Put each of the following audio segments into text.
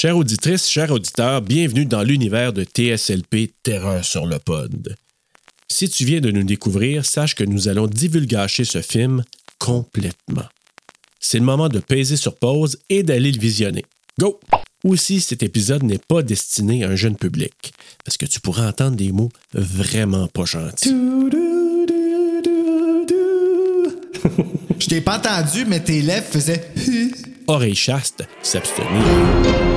Chères auditrices, chers auditeurs, bienvenue dans l'univers de TSLP Terreur sur le pod. Si tu viens de nous découvrir, sache que nous allons divulgacher ce film complètement. C'est le moment de peser sur pause et d'aller le visionner. Go! Aussi, cet épisode n'est pas destiné à un jeune public, parce que tu pourras entendre des mots vraiment pas gentils. Je t'ai pas entendu, mais tes lèvres faisaient. Oreille chaste, s'abstenir.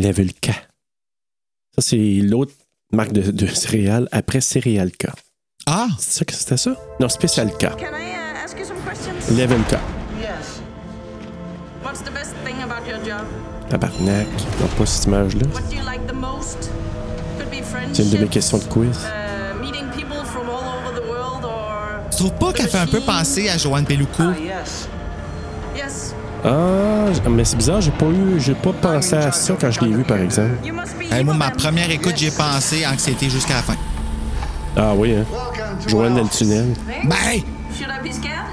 Level K. Ça, c'est l'autre marque de, de céréales après Céréal K. Ah! C'est ça que c'était ça? Non, Spécial K. Can I uh, ask you some questions? Level K. Yes. What's the best thing about your job? Tabarnak. Non, pas cette image-là. What do you like the most? Could be friendships. C'est une de mes questions de quiz. Uh, meeting people from all over the world or. Tu trouves pas qu'elle fait un peu penser à Joanne Peluco? Ah, yes. Ah, mais c'est bizarre, j'ai pas eu, j'ai pas pensé à ça quand je l'ai vu, par exemple. Hey, moi, ma première écoute, j'ai pensé anxiété jusqu'à la fin. Ah oui, hein. Joanne dans le tunnel. Ben! Be scared?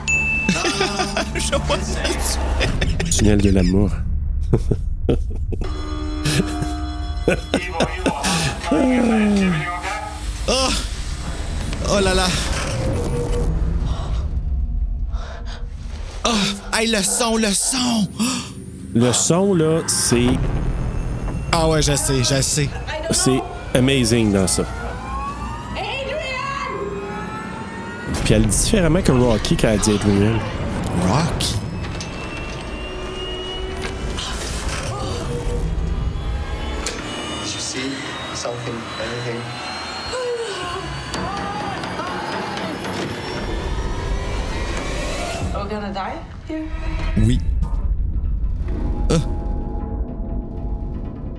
Tunnel de l'amour. Oh! Oh là là! Oh! Hey, le son, le son! Le son, là, c'est, Ah ouais, je sais, je sais. c'est amazing dans ça. Puis elle dit différemment que Rocky quand elle dit Adrian. Rock?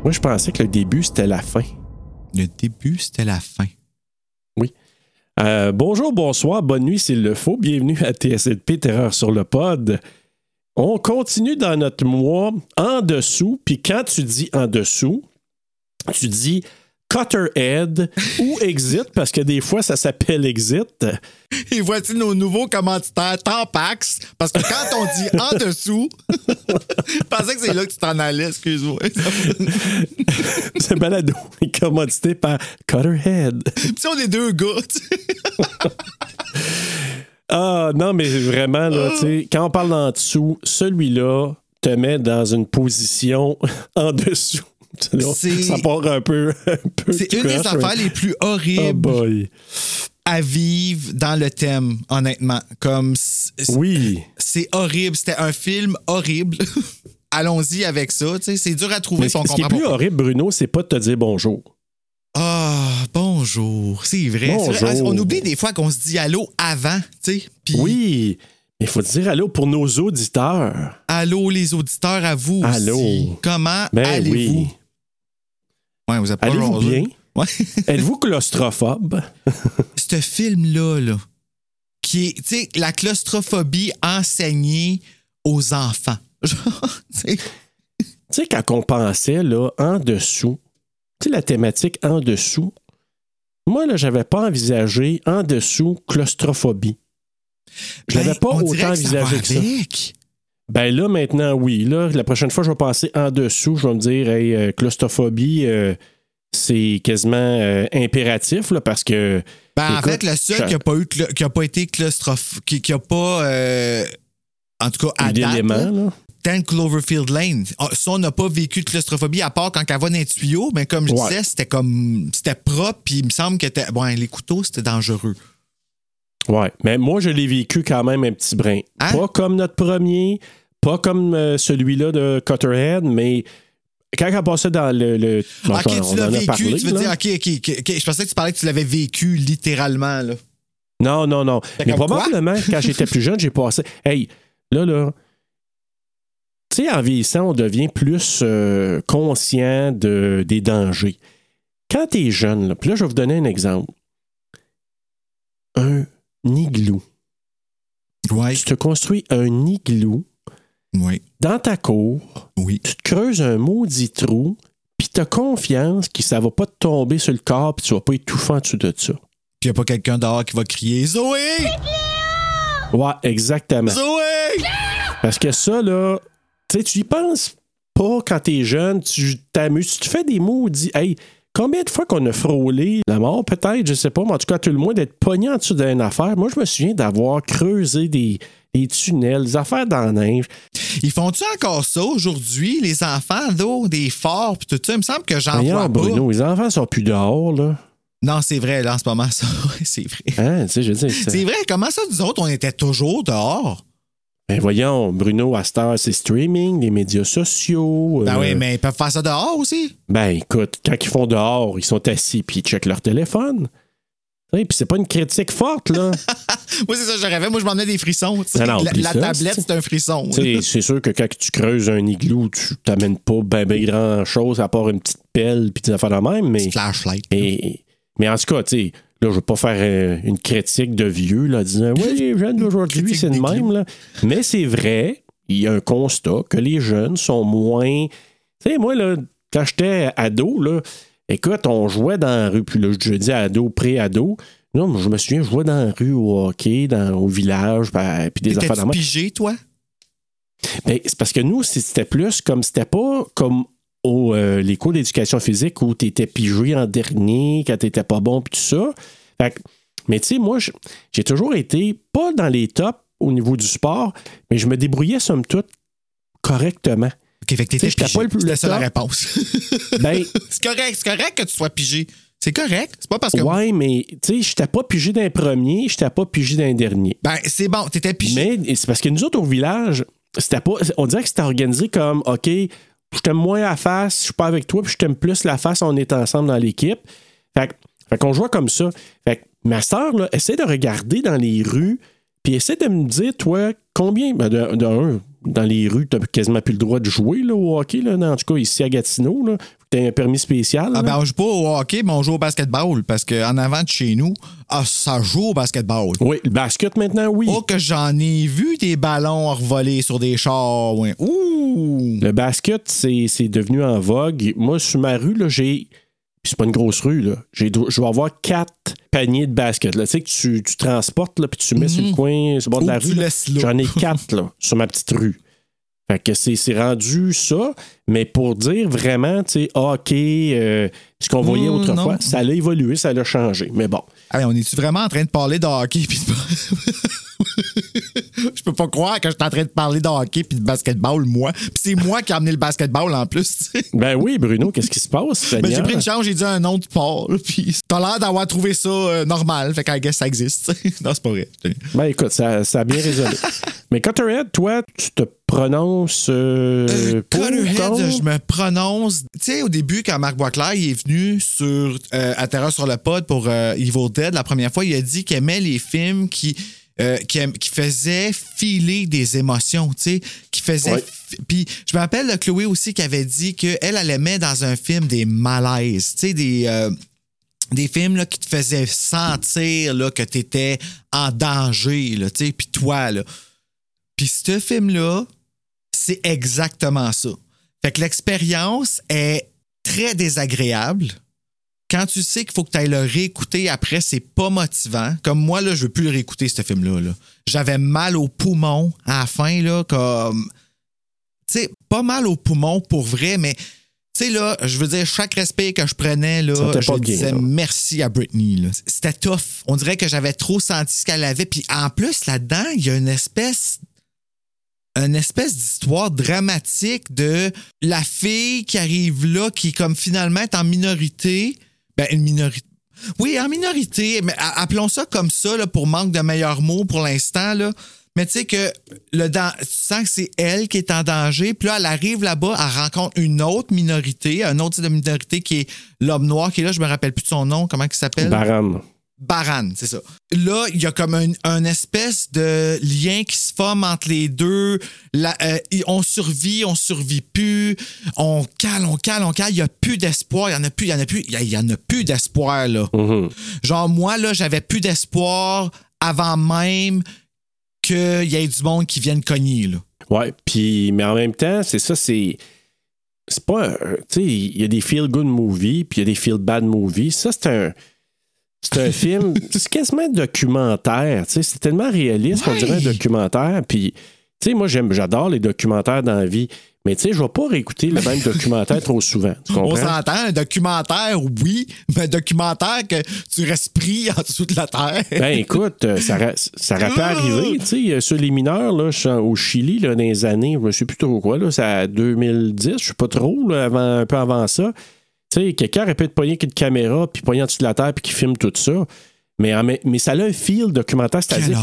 Moi, je pensais que le début, c'était la fin. Le début, c'était la fin. Oui. Euh, bonjour, bonsoir, bonne nuit s'il le faut. Bienvenue à TSLP Terreur sur le pod. On continue dans notre mois en dessous. Puis quand tu dis en dessous, tu dis Cutterhead ou Exit, parce que des fois, ça s'appelle Exit. Et voici nos nouveaux commanditaires Tampax. Parce que quand on dit en dessous, je pensais que c'est là que tu t'en allais, excuse-moi. Ce balado est commandité par Cutterhead. Puis on est deux gars, tu. Ah, non, mais vraiment, là, tu sais, quand on parle d'en dessous, celui-là te met dans une position en dessous. Ça part un peu. C'est une des affaires mais- les plus Oh horribles boy. à vivre dans le thème, honnêtement. Comme Oui. c'est horrible, c'était un film horrible. Allons-y avec ça, c'est dur à trouver Mais si on ce qui est plus horrible, Bruno, c'est pas de te dire bonjour. Ah, bonjour, c'est vrai. Bonjour. c'est vrai. On oublie des fois qu'on se dit allô avant, Oui. Il faut dire allô pour nos auditeurs. allô les auditeurs à vous Allô. aussi. Comment Ben allez-vous? oui. Ouais, vous Allez-vous bien? Ouais. Êtes-vous claustrophobe? Ce film-là, là, qui est, tu sais, la claustrophobie enseignée aux enfants. Tu sais, quand on pensait, là, en dessous, tu sais, la thématique en dessous, moi, là, j'avais pas envisagé en dessous claustrophobie. Je ben, l'avais pas autant que envisagé que ça. avec. Ben là, maintenant, oui. Là, la prochaine fois, je vais passer en dessous. Je vais me dire, hey, euh, claustrophobie, euh, c'est quasiment euh, impératif, là, parce que. Ben, en fait, le seul qui n'a pas, eu qui a pas été claustrophobe, qui, qui a pas, euh, en tout cas, à date, là, là. 10 Cloverfield Lane. Ah, Ça, on n'a pas vécu de claustrophobie à part quand elle va dans un tuyau, mais comme je Ouais. disais, c'était comme. C'était propre, puis il me semble que. Bon, les couteaux, c'était dangereux. Ouais. Mais moi, je l'ai vécu quand même un petit brin. Hein? Pas comme notre premier, pas comme euh, celui-là de Cutterhead, mais quand elle passait dans le. le bon, ok, on tu l'as vécu. parlé, tu veux là. dire, ok, ok, ok. Je pensais que tu parlais que tu l'avais vécu littéralement, là. Non, non, non. Mais probablement, quand j'étais plus jeune, j'ai passé. Hey, là, là. Tu sais, en vieillissant, on devient plus euh, conscient de, des dangers. Quand t'es jeune, là, puis là, je vais vous donner un exemple. Un igloo. Ouais. tu te construis un igloo Oui. dans ta cour, Oui. tu te creuses un maudit trou, puis tu as confiance que ça va pas te tomber sur le corps, puis tu vas pas étouffer en dessous de ça. Puis il n'y a pas quelqu'un dehors qui va crier Zoé! Ouais, exactement. Zoé! Parce que ça, là, tu sais, tu y penses pas quand t'es jeune, tu t'amuses, tu te fais des maudits. Hey, combien de fois qu'on a frôlé la mort, peut-être, je sais pas, mais en tout cas, tout le monde d'être pogné en dessous d'une affaire. Moi, je me souviens d'avoir creusé des, des tunnels, des affaires dans la neige. Ils font-tu encore ça aujourd'hui, les enfants, d'eau, des forts, puis tout ça? Il me semble que j'en vois pas. Bruno, les enfants sont plus dehors, là. Non, c'est vrai, là, en ce moment, ça. C'est vrai. Hein, je veux dire, C'est vrai, comment ça, nous autres, on était toujours dehors? Ben voyons, Bruno, à heure, c'est streaming, les médias sociaux. Ben euh, oui, mais ils peuvent faire ça dehors aussi. Ben écoute, quand ils font dehors, ils sont assis puis ils checkent leur téléphone. Et puis c'est pas une critique forte, là. Moi, c'est ça que je rêvais. Moi, je m'emmenais des frissons. Non, non, la oublie la ça, tablette, c'est- un frisson. C'est sûr que quand tu creuses un igloo, tu t'amènes pas ben, ben grand chose à part une petite pelle puis des affaires de même, mais, Flashlight. mais, mais en tout cas, tu sais, là, je veux pas faire euh, une critique de vieux, là, disant, oui, les jeunes d'aujourd'hui, c'est le même, là. Mais c'est vrai, il y a un constat que les jeunes sont moins. Tu sais, moi, là, quand j'étais ado, là, écoute, on jouait dans la rue, puis là, je dis ado, pré-ado. Non, mais je me souviens, je jouais dans la rue au hockey, dans, au village, ben, puis des affaires même. pigé, toi? Ben, c'est parce que nous, c'était plus comme c'était pas comme au, euh, les cours d'éducation physique où tu étais pigé en dernier quand t'étais pas bon puis tout ça. Fait que- mais tu sais, moi, j'ai toujours été pas dans les tops au niveau du sport, mais je me débrouillais somme toute correctement. OK, fait que t'étais Tu pas le plus C'était ça la réponse. Ben, c'est correct, c'est correct que tu sois pigé. C'est correct. C'est pas parce que. ouais, mais tu sais, j'étais pas pigé d'un premier, j'étais pas pigé d'un dernier. Ben, c'est bon, t'étais pigé. Mais c'est parce que nous autres au village, c'était pas. On dirait que c'était organisé comme OK, je t'aime moins la face, je suis pas avec toi, puis je t'aime plus la face, on est ensemble dans l'équipe. Fait, fait qu'on jouait comme ça. Fait que ma soeur, essaie de regarder dans les rues, puis essaie de me dire, toi, combien. Ben, dans les rues, t'as quasiment plus le droit de jouer là, au hockey, là, en tout cas ici à Gatineau. T'aies un permis spécial. Ah ben, on joue pas au hockey, mais on joue au basketball. Parce qu'en avant de chez nous, ah, ça joue au basketball. Oui, le basket maintenant, oui. Oh, que j'en ai vu des ballons revoler sur des chars. ouais. Ouh! Le basket, c'est devenu en vogue. Moi, sur ma rue, là, j'ai. Puis c'est pas une grosse rue, là. J'ai- Je vais avoir quatre paniers de basket. Là. Tu sais que tu, tu transportes, là, puis tu mets sur le coin, sur le bord de Ou la Mhm. tu rue. J'en ai quatre, là, sur ma petite rue. Fait que c'est rendu ça, mais pour dire vraiment, tu sais, hockey, euh, ce qu'on voyait Mm, autrefois, non. ça a évolué, ça a changé. Mais bon. Allez, on est-tu vraiment en train de parler de hockey puis de... Je peux pas croire que je suis en train de parler de hockey puis de basketball, moi. Puis c'est moi qui ai amené le basketball en plus. Ben oui, Bruno, qu'est-ce qui se passe? Ben, j'ai pris une chance, j'ai dit un nom de sport, puis t'as l'air d'avoir trouvé ça euh, normal, fait qu'I guess ça existe. non, c'est pas vrai. Ben écoute, ça, ça a bien résolu. Mais Cutterhead, toi, tu te prononces. euh, Euh, Cutterhead, je me prononce. Tu sais, au début, quand Marc Boisclair il est venu sur euh, à Terreur sur le pod pour euh, Evil Dead la première fois, il a dit qu'il aimait les films qui. euh, qui, qui faisaient filer des émotions, tu sais, qui faisaient... Ouais. Puis je me rappelle de Chloé aussi qui avait dit qu'elle, elle aimait dans un film des malaises, tu sais, des... euh, des films là, qui te faisaient sentir là, que tu étais en danger, là, tu sais, puis toi, là. Puis ce film-là, c'est exactement ça. Fait que l'expérience est très désagréable. Quand tu sais qu'il faut que tu ailles le réécouter après, c'est pas motivant. Comme moi, là, je veux plus le réécouter, ce film-là. là. J'avais mal aux poumons à la fin, là, comme. Tu sais, pas mal aux poumons pour vrai, mais. Tu sais, là, je veux dire, chaque respect que je prenais, là, je bien, disais là. merci à Britney. C'était tough. On dirait que j'avais trop senti ce qu'elle avait. Puis en plus, là-dedans, il y a une espèce une espèce d'histoire dramatique de la fille qui arrive là, qui comme finalement est en minorité. Ben, une minorité. Oui, en minorité, mais appelons ça comme ça pour manque de meilleurs mots pour l'instant. Mais tu sais que le tu sens que c'est elle qui est en danger. Puis là, elle arrive là-bas, elle rencontre une autre minorité, un autre type de minorité qui est l'homme noir, qui est là, je me rappelle plus de son nom, comment il s'appelle? Baran. Baran, c'est ça. Là, il y a comme un, un espèce de lien qui se forme entre les deux. La- euh, on survit, on survit plus. On cale, on cale, on cale. Il n'y a plus d'espoir. Il n'y en a plus, il y en a plus. Il y en a plus d'espoir, là. Mhm. Genre, moi, là, j'avais plus d'espoir avant même qu'il y ait du monde qui vienne cogner. Là. Ouais, puis, mais en même temps, c'est ça, c'est. C'est pas. Tu sais, il y a des feel-good movies, puis il y a des feel-bad movies. Ça, c'est un. C'est un film. C'est quasiment un documentaire. C'est tellement réaliste qu'on Ouais. dirait un documentaire. Puis, tu sais, moi, j'adore les documentaires dans la vie. Mais tu sais, je vais pas réécouter le même documentaire trop souvent. Tu On comprends? s'entend, un documentaire, oui, mais un documentaire que tu restes pris en dessous de la terre. Ben écoute, euh, ça, ça aurait pu arriver, tu sais, euh, sur les mineurs, là, au Chili, là, dans les années, je ne sais plus trop quoi, là, c'est à 2010, je sais pas trop, là, avant, un peu avant ça. Tu sais, quelqu'un aurait pu être pogné avec une caméra, puis pogné en dessous de la terre, puis qui filme tout ça. Mais, mais ça a un feel documentaire, c'est-à-dire.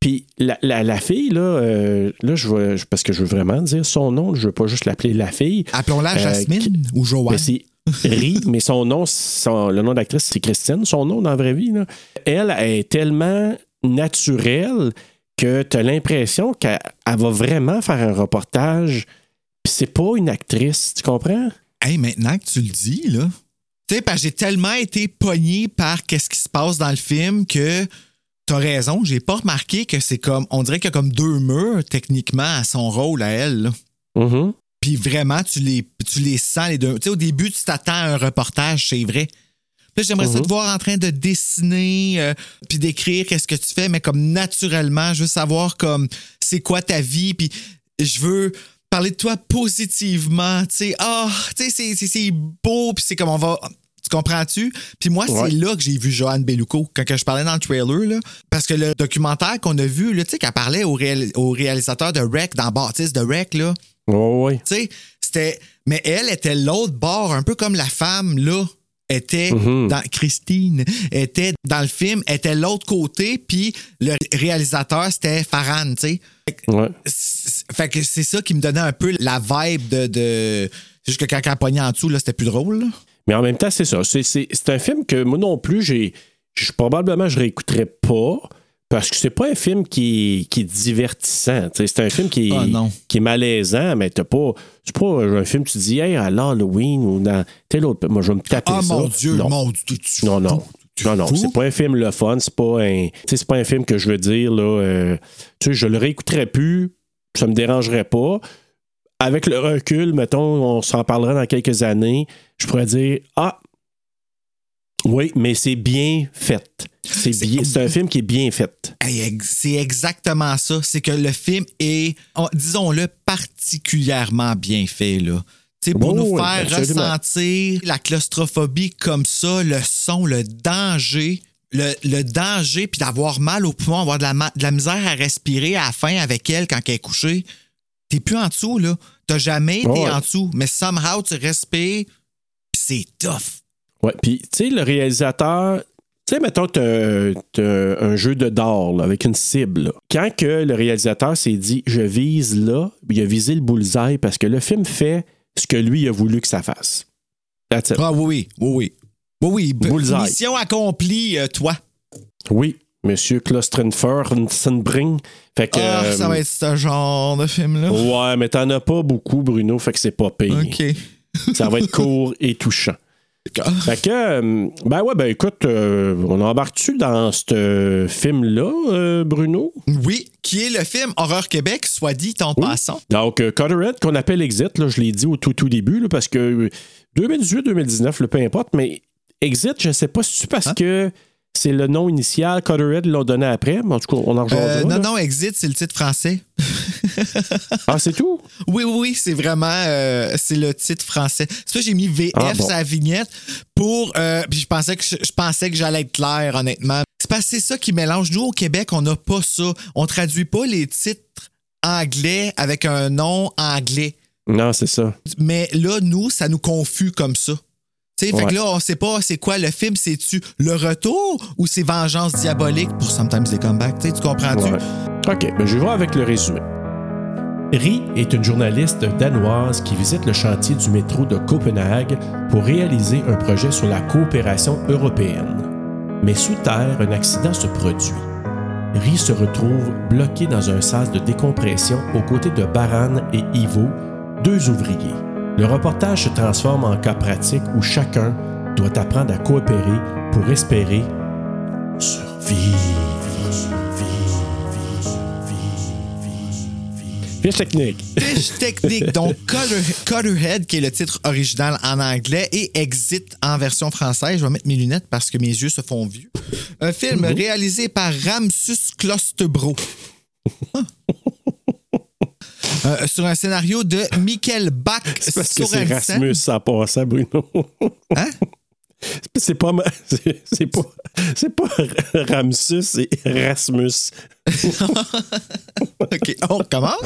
Puis la, la- la fille, là, euh, là je veux, parce que je veux vraiment dire son nom, je veux pas juste l'appeler la fille. Appelons-la Euh, Jasmine qui- ou Joanne. mais c'est Ri, mais son nom, son- le nom d'actrice, c'est Christine, son nom dans la vraie vie. là. Elle est tellement naturelle que tu as l'impression qu'elle elle va vraiment faire un reportage. Puis c'est pas une actrice, tu comprends? Hey, maintenant que tu le dis, là. Tu sais, parce que j'ai tellement été pogné par qu'est-ce qui se passe dans le film que t'as raison, j'ai pas remarqué que c'est comme. On dirait qu'il y a comme deux murs, techniquement, à son rôle, à elle. Mhm. Puis vraiment, tu les, tu les sens, les deux. Tu sais, au début, tu t'attends à un reportage, c'est vrai. Puis j'aimerais ça Mhm. te voir en train de dessiner, euh, puis d'écrire qu'est-ce que tu fais, mais comme naturellement, je veux savoir comme c'est quoi ta vie, puis je veux parler de toi positivement, tu sais, ah, tu sais, c'est- beau, puis c'est comme on va... Tu comprends-tu? Puis moi, Ouais. c'est là que j'ai vu Joanne Bellucco, quand que je parlais dans le trailer, là. Parce que le documentaire qu'on a vu, tu sais, qu'elle parlait au, réal- au réalisateur de Rec, dans Baptiste de Rec, là. Ouais, ouais. Tu sais, c'était. Mais elle était l'autre bord, un peu comme la femme, là, était Mhm. dans. Christine était dans le film, était l'autre côté, puis le réalisateur, c'était Farhan, tu sais. Fait que- ouais. c'est- Fait que c'est ça qui me donnait un peu la vibe de. de... C'est juste que quand elle pognait en dessous, là, c'était plus drôle, là. Mais en même temps, c'est ça. C'est, c'est- c'est un film que moi non plus, j'ai, je- probablement, je réécouterais pas. Parce que c'est pas un film qui, qui est divertissant. C'est un film qui est, Ah, qui est malaisant, mais t'as pas. C'est pas un film que tu dis, hey, à l'Halloween ou dans tel autre. Moi, je vais me taper Ah ça. mon Dieu, non. mon Dieu, tu Non, non. Non, non, c'est pas un film le fun, c'est pas un. c'est pas un film que je veux dire, là. euh, tu sais, je le réécouterais plus, ça me dérangerait pas. Avec le recul, mettons, on s'en parlera dans quelques années, je pourrais dire Ah, oui, mais c'est bien fait. C'est C'est- bien, c'est un film qui est bien fait. C'est exactement ça. C'est que le film est, on- disons-le, particulièrement bien fait, là. Pour Oui, nous faire absolument. ressentir la claustrophobie comme ça, le son, le danger, le, le danger, puis d'avoir mal au poumon, avoir de la, ma- de la misère à respirer à la fin avec elle quand elle est couchée. T'es plus en dessous, là. T'as jamais été Ouais. en dessous, mais somehow tu respires, puis c'est tough. Ouais, puis, tu sais, le réalisateur, tu sais, mettons, t'as t'as un jeu de d'or là, avec une cible. là. Quand que le réalisateur s'est dit, je vise là, il a visé le bullseye parce que le film fait ce que lui a voulu que ça fasse. That's it. Ah oui, oui, oui, oui. Oui, Bullseye. Mission accomplie, euh, toi. Oui, Monsieur Klostrenfer-Senbring. Fait que. Ah, euh, ça va être ce genre de film-là. Ouais, mais t'en as pas beaucoup, Bruno, fait que c'est pas payé. OK. Ça va être court et touchant. Fait que, euh, ben ouais, ben écoute, euh, on embarque-tu dans ce film-là, euh, Bruno? Oui, qui est le film Horreur Québec, soit dit en Oui. passant. Donc, euh, Cotterhead, qu'on appelle Exit, là, je l'ai dit au tout, tout début, là, parce que 2018-2019, peu importe, mais Exit, je sais pas si c'est parce Hein? que c'est le nom initial, Cotterhead l'ont donné après, mais en tout cas, on en rejoint. Euh, non, non, Exit, c'est le titre français. Ah, c'est tout? Oui, oui, oui, c'est vraiment euh, c'est le titre français. C'est ça j'ai mis VF Ah, bon. la vignette pour euh, puis je pensais que je, je pensais que j'allais être clair honnêtement. C'est parce que c'est ça qui mélange. Nous au Québec, on n'a pas ça. On traduit pas les titres anglais avec un nom anglais. Non, c'est ça. Mais là, nous, ça nous confuse comme ça. Tu sais, fait que là, on sait pas c'est quoi le film, c'est-tu le retour ou c'est vengeance diabolique pour Sometimes They Come Back? Tu comprends-tu? Ouais. OK, ben je vais voir avec le résumé. Ri est une journaliste danoise qui visite le chantier du métro de Copenhague pour réaliser un projet sur la coopération européenne. Mais sous terre, un accident se produit. Ri se retrouve bloqué dans un sas de décompression aux côtés de Baran et Ivo, deux ouvriers. Le reportage se transforme en cas pratique où chacun doit apprendre à coopérer pour espérer survivre. survivre. Fiche technique. Fiche technique, donc Cutter- Cutterhead, qui est le titre original en anglais, et Exit en version française. Je vais mettre mes lunettes parce que mes yeux se font vieux. Un film réalisé par Ramsus Klostebro. Ah. Euh, sur un scénario de Michael Bach C'est parce que c'est. Rasmus en passant, Bruno. Hein? C'est pas, ma- c'est pas, c'est pas Ramsus, c'est Rasmus. OK, on commence.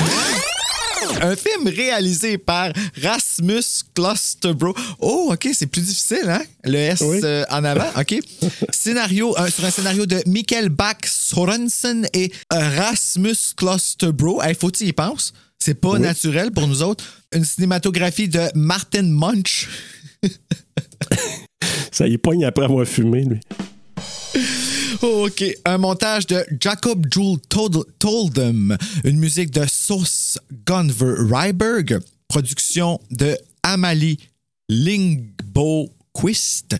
Un film réalisé par Rasmus Klosterbro. Oh, OK, c'est plus difficile, hein? Le S Oui. euh, en avant, OK. scénario, euh, sur un scénario de Michael Bach Sorensen et Rasmus Klosterbro. Il faut qu'il y pense. C'est pas naturel pour nous autres. Une cinématographie de Martin Munch. Ça y pogne après avoir fumé, lui. Oh, OK. Un montage de Jacob Joule Tod- Toldem. Une musique de Sauce Gunver Ryberg. Production de Amalie Lingbo-Quist.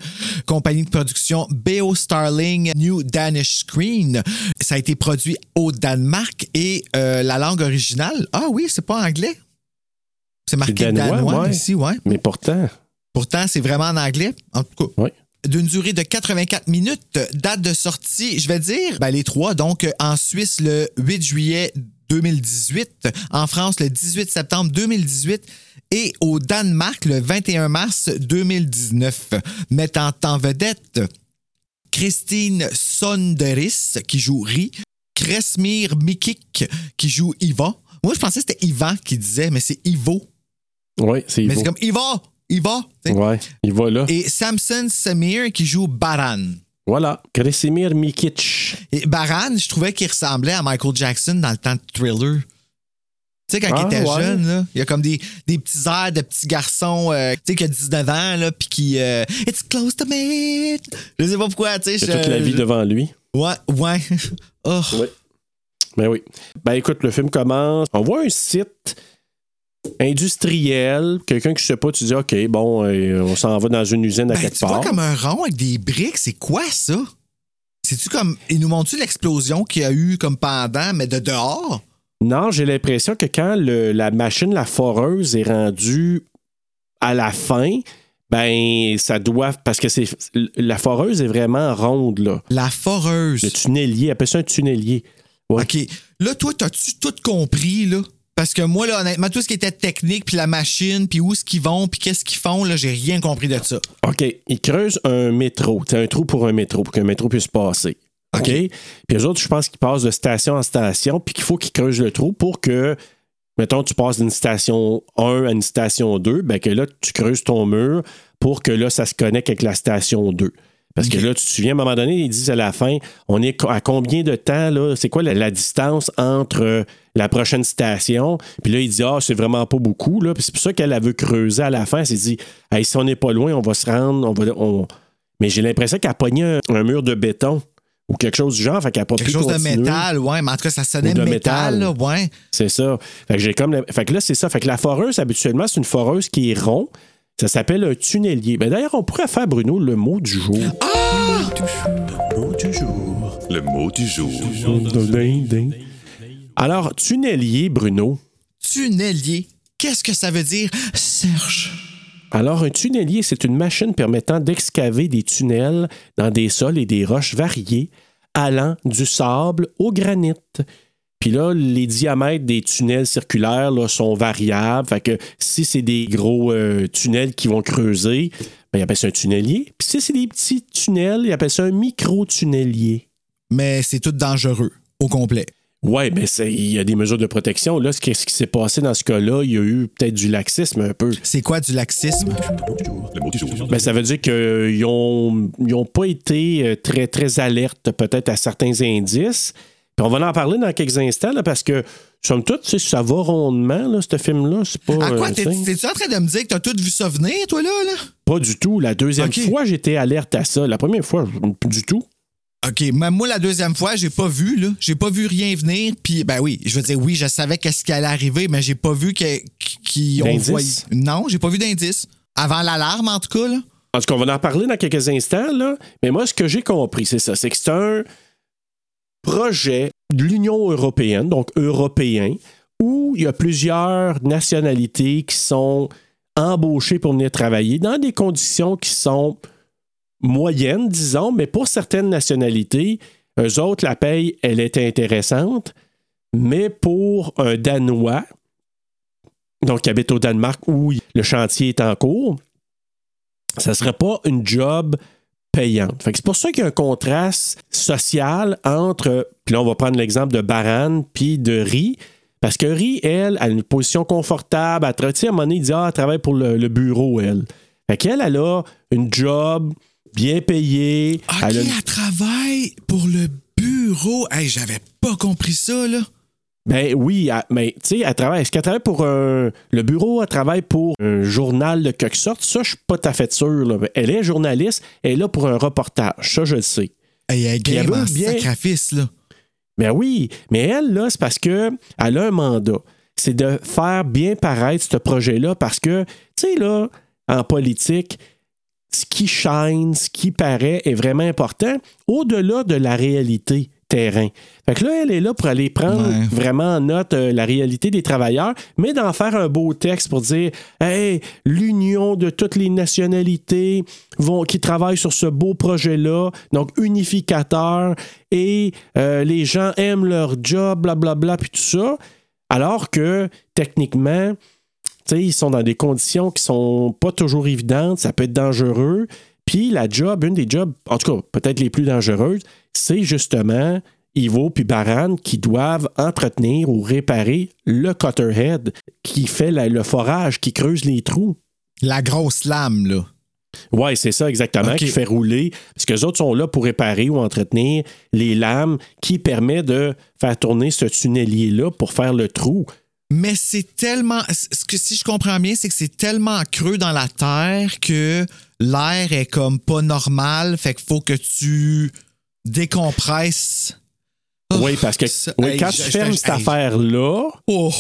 Compagnie de production BO Starling New Danish Screen. Ça a été produit au Danemark et euh, la langue originale. Ah oui, c'est pas anglais. C'est marqué danois, danois, ouais. ici, ouais. Mais pourtant, Pourtant, c'est vraiment en anglais. En tout cas, oui. d'une durée de 84 minutes. Date de sortie, je vais dire, ben, les trois. Donc, en Suisse, le 8 juillet 2018. En France, le 18 septembre 2018. Et au Danemark, le 21 mars 2019. Mettant en vedette Christine Sonderis, qui joue Ri. Kresmir Mikik, qui joue Iva. Moi, je pensais que c'était Ivan qui disait, mais c'est Ivo. Oui, c'est Mais Ivo. c'est comme Iva, Iva. tu sais. Ouais, il va là. Et Samson Samir qui joue Baran. Voilà, Kresimir Mikic. Et Baran, je trouvais qu'il ressemblait à Michael Jackson dans le temps de Thriller. Tu sais, quand il Ah, était ouais. jeune, là, il y a comme des, des petits airs de petits garçons, euh, tu sais, qui a 19 ans, là, puis qui. euh, It's close to me. Je sais pas pourquoi, tu sais. Toute la vie devant lui. Ouais, ouais. Oh. Oui. Ben oui. Ben écoute, le film commence. On voit un site industriel. Quelqu'un qui ne sait pas, tu dis, OK, bon, euh, on s'en va dans une usine à Ben, quelque tu vois part. comme un rond avec des briques, c'est quoi ça? C'est-tu comme. Ils nous montrent-tu l'explosion qu'il y a eu comme pendant, mais de dehors? Non, j'ai l'impression que quand le- la machine, la foreuse, est rendue à la fin, ben, ça doit. Parce que c'est la foreuse est vraiment ronde, là. La foreuse. Le tunnelier, appelle ça un tunnelier. Ouais. OK. Là, toi, t'as-tu tout compris, là? Parce que moi, là, honnêtement, tout ce qui était technique, puis la machine, puis où est-ce qu'ils vont, puis qu'est-ce qu'ils font, là, j'ai rien compris de ça. OK, ils creusent un métro. C'est un trou pour un métro, pour qu'un métro puisse passer. OK? Puis eux autres, je pense qu'ils passent de station en station, puis qu'il faut qu'ils creusent le trou pour que, mettons, tu passes d'une station 1 à une station 2, ben que là, tu creuses ton mur pour que là, ça se connecte avec la station 2. Parce que là, tu te souviens, à un moment donné, ils disent à la fin, on est à combien de temps, là? C'est quoi la, la distance entre euh, la prochaine station? Puis là, il dit, ah, c'est vraiment pas beaucoup, là. Puis c'est pour ça qu'elle elle veut creuser à la fin. Elle s'est dit, hey, si on n'est pas loin, on va se rendre, on va. on- Mais j'ai l'impression qu'elle a pogné un, un mur de béton ou quelque chose du genre, fait qu'elle a pas Quelque pu chose de métal, ouais, mais en tout cas, ça sonnait Ou de métal, métal. là, ouais. C'est ça. Fait que j'ai comme. la- Fait que là, c'est ça. Fait que la foreuse, habituellement, c'est une foreuse qui est rond. Ça s'appelle un tunnelier. Ben, D'ailleurs, on pourrait faire, Bruno, le mot du jour. Le mot du jour. Le mot du jour. Alors, tunnelier, Bruno. Tunnelier. Qu'est-ce que ça veut dire, Serge? Alors, un tunnelier, c'est une machine permettant d'excaver des tunnels dans des sols et des roches variés, allant du sable au granit. Puis là, les diamètres des tunnels circulaires sont variables. Fait que si c'est des gros euh, tunnels qui vont creuser, ben, ils appellent ça un tunnelier. Puis si c'est des petits tunnels, ils appellent ça un micro-tunnelier. Mais c'est tout dangereux, au complet. Ouais, ben il y a des mesures de protection. Là, ce qui, ce qui s'est passé dans ce cas-là, il y a eu peut-être du laxisme un peu. C'est quoi du laxisme? Ben, ça veut dire qu'ils n'ont ils ont pas été euh, très, très alertes peut-être à certains indices. Puis on va en parler dans quelques instants là, parce que, somme toute, ça va rondement, là, ce film-là. C'est pas. À quoi? euh, T'es-tu en train de me dire que t'as tout vu ça venir, toi, là? là? pas du tout. La deuxième fois, j'étais alerte à ça. La première fois, pas du tout. OK, mais moi, la deuxième fois, j'ai pas vu, là. J'ai pas vu rien venir. Puis, ben oui, je veux dire, oui, je savais qu'est-ce qui allait arriver, mais j'ai pas vu qu'ils ont voyé. Non, j'ai pas vu d'indice. Avant l'alarme, en tout cas, là. En tout cas, on va en parler dans quelques instants, là. Mais moi, ce que j'ai compris, c'est ça. C'est que c'est un projet de l'Union européenne, donc européen, où il y a plusieurs nationalités qui sont embauchées pour venir travailler dans des conditions qui sont moyennes, disons, mais pour certaines nationalités, eux autres, la paye, elle est intéressante, mais pour un Danois, donc qui habite au Danemark où le chantier est en cours, ça ne serait pas une job payante. C'est pour ça qu'il y a un contraste social entre, puis là on va prendre l'exemple de Baran puis de Ri, parce que Ri, elle, a une position confortable, elle, à un moment donné, elle travaille pour le, le bureau, elle. Fait qu'elle, elle a une job bien payée. OK, elle a une- elle travaille pour le bureau. Hey, j'avais pas compris ça, là. Ben oui, elle- mais tu sais, elle travaille. Est-ce qu'elle travaille pour un. Le bureau, elle travaille pour un journal de quelque sorte? Ça, je suis pas tout à fait sûr. là. Elle est journaliste, elle est là pour un reportage. Ça, je le sais. Hey, elle veut en bien- sacrifice, là. Ben oui, mais elle, là, c'est parce que elle a un mandat. C'est de faire bien paraître ce projet-là parce que, tu sais, là, en politique, ce qui shine, ce qui paraît est vraiment important au-delà de la réalité terrain. Fait que là, elle est là pour aller prendre Ouais. vraiment en note euh, la réalité des travailleurs, mais d'en faire un beau texte pour dire Hey, l'union de toutes les nationalités vont, qui travaillent sur ce beau projet-là, donc unificateur, et euh, les gens aiment leur job, blablabla, puis tout ça. Alors que techniquement, tu sais, ils sont dans des conditions qui sont pas toujours évidentes, ça peut être dangereux. Puis la job, une des jobs, en tout cas, peut-être les plus dangereuses, c'est justement Ivo puis Baran qui doivent entretenir ou réparer le cutterhead qui fait la- le forage, qui creuse les trous. La grosse lame, là. Ouais, c'est ça exactement, qui fait rouler. Parce que les autres sont là pour réparer ou entretenir les lames qui permet de faire tourner ce tunnelier-là pour faire le trou. Mais c'est tellement. Ce que si je comprends bien, c'est que c'est tellement creux dans la terre que l'air est comme pas normal. Fait qu'il faut que tu décompresses. Oh, oui, parce que ça- oui, hey, quand je- tu fermes cette hey. affaire-là, Oh!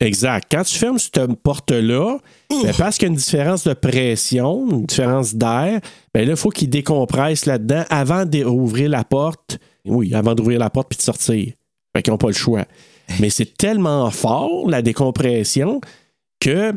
Exact. Quand tu fermes cette porte-là, ben, parce qu'il y a une différence de pression, une différence d'air, ben là, il faut qu'il décompresse là-dedans avant d'ouvrir la porte. Oui, avant d'ouvrir la porte puis de sortir. Fait qu'ils n'ont pas le choix. Mais c'est tellement fort, la décompression, que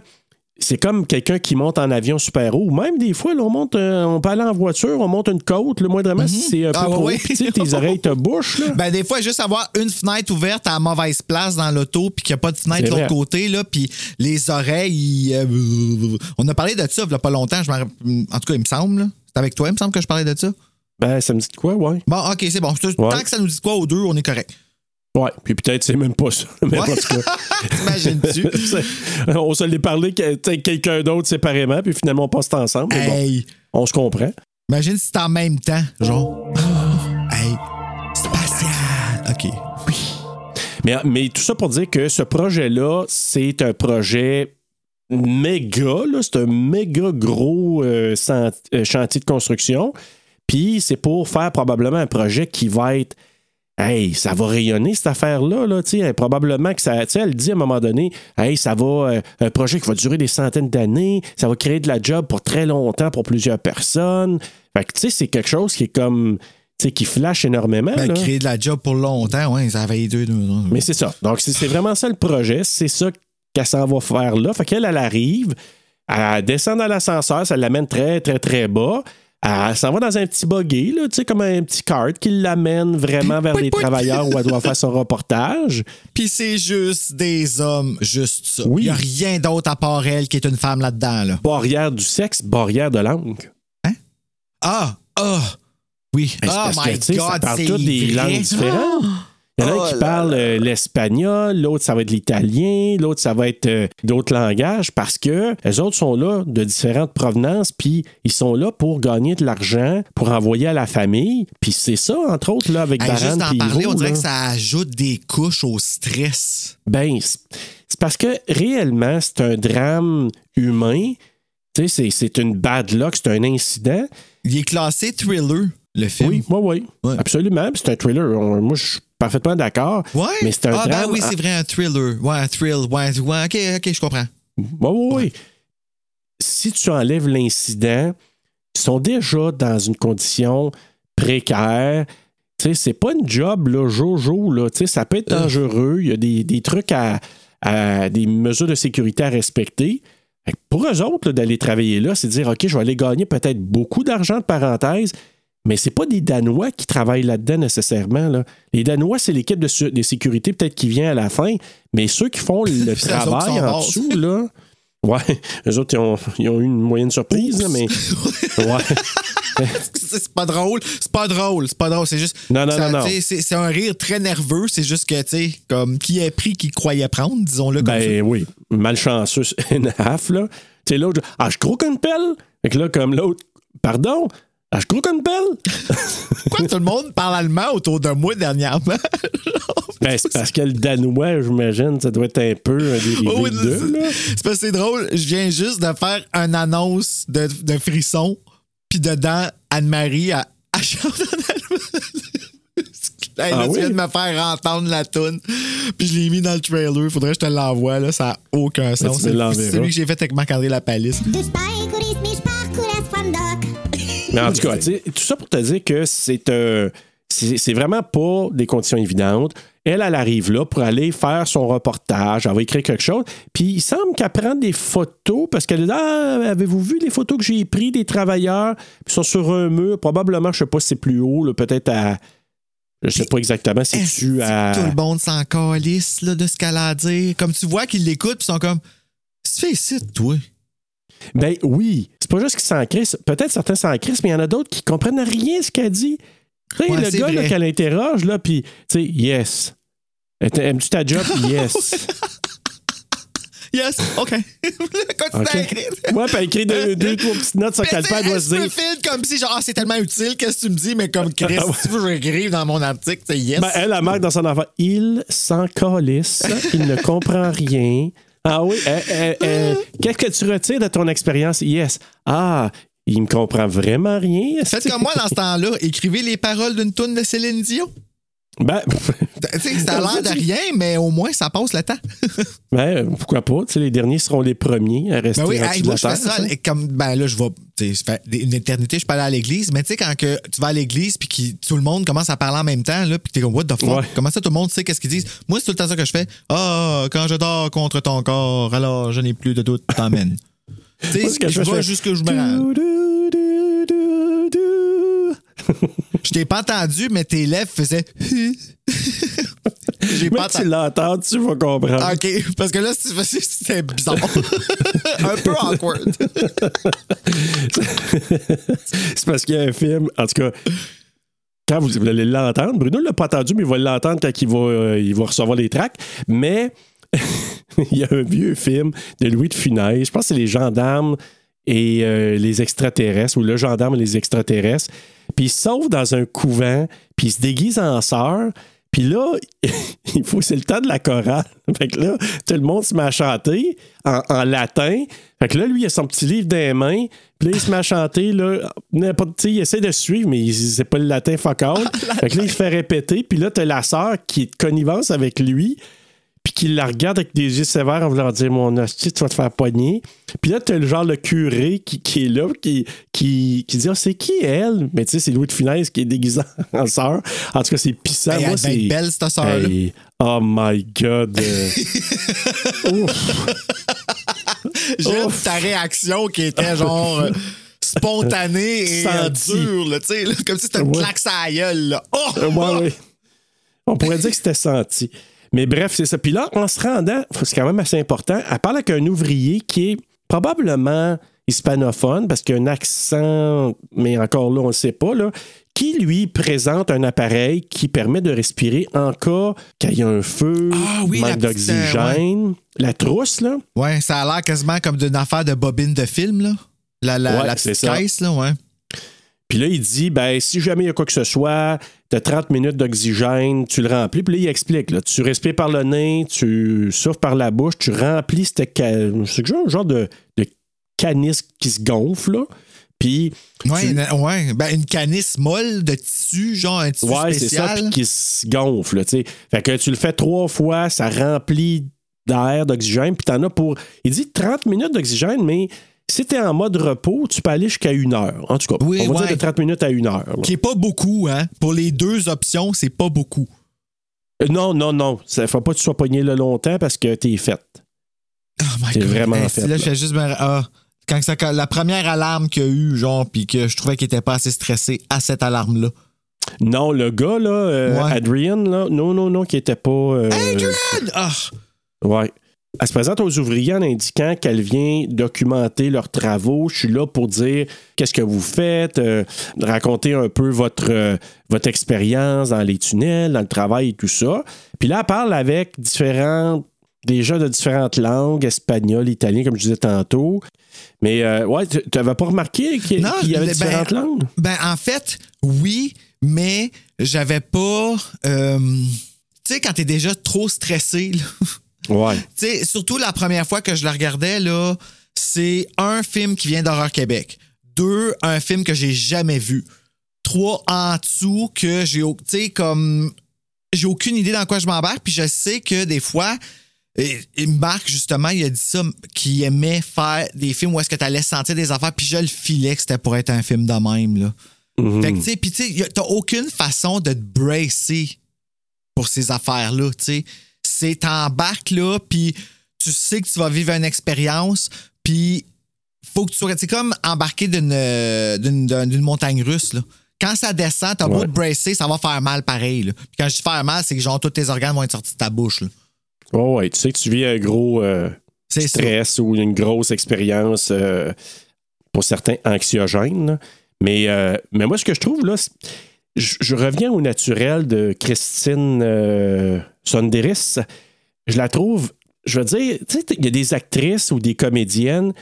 c'est comme quelqu'un qui monte en avion super haut. Même des fois, là, on monte, euh, on peut aller en voiture, on monte une côte, le moindrement, si c'est un peu Ah, trop haut, tes oreilles te bouchent. Là. Ben, des fois, juste avoir une fenêtre ouverte à la mauvaise place dans l'auto, puis qu'il n'y a pas de fenêtre de l'autre côté, là, puis les oreilles. euh, on a parlé de ça il n'y a pas longtemps, je en tout cas, il me semble. C'est avec toi, il me semble que je parlais de ça. Ben, ça me dit quoi, ouais. Bon, OK, c'est bon. Ouais. Tant que ça nous dit quoi aux deux, on est correct. Ouais, puis peut-être c'est même pas ça. Mais Ouais. T'imagines-tu? C'est- on se l'est parlé quelqu'un d'autre séparément, puis finalement on passe ensemble. bon, hey! on se comprend. Imagine si c'est en même temps, genre. hey! Spatial! OK. Mais, mais tout ça pour dire que ce projet-là, c'est un projet méga, là, c'est un méga gros euh, euh, chantier de construction. Puis c'est pour faire probablement un projet qui va être. Hey, ça va rayonner cette affaire-là, là, probablement que ça, elle dit à un moment donné, hey, ça va, euh, un projet qui va durer des centaines d'années, ça va créer de la job pour très longtemps pour plusieurs personnes. Fait que, tu sais, c'est quelque chose qui est comme, tu sais, qui flash énormément. Ben, là. créer de la job pour longtemps, ouais, ça deux, deux. Mais c'est ça. Donc, c'est c'est vraiment ça le projet. C'est ça qu'elle s'en va faire là. Fait qu'elle, elle arrive, elle descend dans l'ascenseur, ça l'amène très, très, très bas. Elle s'en va dans un petit buggy, là, tu sais, comme un petit cart qui l'amène vraiment vers les travailleurs où elle doit faire son reportage. Puis c'est juste des hommes, juste ça. Oui. Il n'y a rien d'autre à part elle qui est une femme là-dedans, là. Barrière du sexe, barrière de langue. Ah! Ah! Oui. Ben, oh que, my ça God, c'est des vrai. langues différentes. Il y en a un qui là parle euh, l'espagnol, l'autre ça va être l'italien, l'autre ça va être euh, d'autres langages parce que les autres sont là de différentes provenances, puis ils sont là pour gagner de l'argent, pour envoyer à la famille. Puis c'est ça, entre autres, là, avec Hey, Baran juste puis parler, on dirait là. que ça ajoute des couches au stress. Ben, c'est parce que réellement, c'est un drame humain. Tu sais, c'est- c'est une bad luck, c'est un incident. Il est classé thriller, le film? Oui, oui, oui. Ouais. Absolument. C'est un thriller. On- moi, je suis parfaitement d'accord. Ouais? Mais c'est un ah, ben oui, c'est vrai, un thriller. Ouais, un thrill. Ouais, ouais, ok, ok, je comprends. Oui, oui, oui. Si tu enlèves l'incident, ils sont déjà dans une condition précaire. Tu sais, c'est pas une job, là, jojo, là. Tu sais, ça peut être Euh. dangereux. Il y a des, des trucs à, à des mesures de sécurité à respecter. Pour eux autres, d'aller travailler là, c'est dire OK, je vais aller gagner peut-être beaucoup d'argent de parenthèse, mais c'est pas des Danois qui travaillent là-dedans nécessairement. là. Les Danois, c'est l'équipe de, de sécurité peut-être qui vient à la fin, mais ceux qui font le travail en dessous, là. Ouais, eux autres, ils ont, ils ont eu une moyenne surprise, là, mais. Ouais. C'est pas drôle. C'est pas drôle. C'est pas drôle. C'est juste. Non, non, ça, non, non. C'est un rire très nerveux. C'est juste que, tu sais, comme qui a pris qui croyait prendre, disons-le comme Ben oui, malchanceux a half, là. Tu sais, l'autre, ah, je croque une pelle. Fait que là, comme l'autre, pardon, ah, je croque une pelle. Pourquoi tout le monde parle allemand autour de moi dernièrement? Ben, c'est parce que le danois, j'imagine, ça doit être un peu un dérivé Oh, oui, de, c'est- parce que c'est drôle. Je viens juste de faire une annonce de, de frisson. Puis dedans, Anne-Marie, elle chante en allemand. Hey, là, Ah tu oui? viens de me faire entendre la toune. Puis je l'ai mis dans le trailer. Faudrait que je te l'envoie. Là. Ça n'a aucun sens. tu me C'est celui que j'ai fait avec Marc-André Lapalisse. Mais en tout cas, tout ça pour te dire que c'est euh, c'est vraiment pas des conditions évidentes. Elle, elle arrive là pour aller faire son reportage. Elle va écrire quelque chose. Puis il semble qu'elle prend des photos parce qu'elle dit Ah, avez-vous vu les photos que j'ai prises des travailleurs? Puis ils sont sur un mur. Probablement, je sais pas si c'est plus haut, peut-être à. Je sais pas exactement si tu à. Tout le monde s'en calisse là, de ce qu'elle a à dire? Comme tu vois qu'ils l'écoutent, puis ils sont comme. Qu'est-ce que tu fais ici, toi? Ben oui, c'est pas juste qu'ils s'en crissent. Peut-être certains s'en crissent, mais il y en a d'autres qui comprennent rien ce qu'elle dit. Tu sais, Ouais, le gars qu'elle interroge, là, puis, tu sais, yes. Aimes-tu ta job? Yes. Yes, OK. Continue OK. à écrire. Ouais, puis elle écrit deux, deux, trois petites notes sur Mais calepin, elle tu sais, doit se dire. profile comme si, genre, ah, c'est tellement utile, qu'est-ce que tu me dis, mais comme Chris, Ah si tu veux que j'écrive dans mon article, c'est yes. Ben, elle, elle marque dans son enfant. Il s'en calisse, il ne comprend rien. Ah oui, euh, euh, euh, qu'est-ce que tu retires de ton expérience? Yes. Ah, il me comprend vraiment rien. Faites comme moi dans ce temps-là, écrivez les paroles d'une toune de Céline Dion. Ben, Tu sais, ça a l'air de rien, mais au moins, ça passe le temps. ben, pourquoi pas? Tu sais, les derniers seront les premiers à rester Ben oui, hey, moi, je fais ça. Comme, ben là, je vais. tu sais, Ça fait une éternité, je peux aller à l'église, mais tu sais, quand que tu vas à l'église puis que tout le monde commence à parler en même temps, là, puis t'es comme, what the fuck? Ouais. Comment ça, tout le monde sait qu'est-ce qu'ils disent? Moi, c'est tout le temps ça que je fais. Ah, quand je dors contre ton corps, alors je n'ai plus de doute, t'emmènes. tu sais, je fais- jusque je me Je t'ai pas entendu, mais tes lèvres faisaient. J'ai pas tu l'entends, tu vas comprendre. Ah, OK, parce que là, c'était bizarre. Un peu awkward. C'est parce qu'il y a un film, en tout cas, quand vous, vous allez l'entendre, Bruno ne l'a pas entendu, mais il va l'entendre quand il va, euh, il va recevoir les tracks. Mais il y a un vieux film de Louis de Funès, je pense que c'est Les Gendarmes et euh, les extraterrestres, ou Le Gendarme et les extraterrestres. Puis il se sauve dans un couvent, puis il se déguise en sœur. Puis là, il faut, c'est le temps de la chorale. Fait que là, tout le monde se met à chanter en, en latin. Fait que là, lui, il a son petit livre dans les mains. Puis là, il se met à chanter, là, n'importe, il essaie de suivre, mais il- c'est pas le latin fuck all. Fait que là, il se fait répéter. Puis là, t'as la sœur qui est de connivence avec lui puis qu'il la regarde avec des yeux sévères en voulant dire Mon hostie, tu vas te faire pogner. Puis là, t'as le genre le curé qui, qui est là, qui, qui, qui dit Ah, c'est qui elle? Mais tu sais, c'est Louis de Funès qui est déguisé en sœur. En tout cas, c'est pissant. Hey, Moi, c'est. belle, cette sœur-là. Hey, oh my God. ouf. J'aime ta réaction qui était genre euh, spontanée et euh, dure, là, tu sais, là, comme si c'était une Ouais. claque à la gueule. Là. Oh! Euh, ouais, ouais. On pourrait dire que c'était senti. Mais bref, c'est ça. Puis là, en se rendant, c'est quand même assez important, elle parle avec un ouvrier qui est probablement hispanophone, parce qu'il a un accent, mais encore là, on ne sait pas, là, qui lui présente un appareil qui permet de respirer en cas qu'il y a un feu, Ah oui, manque euh, d'oxygène. La trousse, là. Ouais, ça a l'air quasiment comme d'une affaire de bobine de film, là. La, la, Ouais, la c'est petite ça. caisse, là, ouais. Puis là, il dit, ben, si jamais il y a quoi que ce soit, tu as 30 minutes d'oxygène, tu le remplis. Puis là, il explique, là, tu respires par le nez, tu souffles par la bouche, tu remplis cette ca- c'est genre, un genre de, de canis qui se gonfle, là. Puis, Ouais, tu- une, ouais. Ben, une canisse molle de tissu, genre un tissu ouais, c'est ça, qui se gonfle, tu sais. Fait que tu le fais trois fois, ça remplit d'air, d'oxygène, puis t'en as pour, il dit 30 minutes d'oxygène, mais si t'es en mode repos, tu peux aller jusqu'à une heure. En tout cas, Oui, on va ouais. dire de 30 minutes à une heure. là. Qui est pas beaucoup, hein. Pour les deux options, c'est pas beaucoup. Euh, Non, non, non. Ça faut pas que tu sois pogné là longtemps parce que t'es faite. Oh my God. vraiment Hey, fait, Là, je fais juste me- ah, quand ça, la première alarme qu'il y a eu, genre, puis que je trouvais qu'il était pas assez stressé à cette alarme-là. Non, le gars, là, euh, Ouais. Adrian, là, non, non, non, qui était pas. euh, Ah! Ouais. Elle se présente aux ouvriers en indiquant qu'elle vient documenter leurs travaux. Je suis là pour dire qu'est-ce que vous faites, euh, raconter un peu votre, euh, votre expérience dans les tunnels, dans le travail et tout ça. Puis là, elle parle avec différents, des gens de différentes langues, espagnol, italien, comme je disais tantôt. Mais euh, ouais, tu n'avais pas remarqué qu'il y avait ben, différentes langues? Ben, en fait, oui, mais j'avais pas. euh, tu sais, quand t'es déjà trop stressé, là. Ouais. Surtout la première fois que je la regardais, là, c'est un film qui vient d'Horreur Québec. Deux, un film que j'ai jamais vu. Trois, en dessous, que j'ai, au- tu sais, comme, j'ai aucune idée dans quoi je m'embarque, puis je sais que des fois, et, Marc, justement, il a dit ça, qu'il aimait faire des films où est-ce que tu allais sentir des affaires, puis je le filais que c'était pour être un film de même, là. Fait que, tu sais, puis tu t'as aucune façon de te bracer pour ces affaires-là, tu sais. C'est t'embarques là, puis tu sais que tu vas vivre une expérience, puis faut que tu sois. C'est comme embarquer d'une, d'une, d'un- d'une montagne russe, là. Quand ça descend, t'as beau Ouais. te bracer, ça va faire mal pareil. Là. Puis quand je dis faire mal, c'est que genre tous tes organes vont être sortis de ta bouche. Là. Oh, ouais, tu sais que tu vis un gros euh, ça. stress ou une grosse expérience, euh, pour certains, anxiogène. Mais, euh, mais moi, ce que je trouve, là, je, je reviens au naturel de Christine Sonderis. Je la trouve, je veux dire, tu sais, il y a des actrices ou des comédiennes,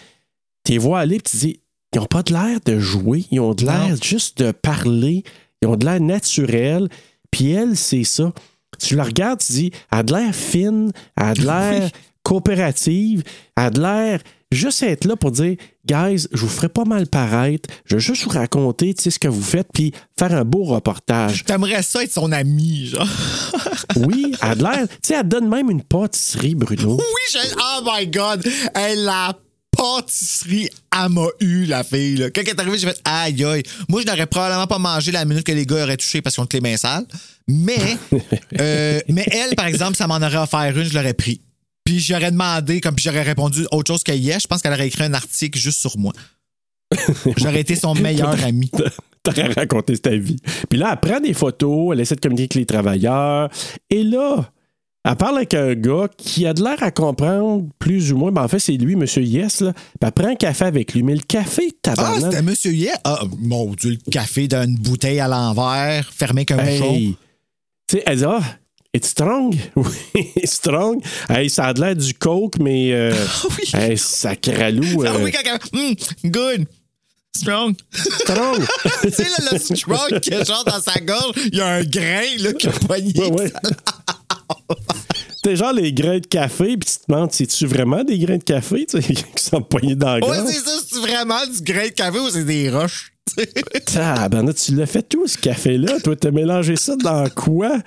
tu les vois aller et tu dis, ils n'ont pas de l'air de jouer, ils ont de l'air juste de parler, ils ont de l'air naturel. Puis elle, c'est ça. Tu la regardes, tu dis, elle a de l'air fine, elle a de l'air coopérative, elle a de l'air juste être là pour dire, guys, je vous ferai pas mal paraître, je vais juste vous raconter, ce que vous faites, puis faire un beau reportage. T'aimerais ça être son ami, genre. Oui, elle a l'air, tu sais, elle donne même une pâtisserie, Bruno. Oui, je... Oh my God! Elle, la pâtisserie, elle m'a eu, la fille. Là. Quand elle est arrivée, j'ai fait aïe aïe. Moi, je n'aurais probablement pas mangé la minute que les gars auraient touché parce qu'ils ont les mains sales. Mais, euh, mais elle, par exemple, ça m'en aurait offert une, je l'aurais pris. Puis j'aurais demandé, comme puis j'aurais répondu autre chose que yes, je pense qu'elle aurait écrit un article juste sur moi. J'aurais été son meilleur ami. T'aurais raconté ta vie. Puis là, elle prend des photos, elle essaie de communiquer avec les travailleurs. Et là, elle parle avec un gars qui a de l'air à comprendre plus ou moins. Ben, en fait, c'est lui, M. Yes. Là. Puis elle prend un café avec lui. Mais le café, Ah, tabarnak. c'était Monsieur Yes? Ah, mon Dieu, le café d'une bouteille à l'envers, fermé comme un. Hey. Tu sais, elle dit Ah, it's strong. Oui, strong. Hey, ça a de l'air du coke, mais. euh, oui. hey, ça cralou. Ah euh, oui, quand elle- Hmm, good. Strong. strong. tu sais, là, le strong qui est genre dans sa gorge, il y a un grain là, qui a poigné. Ouais, ouais. T'es genre les grains de café, puis tu te demandes, c'est-tu vraiment des grains de café qui sont poignés dans la Ouais, gorge? c'est ça, c'est vraiment du grain de café ou c'est des roches? Tabarnak, tu l'as fait tout, ce café-là? Toi, t'as mélangé ça dans quoi?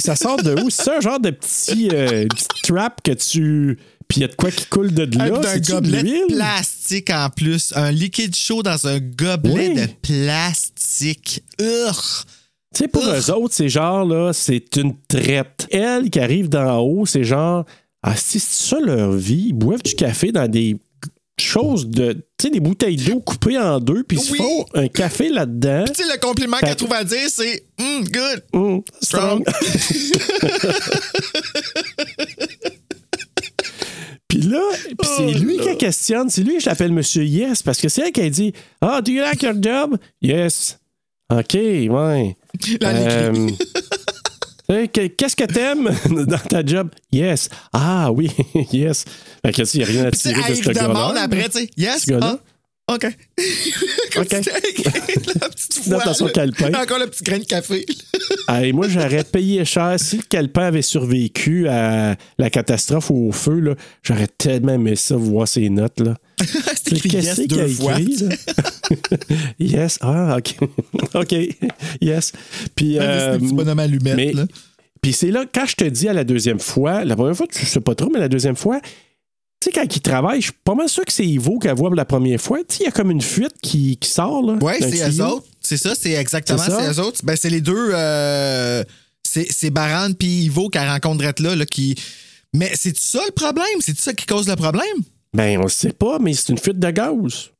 Ça sort de où? C'est un genre de petit, euh, petit trap que tu. Puis il y a de quoi qui coule de là? Avec un de gobelet de plastique en plus. Un liquide chaud dans un gobelet Oui. de plastique. Urgh. Tu sais, pour Ugh. eux autres, c'est genre, là, c'est une traite. Elle qui arrive d'en haut, c'est genre, ah, c'est ça leur vie, ils boivent du café dans des choses de. Tu sais, des bouteilles d'eau coupées en deux, puis ils se Oui. font un café là-dedans. Tu sais, le compliment qu'elle trouve à dire, c'est Hmm, good. Hum, Strong. Puis là, puis c'est lui qui questionne. C'est lui que j'appelle Monsieur Yes, parce que c'est elle qui a dit Ah, do you like your job? Yes. OK, ouais. La euh, que- Qu'est-ce que t'aimes dans ta job? Yes. Ah oui, yes. Fait que, il n'y a rien à tirer de ce gars-là. après, tu sais, yes, Ce ah, OK. Comme OK. la petite Dans voix, son calepin. Encore le petit grain de café. Hey, moi, j'aurais payé cher. Si le calepin avait survécu à la catastrophe ou au feu, là, j'aurais tellement aimé ça, voir ses notes. Là. C'était écrit yes a deux fois. écrit, là? yes. Ah, OK. OK. Yes. Puis, euh, petit bonhomme allumette, mais- là. puis c'est là, quand je te dis à la deuxième fois, la première fois, tu sais pas trop, mais la deuxième fois, tu sais, quand il travaille, je suis pas mal sûr que c'est Ivo qu'elle voit pour la première fois. Tu sais, il y a comme une fuite qui, qui sort, là. Ouais, d'un c'est eux autres. C'est ça, c'est exactement C'est ça? c'est eux autres. Ben, c'est les deux. euh, c'est Baran puis Ivo qu'elle rencontrerait là, là, qui. Mais c'est ça le problème? C'est ça qui cause le problème? Ben, on le sait pas, mais c'est une fuite de gaz.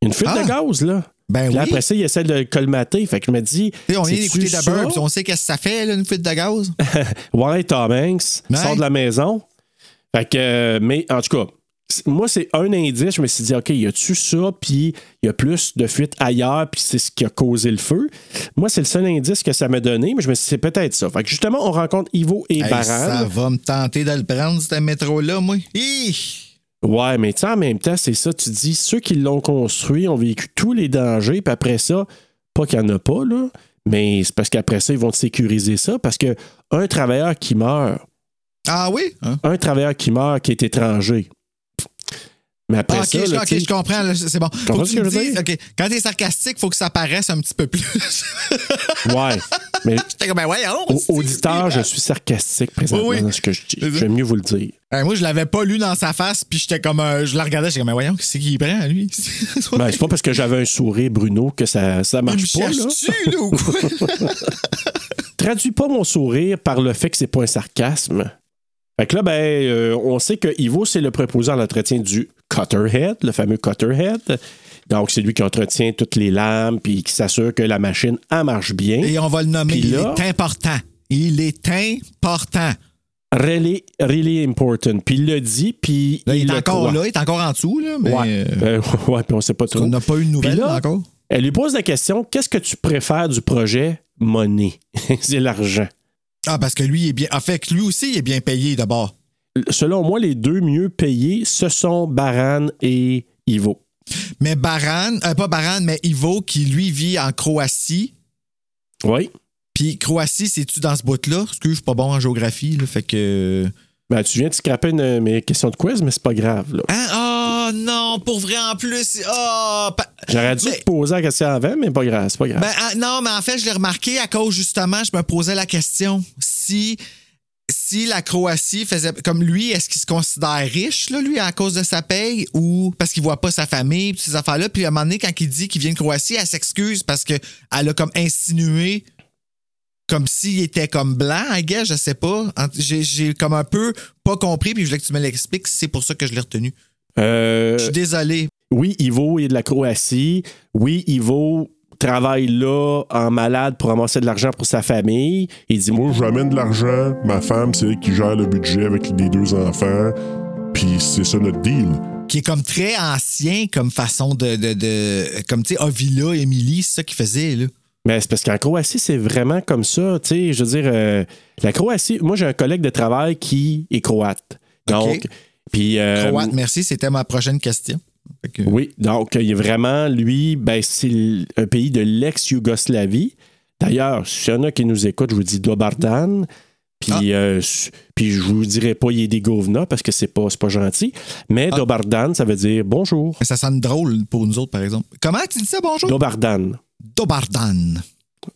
Une fuite Ah. de gaz, là. Ben Puis là, oui. après ça, il essaie de le colmater. Fait que je me dis. Tu sais, on d'écouter The ça? Burbs, on sait qu'est-ce que ça fait, là, une fuite de gaz. Ouais, Tom Hanks Ouais. sort de la maison. Fait que, euh, mais en tout cas, moi, c'est un indice. Je me suis dit, OK, y a-tu ça? Puis il y a plus de fuite ailleurs, puis c'est ce qui a causé le feu. Moi, c'est le seul indice que ça m'a donné, mais je me suis dit, c'est peut-être ça. Fait que justement, on rencontre Ivo et Hey, Baran. ça va me tenter de le prendre, ce métro-là, moi. Hi! Ouais, mais tu sais, en même temps, c'est ça. Tu dis, ceux qui l'ont construit ont vécu tous les dangers, puis après ça, pas qu'il n'y en a pas, là, mais c'est parce qu'après ça, ils vont te sécuriser ça, parce que un travailleur qui meurt, Ah oui? Hein? un travailleur qui meurt qui est étranger. Mais après Ah, ça, je, ok, je comprends, c'est bon. Faut que tu que quand t'es sarcastique, faut que ça paraisse un petit peu plus. ouais. Mais J'étais comme, ben au- auditeur, je suis sarcastique présentement Oui, oui. dans ce que je dis. J'aime mieux vous le dire. Hey, moi, je l'avais pas lu dans sa face, puis j'étais comme, euh, je la regardais, j'étais comme, mais voyons, qu'est-ce qu'il prend, lui? Ben, c'est pas parce que j'avais un sourire, Bruno, que ça, ça marche pas. Là. cherche-tu, là, ou quoi? Traduis pas mon sourire par le fait que c'est pas un sarcasme. Fait que là, ben, euh, on sait que Ivo, c'est le préposé à l'entretien du Cutterhead, le fameux Cutterhead. Donc, c'est lui qui entretient toutes les lames puis qui s'assure que la machine, elle marche bien. Et on va le nommer, Puis il là- est important. Il est important. Really, really important. Puis il le dit, puis Là, il, il est le encore croit. là, il est encore en dessous, là, mais Ouais. euh, Euh, ouais, puis on sait pas trop. on n'a pas eu de nouvelles Puis là, encore. Elle lui pose la question qu'est-ce que tu préfères du projet Money C'est l'argent. Ah, parce que lui, est bien. En fait, lui aussi, il est bien payé d'abord. Selon moi, les deux mieux payés, ce sont Baran et Ivo. Mais Baran, euh, pas Baran, mais Ivo, qui lui vit en Croatie. Oui. Puis Croatie, c'est-tu dans ce bout-là? Parce que je suis pas bon en géographie, là, fait que. Ben, tu viens de scraper une, mes questions de quiz, mais c'est pas grave. Là. Hein? Oh non, pour vrai en plus. Oh, pa- J'aurais dû Mais- te poser la question avant, mais pas grave, c'est pas grave. Ben, ah, non, mais en fait, je l'ai remarqué à cause justement, je me posais la question si si la Croatie faisait comme lui, est-ce qu'il se considère riche là, lui, à cause de sa paye ou parce qu'il voit pas sa famille, ces affaires-là. Puis à un moment donné, quand il dit qu'il vient de Croatie, elle s'excuse parce que elle a comme insinué comme s'il était comme blanc, I guess, je sais pas. J'ai j'ai comme un peu pas compris, puis je voulais que tu me l'expliques. C'est pour ça que je l'ai retenu. Euh, Je suis désolé. oui, Ivo est de la Croatie. Oui, Ivo travaille là en malade pour ramasser de l'argent pour sa famille. Il dit Moi, j'amène de l'argent. Ma femme, c'est elle qui gère le budget avec les deux enfants. Puis c'est ça notre deal. qui est comme très ancien comme façon de. de, de- comme tu sais, Avila, Emily, c'est ça qu'il faisait, là. Mais c'est parce qu'en Croatie, c'est vraiment comme ça. Tu sais, je veux dire, euh, la Croatie, moi, j'ai un collègue de travail qui est croate. Donc. Puis. euh, Croate, merci, c'était ma prochaine question. Que- Oui, donc il est vraiment, lui, ben, c'est un pays de l'ex-Yougoslavie. D'ailleurs, s'il y en a qui nous écoutent, je vous dis Dobardan. Puis, Ah. euh, puis je vous dirai pas Yedegovna parce que c'est pas, pas gentil. Mais Ah. Dobardan, ça veut dire bonjour. Mais ça sonne drôle pour nous autres, par exemple. Comment tu dis ça, bonjour? Dobardan. Dobardan.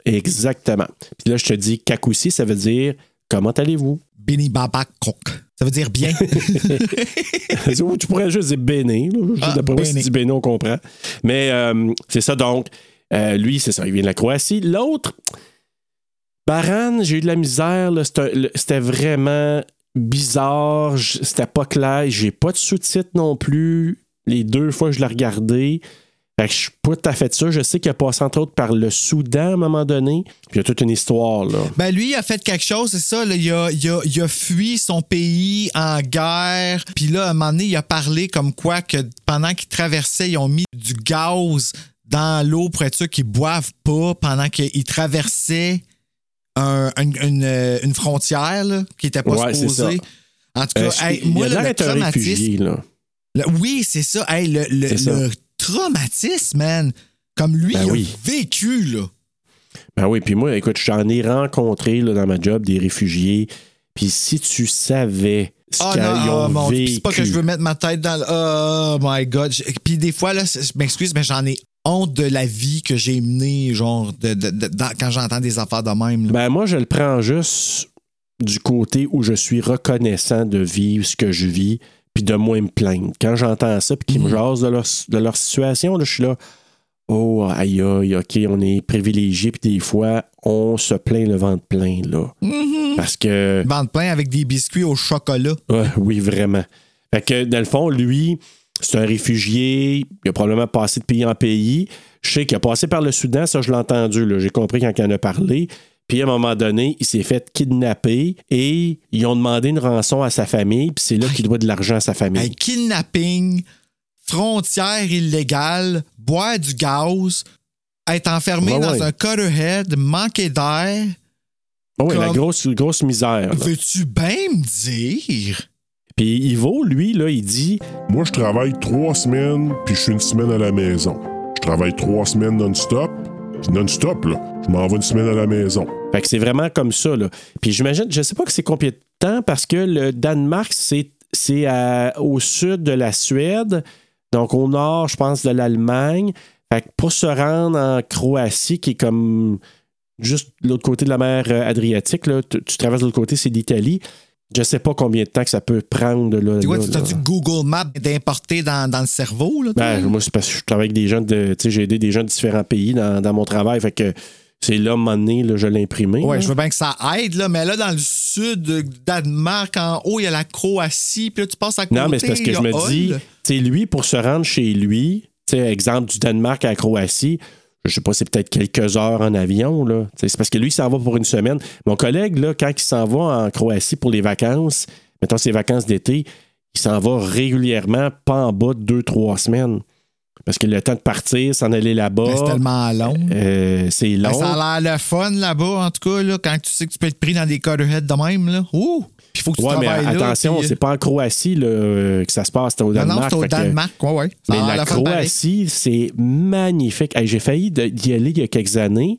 Exactement. Puis là, je te dis Kakoussi, ça veut dire comment allez-vous? Bini Baba Kok. Ça veut dire bien. Tu pourrais juste dire Béné. Ah, D'après moi, si tu dis Béné, on comprend. Mais euh, c'est ça, donc. euh, lui, c'est ça, il vient de la Croatie. L'autre, Baran, j'ai eu de la misère. C'était vraiment bizarre. C'était pas clair. J'ai pas de sous-titres non plus. Les deux fois que je l'ai regardé. Fait que je suis pas tout à fait sûr. Je sais qu'il a passé entre autres par le Soudan à un moment donné. Puis il y a toute une histoire, là. Ben lui, il a fait quelque chose, c'est ça. Là, il, a, il a- il a fui son pays en guerre. Puis là, à un moment donné, il a parlé comme quoi que pendant qu'il traversait, ils ont mis du gaz dans l'eau pour être sûr qu'ils boivent pas pendant qu'ils traversaient un- une, une- une frontière là, qui n'était pas Ouais, supposée. En tout cas, Euh, hey, il moi, a là, l'air le traumatisme. réfugié, là. oui, c'est ça. Hey, le, le- le traumatisme, man. Comme lui, Ben il oui. a vécu, là. Ben oui, puis moi, écoute, j'en ai rencontré là, dans ma job des réfugiés. Puis si tu savais ce Oh qu'ils non, ont oh mon Dieu, vécu. c'est pas que je veux mettre ma tête dans le. Oh my God. Puis des fois, là, je m'excuse, mais j'en ai honte de la vie que j'ai menée, genre, de, de- de- dans- quand j'entends des affaires de même. là. Ben moi, je le prends juste du côté où je suis reconnaissant de vivre ce que je vis, puis de moins me plaindre. Quand j'entends ça, puis qu'ils me jasent de leur, de leur situation, là, je suis là. oh, aïe, aïe, OK, on est privilégié, puis des fois, on se plaint le ventre plein, là. Parce que. Ventre plein avec des biscuits au chocolat. Oui, vraiment. Fait que, dans le fond, lui, c'est un réfugié. Il a probablement passé de pays en pays. Je sais qu'il a passé par le Soudan, ça, je l'ai entendu. là. J'ai compris quand il en a parlé. Puis, à un moment donné, il s'est fait kidnapper et ils ont demandé une rançon à sa famille. Puis, c'est là qu'il doit de l'argent à sa famille. Hey, kidnapping, frontière illégale, boire du gaz, être enfermé Ouais, dans ouais. un cutterhead, manquer d'air. Ah oui, la grosse, grosse misère. Veux-tu bien me dire? Puis, Ivo, lui, là, il dit Moi, je travaille trois semaines, puis je suis une semaine à la maison. Je travaille trois semaines non-stop, non-stop, là, je m'en vais une semaine à la maison. Fait que c'est vraiment comme ça. Là. Puis j'imagine, je sais pas que c'est combien de temps parce que le Danemark, c'est, c'est au sud de la Suède, donc au nord, je pense, de l'Allemagne. Fait que pour se rendre en Croatie, qui est comme juste l'autre côté de la mer euh, Adriatique, là, tu traverses de l'autre côté, c'est l'Italie. Je sais pas combien de temps que ça peut prendre. Là, Tu vois, tu as du Google Maps d'importer dans, dans le cerveau, là? Ben, moi, c'est parce que je travaille avec des gens de. Tu sais, j'ai aidé des gens de différents pays dans, dans mon travail. Fait que c'est là, à un moment donné, là, je l'ai imprimé. Ouais, là. je veux bien que ça aide, là, mais là, dans le sud Danemark, en haut, il y a la Croatie, puis là, tu passes à côté. Non, mais c'est parce que je me dis, tu sais, lui, pour se rendre chez lui, tu sais, exemple du Danemark à la Croatie, je sais pas, c'est peut-être quelques heures en avion, là. C'est parce que lui, il s'en va pour une semaine. Mon collègue, là, quand il s'en va en Croatie pour les vacances, mettons ses vacances d'été, il s'en va régulièrement, pas en bas de deux, trois semaines. Parce que le temps de partir, s'en aller là-bas, c'est tellement long. euh, c'est long. Ben, ça a l'air le fun là-bas, en tout cas, là, quand tu sais que tu peux être pris dans des cutterheads de même. Là. Ouh! Puis il faut que tu Ouais, mais travailles attention, puis- c'est pas en Croatie là, euh, que ça se passe, c'est au Non, Danemark. non, c'est au que- Danemark, ouais, ouais. Mais a la. Croatie, c'est magnifique. Hey, J'ai failli d'y aller il y a quelques années,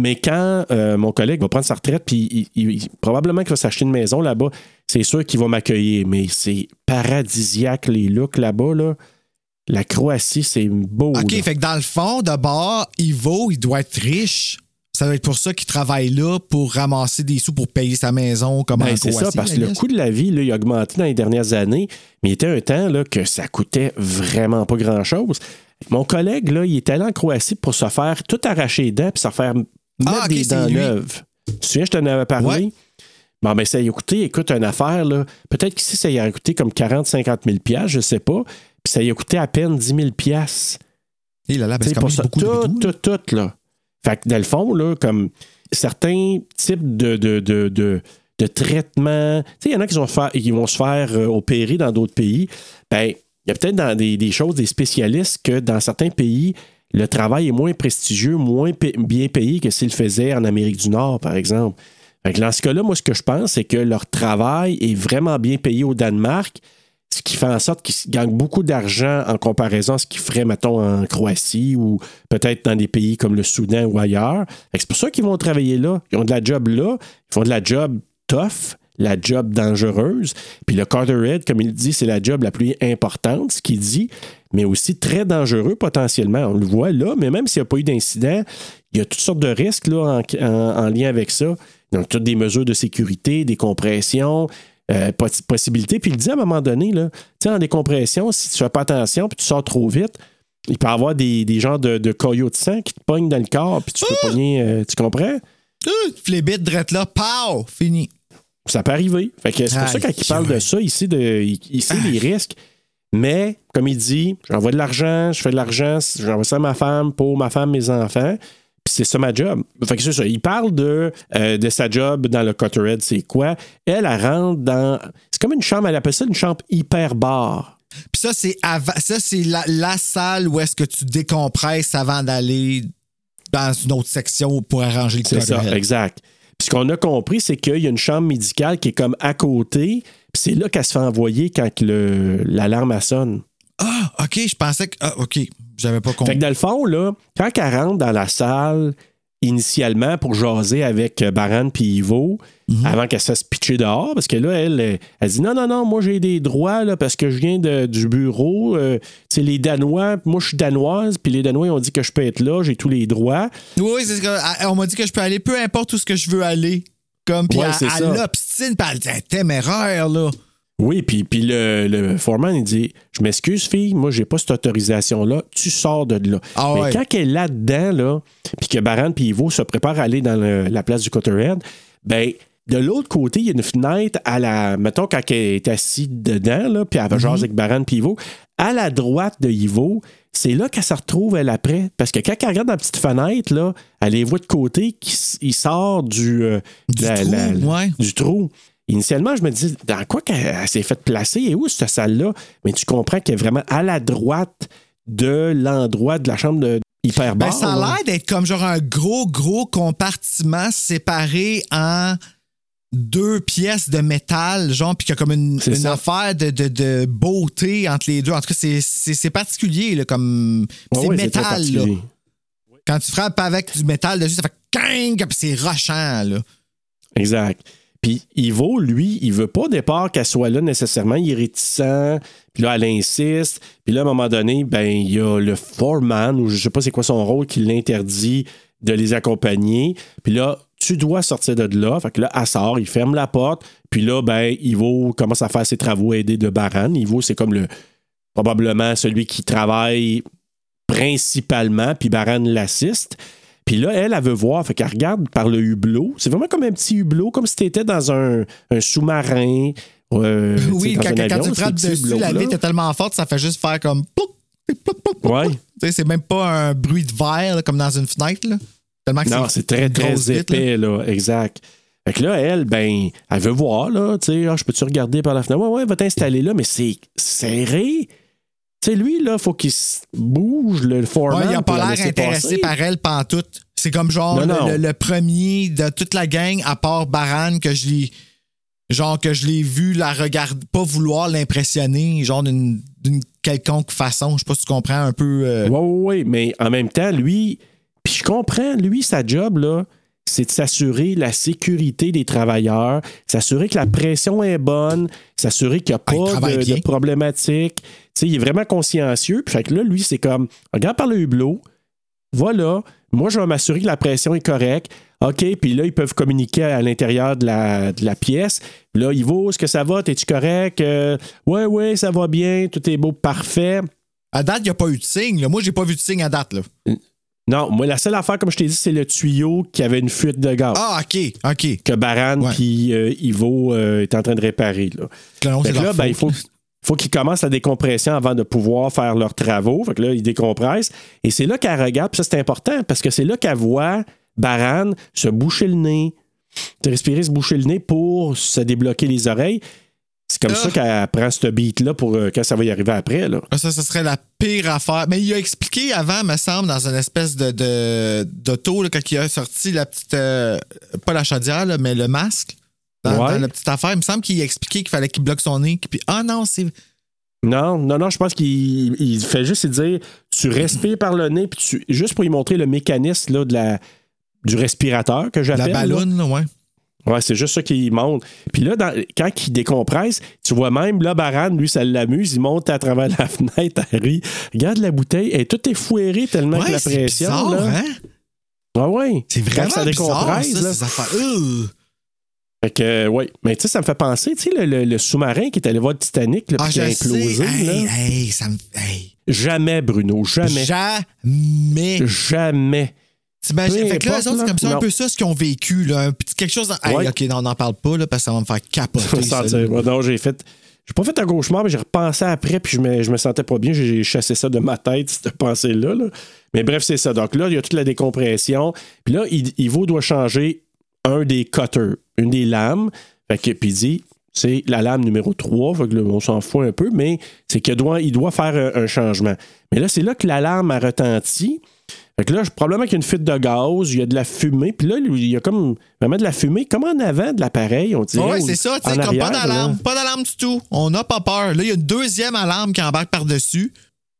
mais quand euh, mon collègue va prendre sa retraite, puis il- il- probablement qu'il va s'acheter une maison là-bas, c'est sûr qu'il va m'accueillir, mais c'est paradisiaque les looks là-bas. Là. La Croatie, c'est beau. OK, là. fait que dans le fond, d'abord, Ivo, il doit être riche. Ça doit être pour ça qu'il travaille là, pour ramasser des sous pour payer sa maison comme Ben, en c'est ça, parce que le coût de la vie, là, il a augmenté dans les dernières années, mais il était un temps là, que ça coûtait vraiment pas grand-chose. Mon collègue, là, il est allé en Croatie pour se faire tout arracher les dents puis se faire mettre Ah, ok, des dents neuves. Tu te souviens, je t'en avais parlé? Ouais. Bon, ben, ça y a coûté, écoute, une affaire, là. Peut-être qu'ici, ça y a coûté comme 40-50 000 piastres, je sais pas. Puis ça y a coûté à peine 10 000 piastres. Eh là là, ben, c'est beaucoup de tout, bidou, là. tout, tout, là. Fait que dans le fond, là, comme certains types de, de, de, de, tu sais, il y en a qui vont, faire, qui vont se faire euh, opérer dans d'autres pays. Ben, il y a peut-être dans des, des choses, des spécialistes, que dans certains pays, le travail est moins prestigieux, moins bien payé que s'ils le faisaient en Amérique du Nord, par exemple. Fait que dans ce cas-là, moi, ce que je pense, c'est que leur travail est vraiment bien payé au Danemark, ce qui fait en sorte qu'ils gagnent beaucoup d'argent en comparaison à ce qu'ils feraient, mettons, en Croatie ou peut-être dans des pays comme le Soudan ou ailleurs. C'est pour ça qu'ils vont travailler là. Ils ont de la job là. Ils font de la job tough, la job dangereuse. Puis le Carterhead, comme il dit, c'est la job la plus importante, ce qu'il dit, mais aussi très dangereux potentiellement. On le voit là, mais même s'il n'y a pas eu d'incident, il y a toutes sortes de risques là, en- en lien avec ça. Donc, toutes des mesures de sécurité, des compressions, euh, possi- possibilités. Puis il dit à un moment donné, là, tu sais, en décompression, si tu fais pas attention puis tu sors trop vite, il peut y avoir des, des genres de, de caillots de sang qui te pognent dans le corps, puis tu peux pogner, euh, tu comprends? Ah, Flébite, drette là, pow! Fini. Ça peut arriver. Fait que c'est pour ça quand il parle de ça, ici, de, il, il sait les risques. Mais, comme il dit, j'envoie de l'argent, je fais de l'argent, j'envoie ça à ma femme, pour ma femme, mes enfants. C'est ça ma job. Fait que c'est ça. Il parle de, euh, de sa job dans le Cutterhead, c'est quoi? Elle, elle rentre dans. C'est comme une chambre, elle appelle ça une chambre hyper bar. Puis ça, c'est avant- ça, c'est la, la salle où est-ce que tu décompresses avant d'aller dans une autre section pour arranger le C'est ça, exact. Puis ce qu'on a compris, c'est qu'il y a une chambre médicale qui est comme à côté. Puis c'est là qu'elle se fait envoyer quand l'alarme sonne. Ah, OK, je pensais que. Ah, OK, j'avais pas Fait compris. que dans le fond, là, quand elle rentre dans la salle initialement pour jaser avec euh, Baran puis Ivo, Mhm. avant qu'elle se fasse pitcher dehors, parce que là, elle, euh, elle dit non, non, non, moi j'ai des droits là, parce que je viens de- du bureau. euh, c'est les Danois, moi je suis danoise, puis les Danois ils ont dit que je peux être là, j'ai tous les droits. Oui, c'est ce que- ah, on m'a dit que je peux aller peu importe où ce que je veux aller. Comme, puis Ouais, elle, l'obstine, puis elle dit, téméraire, là. Oui, puis, puis le, le foreman, il dit Je m'excuse, fille, moi, j'ai pas cette autorisation-là, tu sors de là. Ah Mais ouais. quand elle est là-dedans, là, puis que Baran puis Ivo se préparent à aller dans le- la place du Cotterhead, ben, de l'autre côté, il y a une fenêtre à la. Mettons, quand elle est assise dedans, là, puis elle va jaser avec Baran puis Ivo, à la droite de Ivo, c'est là qu'elle se retrouve, elle, après. Parce que quand elle regarde dans la petite fenêtre, là, elle les voit de côté, il sort du, euh, Du trou, ouais. du trou. Initialement, je me dis, dans quoi qu'elle elle s'est fait placer et où cette salle-là? Mais tu comprends qu'elle est vraiment à la droite de l'endroit de la chambre de hyperbare. Ben, ça a l'air d'être comme genre un gros, gros compartiment séparé en deux pièces de métal, genre, puis qu'il y a comme une, une affaire de, de- de beauté entre les deux. En tout cas, c'est- particulier, là, comme. C'est métal, là. Quand tu frappes avec du métal dessus, ça fait cang, puis c'est rochant, là. Exact. Puis Ivo, lui, il veut pas au départ qu'elle soit là nécessairement. Il est réticent. Puis là, elle insiste. Puis là, à un moment donné, ben, il y a le foreman, ou je sais pas c'est quoi son rôle, qui l'interdit de les accompagner. Puis là, tu dois sortir de là. Fait que là, elle sort, il ferme la porte. Puis là, ben, Ivo commence à faire ses travaux aidés de Baran. Ivo, c'est comme le probablement celui qui travaille principalement, puis Baran l'assiste. Puis là, elle, elle veut voir, fait qu'elle regarde par le hublot. C'est vraiment comme un petit hublot, comme si tu étais dans un, un sous-marin. euh, oui, quand, un quand avion, tu frappes dessus, la vitre est tellement forte, ça fait juste faire comme. Ouais. C'est même pas un bruit de verre, là, comme dans une fenêtre, là. Tellement que Non, c'est très, très là. épais, là. Exact. Fait que là, elle, ben, elle veut voir, là, tu sais, ah, je peux-tu regarder par la fenêtre? Ouais, ouais, va t'installer là, mais c'est serré. Tu sais, lui, là, faut qu'il bouge, le foreman. Ouais, il a pas l'air intéressé passer. par elle pantoute. C'est comme genre Non, non. Le, le premier de toute la gang, à part Baran, que je l'ai. Genre que je l'ai vu la regarder, pas vouloir l'impressionner, genre d'une d'une quelconque façon. Je sais pas si tu comprends un peu. euh, Oui, oui, oui, mais en même temps, lui, puis je comprends, lui, sa job, là, c'est de s'assurer la sécurité des travailleurs, s'assurer que la pression est bonne, s'assurer qu'il n'y a Ah, pas de, de problématique. Il est vraiment consciencieux. Puis fait que là, lui, c'est comme, regarde par le hublot, voilà, moi, je vais m'assurer que la pression est correcte. OK, puis là, ils peuvent communiquer à l'intérieur de la, de la pièce. Là, Ivo, est-ce que ça va? T'es-tu correct? Euh, ouais, ouais, ça va bien, tout est beau, parfait. À date, il n'y a pas eu de signe. là. Moi, j'ai pas vu de signe à date. Là. Non, moi, la seule affaire, comme je t'ai dit, c'est le tuyau qui avait une fuite de gaz. Ah, OK, OK. Que Baran puis euh, Ivo euh, est en train de réparer. Là. Fait que ben, il faut, faut qu'ils commencent la décompression avant de pouvoir faire leurs travaux. Fait que là, ils décompressent. Et c'est là qu'elle regarde, puis ça, c'est important, parce que c'est là qu'elle voit Baran se boucher le nez, se respirer, se boucher le nez pour se débloquer les oreilles. C'est comme Ah. ça qu'elle prend ce beat-là pour euh, quand ça va y arriver après. Là. Ah, Ça, ce serait la pire affaire. Mais il a expliqué avant, me semble, dans une espèce de, de d'auto, quand il a sorti la petite. euh, pas la chaudière, là, mais le masque. Dans, Ouais. dans la petite affaire, il me semble qu'il a expliqué qu'il fallait qu'il bloque son nez. Puis, ah non, c'est. Non, non, non, je pense qu'il il fait juste dire tu respires par le nez, puis tu, juste pour lui montrer le mécanisme là, de la, du respirateur que La j'appelle. là. ballonne, là, ouais. Ouais, c'est juste ça qu'il montre. Puis là, dans- quand il décompresse, tu vois même, là, Baran, lui, ça l'amuse, il monte à travers la fenêtre, Harry. Regarde la bouteille, elle est toute effouérée tellement que la c'est pression. bizarre, là. hein? Ah ouais. C'est Quand vraiment ça bizarre, décompresse, ça, là. Ugh. Fait que, euh, ouais. Mais tu sais, ça me fait penser, tu sais, le, le- le sous-marin qui est allé voir le Titanic, là, Ah, qui a implosé. là. Hey, hey, ça me. Hey. Jamais, Bruno, jamais. Jamais. Jamais. T'imagines? Fait que là, eux autres, c'est comme ça, un peu ça, ce qu'ils ont vécu, là. Un petit quelque chose. Dans... Hey. OK, non, on n'en parle pas, là, parce que ça va me faire capoter. ça. Moi, non, j'ai fait. J'ai pas fait un cauchemar, mais j'ai repensé après, puis je me, je me sentais pas bien. J'ai chassé ça de ma tête, cette pensée-là. là. Mais bref, c'est ça. Donc là, il y a toute la décompression. Puis là, il- Ivo doit changer un des cutters, une des lames. Fait que, puis il dit, c'est la lame numéro 3. Fait que là, on s'en fout un peu, mais c'est qu'il doit, il doit faire un, un changement. Mais là, c'est là que l'alarme a retenti. Fait que là, probablement qu'il y a une fuite de gaz, il y a de la fumée. Puis là, il y a comme vraiment de la fumée, comme en avant de l'appareil, on dirait. Ouais, ou c'est ça, tu sais, comme pas d'alarme. Pas d'alarme du tout. On n'a pas peur. Là, il y a une deuxième alarme qui embarque par-dessus.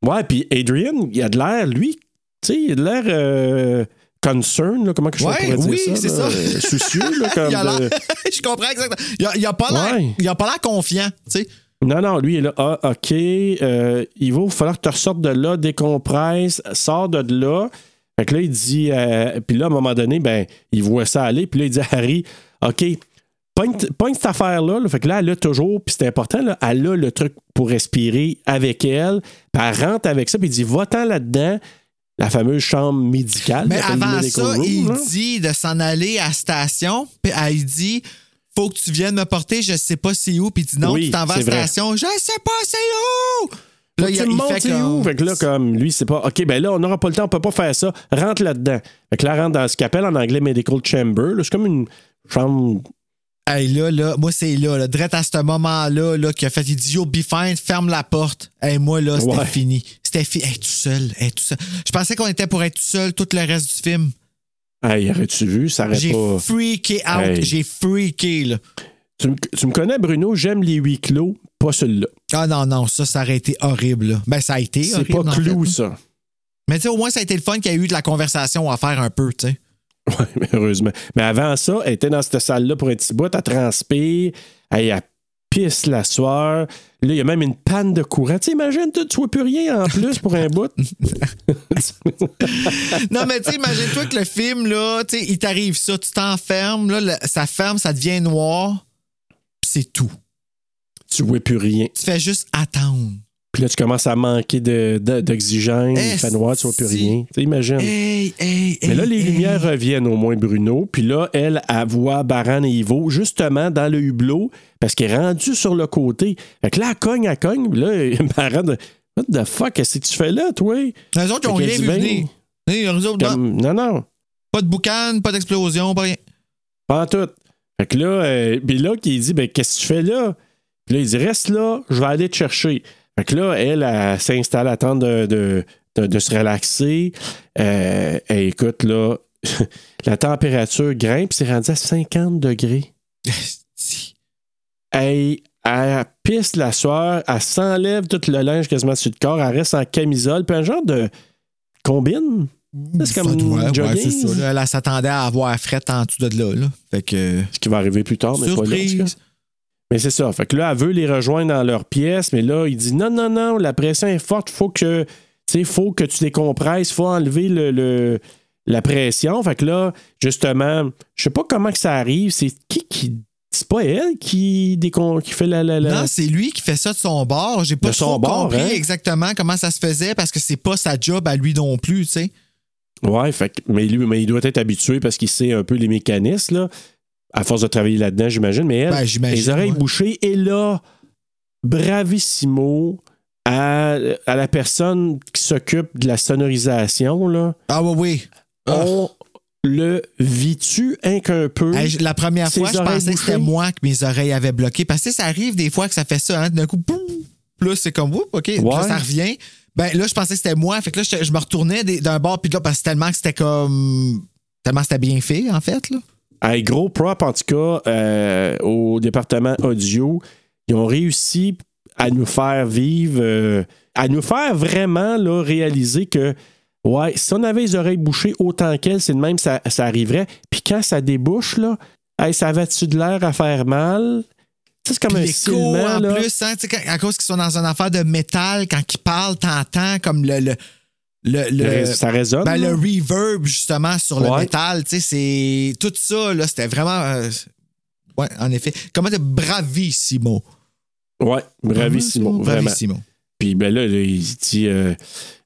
Ouais, puis Adrian, il a de l'air, lui, tu sais, il a de l'air euh, concern, là, comment que je Ouais, pourrais dire oui, ça? c'est ça. euh, soucieux, là, comme Il a de- Je comprends exactement. Il a, il a pas l'air Ouais. confiant, tu sais. Non, non, lui, il est là, ah, OK, euh, il va falloir que tu ressortes de là, décompresse, sors de là. Fait que là, il dit, euh, puis là, à un moment donné, ben, il voit ça aller, puis là, il dit à Harry, OK, pogne cette affaire-là. là. Fait que là, elle a toujours, puis c'est important, là, elle a le truc pour respirer avec elle. Puis elle rentre avec ça, puis il dit Va-t'en là-dedans, la fameuse chambre médicale. Mais il avant ça, room, il là. dit de s'en aller à la station, puis elle dit Faut que tu viennes me porter, je sais pas c'est où, puis il dit non, Oui, tu t'en vas à la station, je sais pas c'est où. Là, Là, il, il, il monte, fait comme- où? Fait que là, comme lui, c'est pas. OK, ben là, on n'aura pas le temps, on peut pas faire ça. Rentre là-dedans. Fait que là, rentre dans ce qu'elle appelle en anglais Medical Chamber. C'est comme une chambre. Hey, là, là, moi, c'est là, là, direct à ce moment-là, là, qu'il a fait, il dit, You'll be fine, ferme la porte. Hey, moi, là, c'était Ouais. fini. C'était fini. Hey, tout seul, hey, tout seul. Je pensais qu'on était pour être tout seul tout le reste du film. Hey, aurais-tu vu? Ça aurait J'ai pas. freaké out. Hey. J'ai freaké, là. Tu, me- tu me connais, Bruno, j'aime les huis clos, pas celui-là. Ah non, non, ça, ça aurait été horrible, là. Ben, ça a été C'est pas clou, fait. ça. Mais tu sais, au moins, ça a été le fun qu'il y a eu de la conversation à faire un peu, tu sais. Oui, mais heureusement. Mais avant ça, elle était dans cette salle-là pour un petit bout, elle transpire, elle, elle pisse la soeur. Là, il y a même une panne de courant. Imagine, tu vois plus rien en plus pour un bout. Non, mais tu sais, imagine-toi que le film, là, il t'arrive ça, tu t'enfermes, là, le- ça ferme, ça devient noir, puis c'est tout. tu vois plus rien. Tu fais juste attendre. Puis là, tu commences à manquer de- de- d'oxygène, il fait noir, tu vois plus rien. Tu sais, imagine. Hey, hey, Mais là, les lumières reviennent au moins, Bruno. Puis là, elle, elle voit Baran et Ivo justement dans le hublot parce qu'elle est rendue sur le côté. Fait que là, elle cogne, elle cogne. Puis là, Baran, de, What the fuck, qu'est-ce que tu fais là, toi? Les autres, ils ont rien qu'elle vu ben, venir. Non. Comme- non, non. Pas de boucan, pas d'explosion, pas rien. Pas en tout. Fait que là, euh, puis là, qui dit, ben, qu'est-ce que tu fais là? Puis là, il dit, reste là, je vais aller te chercher. Fait que là, elle, elle, s'installe à attendre de, de, de- de se relaxer. Euh, et écoute, là, la température grimpe, c'est rendu à 50 degrés. Elle, elle pisse la soeur, elle s'enlève tout le linge quasiment sur le corps, elle reste en camisole, puis un genre de combine. C'est comme Ouais, une ouais, jogging. c'est ça. là. Elle, s'attendait à avoir frette en dessous de là. là. Fait que. Ce qui va arriver plus tard, mais pas là. en tout cas. Surprise. Mais c'est ça. Fait que là, elle veut les rejoindre dans leur pièce, mais là, il dit non, non, non, la pression est forte, faut que, tu sais, faut que tu décompresses, faut enlever le, le- la pression. Fait que là, justement, je sais pas comment que ça arrive. C'est qui qui. C'est pas elle qui, fait la. la, la- Non, c'est lui qui fait ça de son bord. J'ai pas De son trop bord, compris hein? exactement comment ça se faisait parce que c'est pas sa job à lui non plus, tu sais. Ouais, fait mais, lui, mais il doit être habitué parce qu'il sait un peu les mécanismes, là, à force de travailler là-dedans, j'imagine. Mais elle, Ben, les oreilles ouais. bouchées, et là, bravissimo à, à la personne qui s'occupe de la sonorisation, là. Ah oui, oui. Ah. On le vit-tu un qu'un peu? Hey, je- la première fois, je pensais que c'était bouchées? moi que mes oreilles avaient bloqué. Parce que ça arrive des fois que ça fait ça, hein, d'un coup, boum, là, c'est comme, oups, OK. Là, Ouais. ça revient. Ben là, je pensais que c'était moi. Fait que là, je, je me retournais d'un bord puis de là parce que tellement que c'était comme. Tellement c'était bien fait, en fait, là. Hey, gros prop, en tout cas, euh, au département audio. Ils ont réussi à nous faire vivre, euh, à nous faire vraiment là, réaliser que, ouais, si on avait les oreilles bouchées autant qu'elle, c'est de même ça, ça arriverait. Puis quand ça débouche, là, hey, ça avait-tu de l'air à faire mal? C'est comme Puis un silement, en là. plus, hein, quand- à cause qu'ils sont dans une affaire de métal, quand ils parlent, t'entends comme le. le le, le- ça résonne, ben, le reverb, justement, sur le métal. Tu sais, c'est. Tout ça, là, c'était vraiment. euh, ouais, en effet. Comment dire bravissimo. Ouais, bravissimo, vraiment. Bravissimo. Puis ben là, là, il dit euh,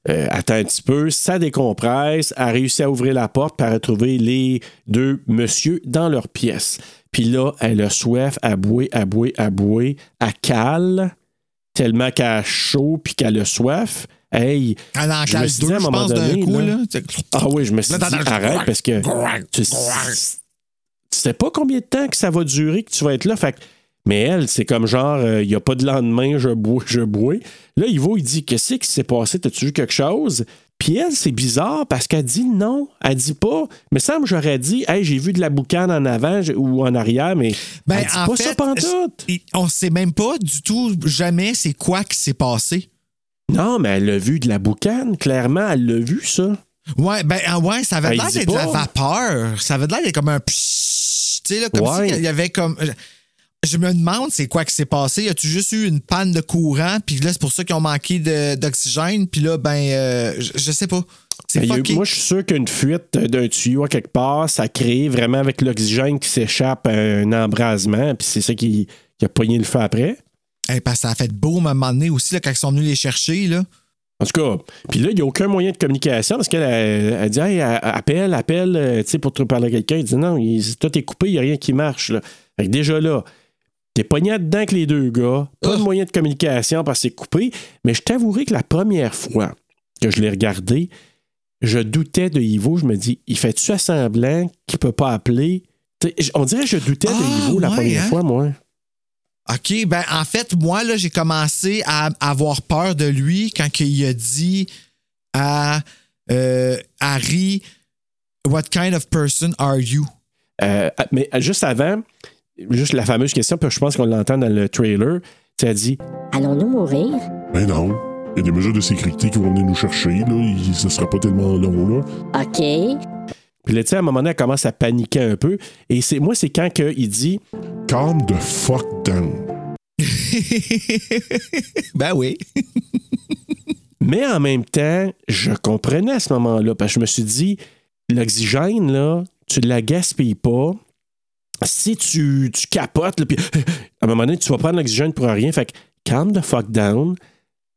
euh, Attends un petit peu, ça décompresse, a réussi à ouvrir la porte pour retrouver les deux monsieur dans leur pièce. Puis là, elle a soif, à bouer, à bouer, à bouer, à cale, tellement qu'elle a chaud puis qu'elle a soif. Hey, Elle en je me cale deux, à un je moment pense, d'un donné, coup, là, là. ah oui, je me suis dit arrête parce que tu, sais pas combien de temps que ça va durer que tu vas être là. Fait mais elle, c'est comme genre, il n'y a pas de lendemain, je bois, je bois. Là, Ivo, il dit Qu'est-ce qui s'est passé? T'as-tu vu quelque chose? Puis elle, c'est bizarre parce qu'elle dit non. Elle dit pas. Mais ça me j'aurais dit Hey, j'ai vu de la boucane en avant ou en arrière, mais Ben, elle dit en pas fait, ça pantoute. on sait même pas du tout, jamais, c'est quoi qui s'est passé. Non, mais elle a vu de la boucane. Clairement, elle l'a vu, ça. Ouais, ben, ah ouais, ça avait Ben, l'air d'être de la vapeur. Ça avait l'air d'être comme un Tu sais, là, comme Ouais. s'il y avait comme. Je me demande c'est quoi qui s'est passé. Y a-tu juste eu une panne de courant? Puis là, c'est pour ça qu'ils ont manqué d'oxygène. Puis là, ben, euh, je, je sais pas. C'est Ben, eu- moi, je suis sûr qu'une fuite d'un tuyau à quelque part, ça crée vraiment avec l'oxygène qui s'échappe un embrasement, puis c'est ça qui, qui a pogné le feu après. Eh, parce que ça a fait beau à un moment donné aussi, là, quand ils sont venus les chercher. Là. En tout cas, puis là, il n'y a aucun moyen de communication parce qu'elle elle, elle dit hey, appelle, appelle, euh, tu sais, pour te parler à quelqu'un. Il dit non, il, tout est coupé, il n'y a rien qui marche. Là. Fait que déjà là, t'es pogné dedans avec les deux gars, pas de Ah. moyen de communication parce que c'est coupé. Mais je t'avouerai que la première fois que je l'ai regardé, je doutais de Ivo. Je me dis, il fait-tu à semblant qu'il peut pas appeler? On dirait que je doutais Ah, de Ivo la ouais, première hein? fois, moi. OK, ben en fait, moi, là, j'ai commencé à avoir peur de lui quand il a dit à euh, Harry What kind of person are you? Euh, mais juste avant, juste la fameuse question, puis je pense qu'on l'entend dans le trailer, tu as dit Allons-nous mourir? Ben non. Il y a des mesures de sécurité qui vont venir nous chercher. Là. Il- Ce sera pas tellement long. Là. OK. Puis là, tu sais, à un moment donné, elle commence à paniquer un peu. Et c'est moi, c'est quand que il dit Calm the fuck down. ben oui. Mais en même temps, je comprenais à ce moment-là, parce que je me suis dit, l'oxygène, là, tu ne la gaspilles pas. Si tu, capotes, à un moment donné, tu vas prendre l'oxygène pour rien. Fait que calm the fuck down.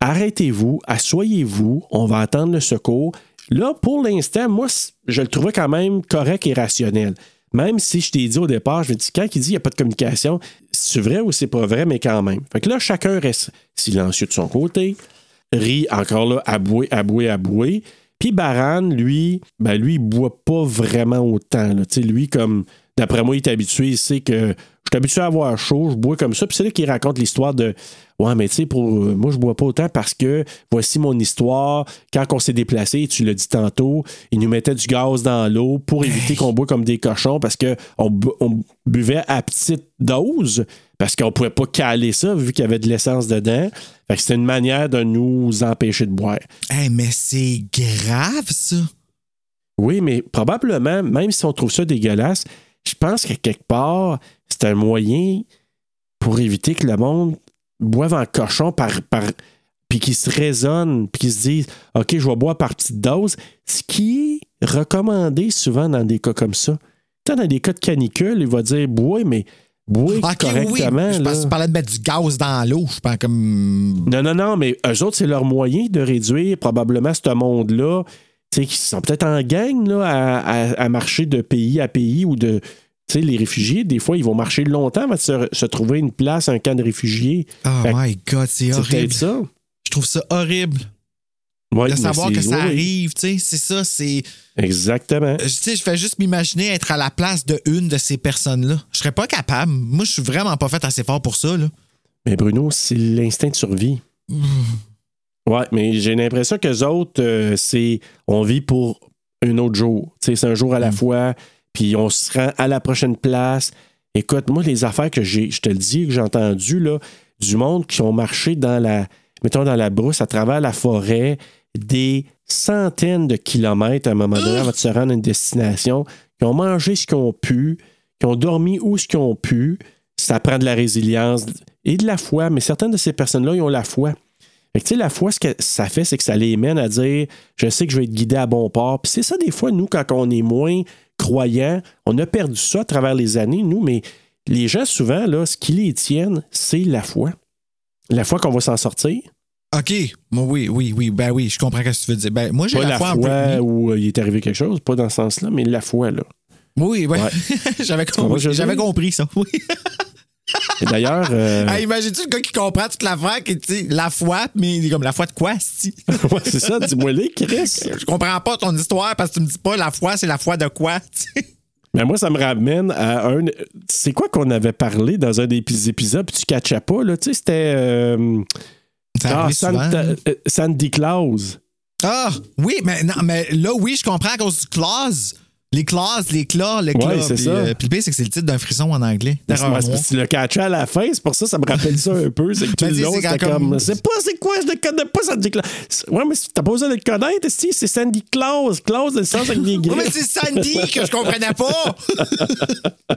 Arrêtez-vous, asseyez-vous, on va attendre le secours. Là, pour l'instant, moi, je le trouvais quand même correct et rationnel. Même si je t'ai dit au départ, je me dis, quand il dit qu'il n'y a pas de communication, c'est vrai ou c'est pas vrai, mais quand même. Fait que là, chacun reste silencieux de son côté, rit encore là, aboué, aboué, aboué. Puis Baran, lui, ben lui, il boit pas vraiment autant. Lui, comme, d'après moi, il est habitué, il sait que je suis habitué à avoir chaud, je bois comme ça. Puis c'est là qu'il raconte l'histoire de Ouais, mais tu sais, pour euh, moi, je bois pas autant parce que voici mon histoire. Quand on s'est déplacé, tu l'as dit tantôt, ils nous mettaient du gaz dans l'eau pour éviter qu'on boit comme des cochons parce qu'on on buvait à petite dose parce qu'on pouvait pas caler ça vu qu'il y avait de l'essence dedans. Fait que c'était une manière de nous empêcher de boire. Hey, mais c'est grave, ça. Oui, mais probablement, même si on trouve ça dégueulasse, je pense qu'à quelque part, c'est un moyen pour éviter que le monde boive en cochon par. par puis qu'ils se raisonnent, puis qu'ils se disent OK, je vais boire par petite dose. Ce qui est recommandé souvent dans des cas comme ça. Dans des cas de canicule, il va dire bois, mais bois Ok, oui. correctement. Je pense que tu parlais de mettre du gaz dans l'eau. Je pense comme. Non, non, non, mais eux autres, c'est leur moyen de réduire probablement ce monde-là. Tu sais, qui sont peut-être en gang là, à, à- à marcher de pays à pays ou de. Tu sais, les réfugiés, des fois, ils vont marcher longtemps avant de se, se trouver une place, un camp de réfugiés. Oh Fait my God, c'est C'est horrible. ça. Je trouve ça horrible Ouais, de savoir que ça oui, arrive. Tu sais, c'est ça, c'est. Exactement. Je- Tu sais, je fais juste m'imaginer être à la place de une de ces personnes-là. Je serais pas capable. Moi, je suis vraiment pas fait assez fort pour ça, là. Mais Bruno, c'est l'instinct de survie. Ouais, mais j'ai l'impression que autres, euh, c'est on vit pour un autre jour. Tu sais, c'est un jour à la fois, puis on se rend à la prochaine place. Écoute, moi, les affaires que j'ai, je te le dis, que j'ai entendu, là, du monde qui ont marché dans la, mettons, dans la brousse, à travers la forêt, des centaines de kilomètres à un moment donné avant de se rendre à une destination, qui ont mangé ce qu'ils ont pu, qui ont dormi où ce qu'ils ont pu. Ça prend de la résilience et de la foi, mais certaines de ces personnes-là, ils ont la foi. Fait que, tu sais, la foi, ce que ça fait, c'est que ça les mène à dire Je sais que je vais être guidé à bon port. Puis c'est ça, des fois, nous, quand on est moins croyants, on a perdu ça à travers les années, nous, mais les gens, souvent, là, ce qui les tiennent, c'est la foi. La foi qu'on va s'en sortir. OK. Oui, oui, oui. Ben oui, je comprends ce que tu veux dire. Ben, moi, j'ai la, la foi en foi où euh, il est arrivé quelque chose, pas dans ce sens-là, mais la foi, là. Oui, ouais. Ouais. j'avais compris, ça. Oui. Et d'ailleurs, euh, Hey, Imagine-tu le gars qui comprend toute l'affaire, qui dit la foi, mais il est comme la foi de quoi, si? ouais, c'est ça, dis-moi les, Chris. Je comprends pas ton histoire parce que tu me dis pas la foi, c'est la foi de quoi, tu sais? Mais moi, ça me ramène à un. C'est quoi qu'on avait parlé dans un des épis- épisodes, puis tu catchais pas, là? Tu sais, c'était. euh, ah, Santa- euh, Sandy Claus. Ah, oui, mais non, mais là, oui, je comprends à cause du clause. Les clauses, les claws, le Ouais, claw. c'est puis, ça. euh, puis le pire, c'est que c'est le titre d'un frisson en anglais. C'est tu le catchais à la fin, c'est pour ça ça me rappelle ça un peu. C'est que tout Ben, c'est comme. C'est pas c'est quoi, je ne connais pas Sandy Claus. Ouais, mais t'as pas besoin de le connaître, si, c'est Sandy Claus. Claus, dans le sens avec des Oui, mais c'est Sandy que je comprenais pas.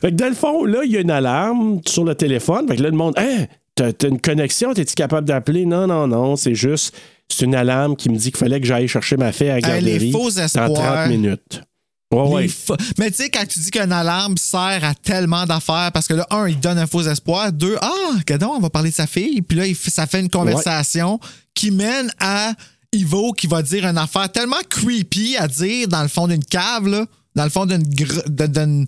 Fait que dans le fond, là, il y a une alarme sur le téléphone. Fait que là, le monde, hein, t'as t'as une connexion, t'es-tu capable d'appeler? Non, non, non, c'est juste, c'est une alarme qui me dit qu'il fallait que j'aille chercher ma fille à la Hey, les garderie faux dans espoirs. 30 minutes. Ouais, ouais. fa- Mais tu sais, quand tu dis qu'une alarme sert à tellement d'affaires, parce que là, un, il donne un faux espoir. Deux, ah, donc, on va parler de sa fille. Puis là, ça fait une conversation qui mène à Ivo qui va dire une affaire tellement creepy à dire dans le fond d'une cave, là. Dans le fond d'une.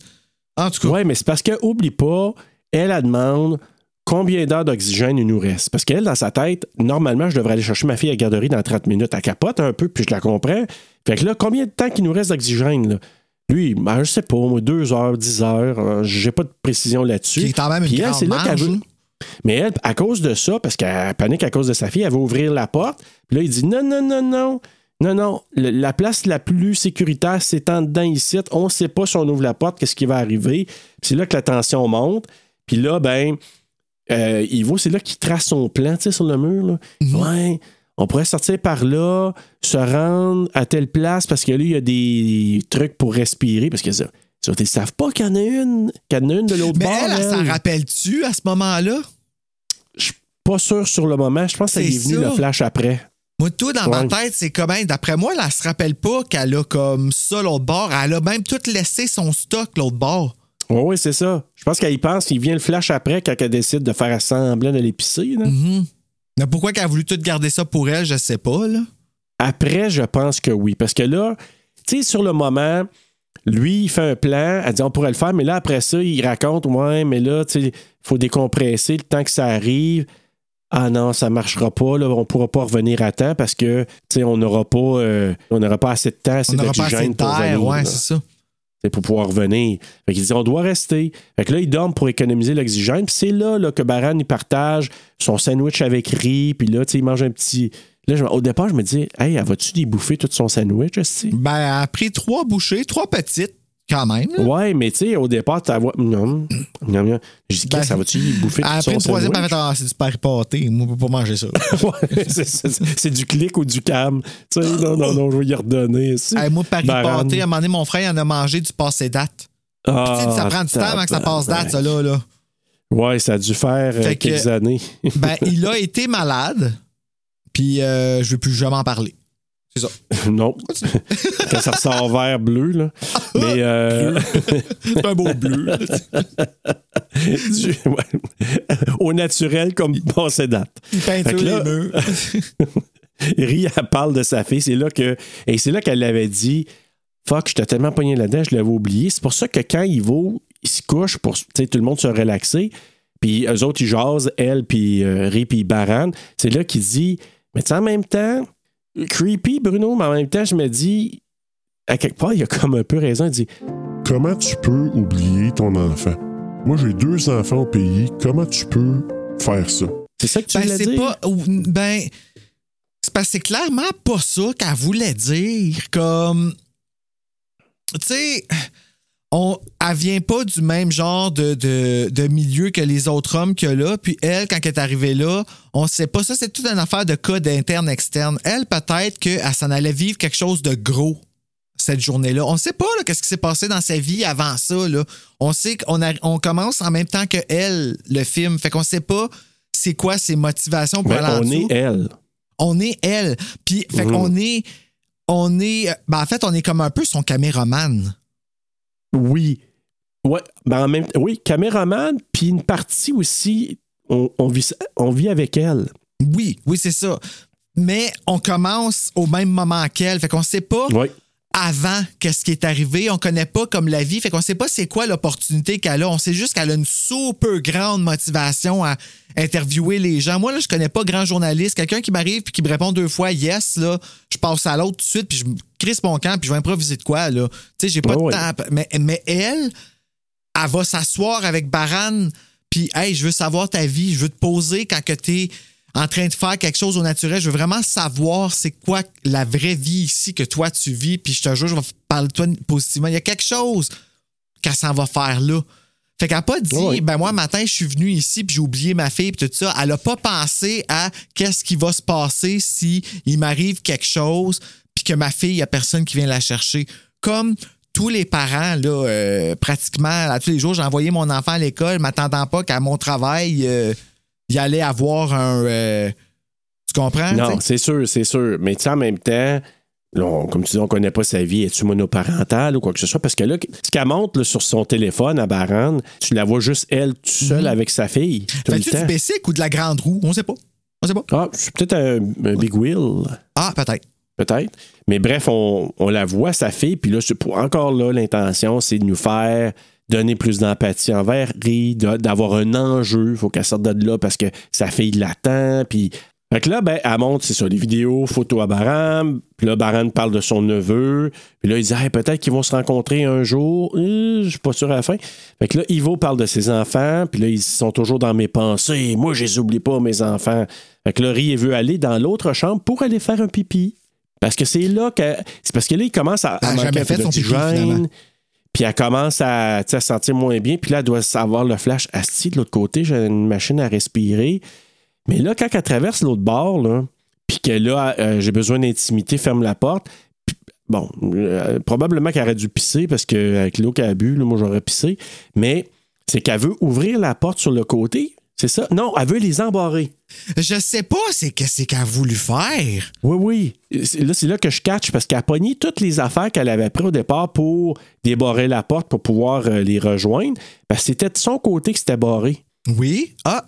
En tout cas. Ouais, mais c'est parce que, oublie pas, elle, elle demande combien d'heures d'oxygène il nous reste? Parce qu'elle, dans sa tête, normalement, je devrais aller chercher ma fille à la garderie dans 30 minutes. Elle capote un peu, puis je la comprends. Fait que là, combien de temps qu'il nous reste d'oxygène? Lui, ben, je sais pas, moi, deux heures, dix heures, euh, j'ai pas de précision là-dessus. Quand même une Puis elle, grande c'est là qu'elle veut-. Mais elle, à cause de ça, parce qu'elle panique à cause de sa fille, elle va ouvrir la porte. Puis là, il dit non, non, non, non. Non, non. Le- la place la plus sécuritaire, c'est en dedans ici. On ne sait pas si on ouvre la porte, qu'est-ce qui va arriver. Puis c'est là que la tension monte. Puis là, ben, euh, Ivo, c'est là qu'il trace son plan, tu sais, sur le mur. Là. Ouais. On pourrait sortir par là, se rendre à telle place parce que là, il y a des trucs pour respirer. Parce que ça, ça, ils savent pas qu'il y en a une, qu'il y en a une de l'autre Mais bord. elle, elle s'en elle. rappelle-tu à ce moment-là? Je suis pas sûr sur le moment. Je pense que ça est venu le flash après. Moi, tout dans ma tête, c'est comme, d'après moi, elle, elle se rappelle pas qu'elle a comme ça l'autre bord. Elle a même tout laissé son stock l'autre bord. Oui, oui, c'est ça. Je pense qu'elle y pense. Il vient le flash après quand elle décide de faire semblant de l'épicer. là. Mais pourquoi qu'elle a voulu tout garder ça pour elle, je sais pas, là. Après, je pense que oui. Parce que là, tu sais, sur le moment, lui, il fait un plan. Elle dit on pourrait le faire, mais là, après ça, il raconte ouais, mais là, tu sais, il faut décompresser le temps que ça arrive. Ah non, ça marchera pas, là, on pourra pas revenir à temps parce que, tu sais, on n'aura pas, euh, on n'aura pas assez de temps, assez On n'aura pas assez de terre, venir, ouais, là. c'est ça. Pour pouvoir revenir. Fait qu'il dit on doit rester. Fait que là, il dorment pour économiser l'oxygène. Puis c'est là, que Baran partage son sandwich avec riz. Puis là, tu sais, il mange un petit. Là, au départ, je me dis, hey, va-tu débouffer tout son sandwich? Ben, elle pris trois bouchées, trois petites, quand même. là. Ouais, mais tu sais, au départ, tu vois. Non, non, non. J'ai dit, Ben, ça va-tu bouffer Elle a tout pris son une troisième, elle ah, c'est du Paris pâté. Moi, je peux pas manger ça. Ouais, c'est- du clic ou du cam. Tu sais, non, non, non, je vais y redonner. Hey, moi, pâté, à un moment donné, mon frère, il en a mangé du passé date. Ah, tu sais, ça prend du temps avant que ça passe date, ça, là. là. Ouais, ça a dû faire euh, que- quelques années. Ben, il a été malade, puis euh, je ne veux plus jamais en parler. C'est ça. non. Quand ça ressort vert bleu, là. Mais. euh, C'est un beau bleu. du-. Au naturel, comme. Il peinture là- les murs. Ria elle parle de sa fille. C'est là que. Et c'est là qu'elle l'avait dit Fuck, j'étais tellement pogné là-dedans, je l'avais oublié. C'est pour ça que quand il va, il se couche pour tout le monde se relaxer. Puis eux autres, ils jasent, elle, puis euh, Ri, puis Baran. C'est là qu'il dit Mais tu en même temps, creepy, Bruno, mais en même temps, je me dis, à quelque part, il a comme un peu raison. Il dit Comment tu peux oublier ton enfant? Moi, j'ai deux enfants au pays. Comment tu peux faire ça? C'est ça que tu Ben, voulais dire? pas. ou- Ben, c'est parce que c'est clairement pas ça qu'elle voulait dire. Comme. Tu sais, on, elle vient pas du même genre de, de, de milieu que les autres hommes qu'il y a là. Puis elle, quand elle est arrivée là, on sait pas. Ça, c'est toute une affaire de code interne-externe. Elle, peut-être qu'elle s'en allait vivre quelque chose de gros cette journée-là. On sait pas qu'est-ce qui s'est passé dans sa vie avant ça. Là. On sait qu'on a- on commence en même temps que elle, le film. Fait qu'on sait pas c'est quoi ses motivations pour Ben, aller en on dessous. est elle. On est elle. Puis, fait Mhm. qu'on est. On est. Ben, en fait, on est comme un peu son caméraman. Oui. Ouais, ben en même oui, caméraman, puis une partie aussi, on, on vit, on vit avec elle. Oui, oui, c'est ça. Mais on commence au même moment qu'elle. Fait qu'on sait pas Oui. Avant qu'est-ce qui est arrivé. On connaît pas comme la vie. Fait qu'on sait pas c'est quoi l'opportunité qu'elle a. On sait juste qu'elle a une super grande motivation à interviewer les gens. Moi, là, je connais pas grand journaliste. Quelqu'un qui m'arrive puis qui me répond deux fois yes, là, je passe à l'autre tout de suite puis je crisse mon camp puis je vais improviser de quoi, là. Tu sais, j'ai pas de ouais. temps. Mais, mais elle, elle va s'asseoir avec Baran puis hey, je veux savoir ta vie, je veux te poser quand que t'es en train de faire quelque chose au naturel. Je veux vraiment savoir c'est quoi la vraie vie ici que toi tu vis. Puis je te jure, je vais parler de toi positivement. Il y a quelque chose qu'elle s'en va faire là. Fait qu'elle n'a pas dit, ben moi, matin, je suis venu ici, puis j'ai oublié ma fille, puis tout ça. Elle n'a pas pensé à qu'est-ce qui va se passer si il m'arrive quelque chose, puis que ma fille, il n'y a personne qui vient la chercher. Comme tous les parents, là, euh, pratiquement, à tous les jours, j'ai envoyé mon enfant à l'école, m'attendant pas qu'à mon travail, euh, il allait avoir un. euh, tout comprends? Non, tu c'est sûr, c'est sûr. Mais tu sais, en même temps, là, on- comme tu dis, on connaît pas sa vie. Est-tu monoparentale ou quoi que ce soit? Parce que là, ce qu'elle montre là, sur son téléphone à Baran, tu la vois juste elle, toute seule avec sa fille. Fais-tu du basic ou de la grande roue? On sait pas. On sait pas. Ah, c'est peut-être un, un big wheel. Ah, peut-être. Peut-être. Mais bref, on, on la voit, sa fille, puis là, c'est pour, encore là, l'intention, c'est de nous faire donner plus d'empathie envers de- d'avoir un enjeu. Il faut qu'elle sorte de là parce que sa fille l'attend. Puis. Fait que là, ben, elle montre, c'est ça, les vidéos, photos à Baran. Puis là, Baran parle de son neveu. Puis là, il dit, Hey, peut-être qu'ils vont se rencontrer un jour. Euh, Je suis pas sûr à la fin. Fait que là, Ivo parle de ses enfants. Puis là, ils sont toujours dans mes pensées. Moi, je les oublie pas, mes enfants. Fait que là, Ri, il veut aller dans l'autre chambre pour aller faire un pipi. Parce que c'est là que. C'est parce que là, il commence à, Elle a jamais fait son pipi. Puis elle commence à, se sentir moins bien. Puis là, elle doit savoir le flash. Asti, de l'autre côté, j'ai une machine à respirer. Mais là, quand elle traverse l'autre bord, là, puis que là, euh, j'ai besoin d'intimité, ferme la porte. Bon, euh, probablement qu'elle aurait dû pisser parce qu'avec l'eau qu'elle a bu, là, moi, j'aurais pissé. Mais c'est qu'elle veut ouvrir la porte sur le côté. C'est ça? Non, elle veut les embarrer. Je sais pas c'est qu'est-ce qu'elle a voulu faire. Oui, oui. Là, c'est là que je catch parce qu'elle a pogné toutes les affaires qu'elle avait prises au départ pour débarrer la porte pour pouvoir euh, les rejoindre. Que c'était de son côté que c'était barré. Oui. Ah.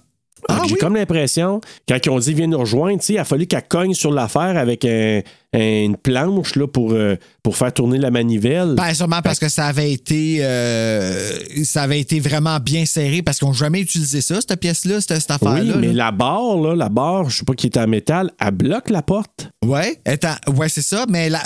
Ah J'ai oui. comme l'impression, quand ils ont dit viens nous rejoindre, tu sais, il a fallu qu'elle cogne sur l'affaire avec un- une planche là, pour, euh, pour faire tourner la manivelle. Ben, sûrement parce que ça avait été euh, ça avait été vraiment bien serré parce qu'ils n'ont jamais utilisé ça, cette pièce-là, cette, cette oui, affaire-là. mais là. la barre, là, la barre, je sais pas qui est en métal, elle bloque la porte. Ouais, étant- ouais, c'est ça, mais la.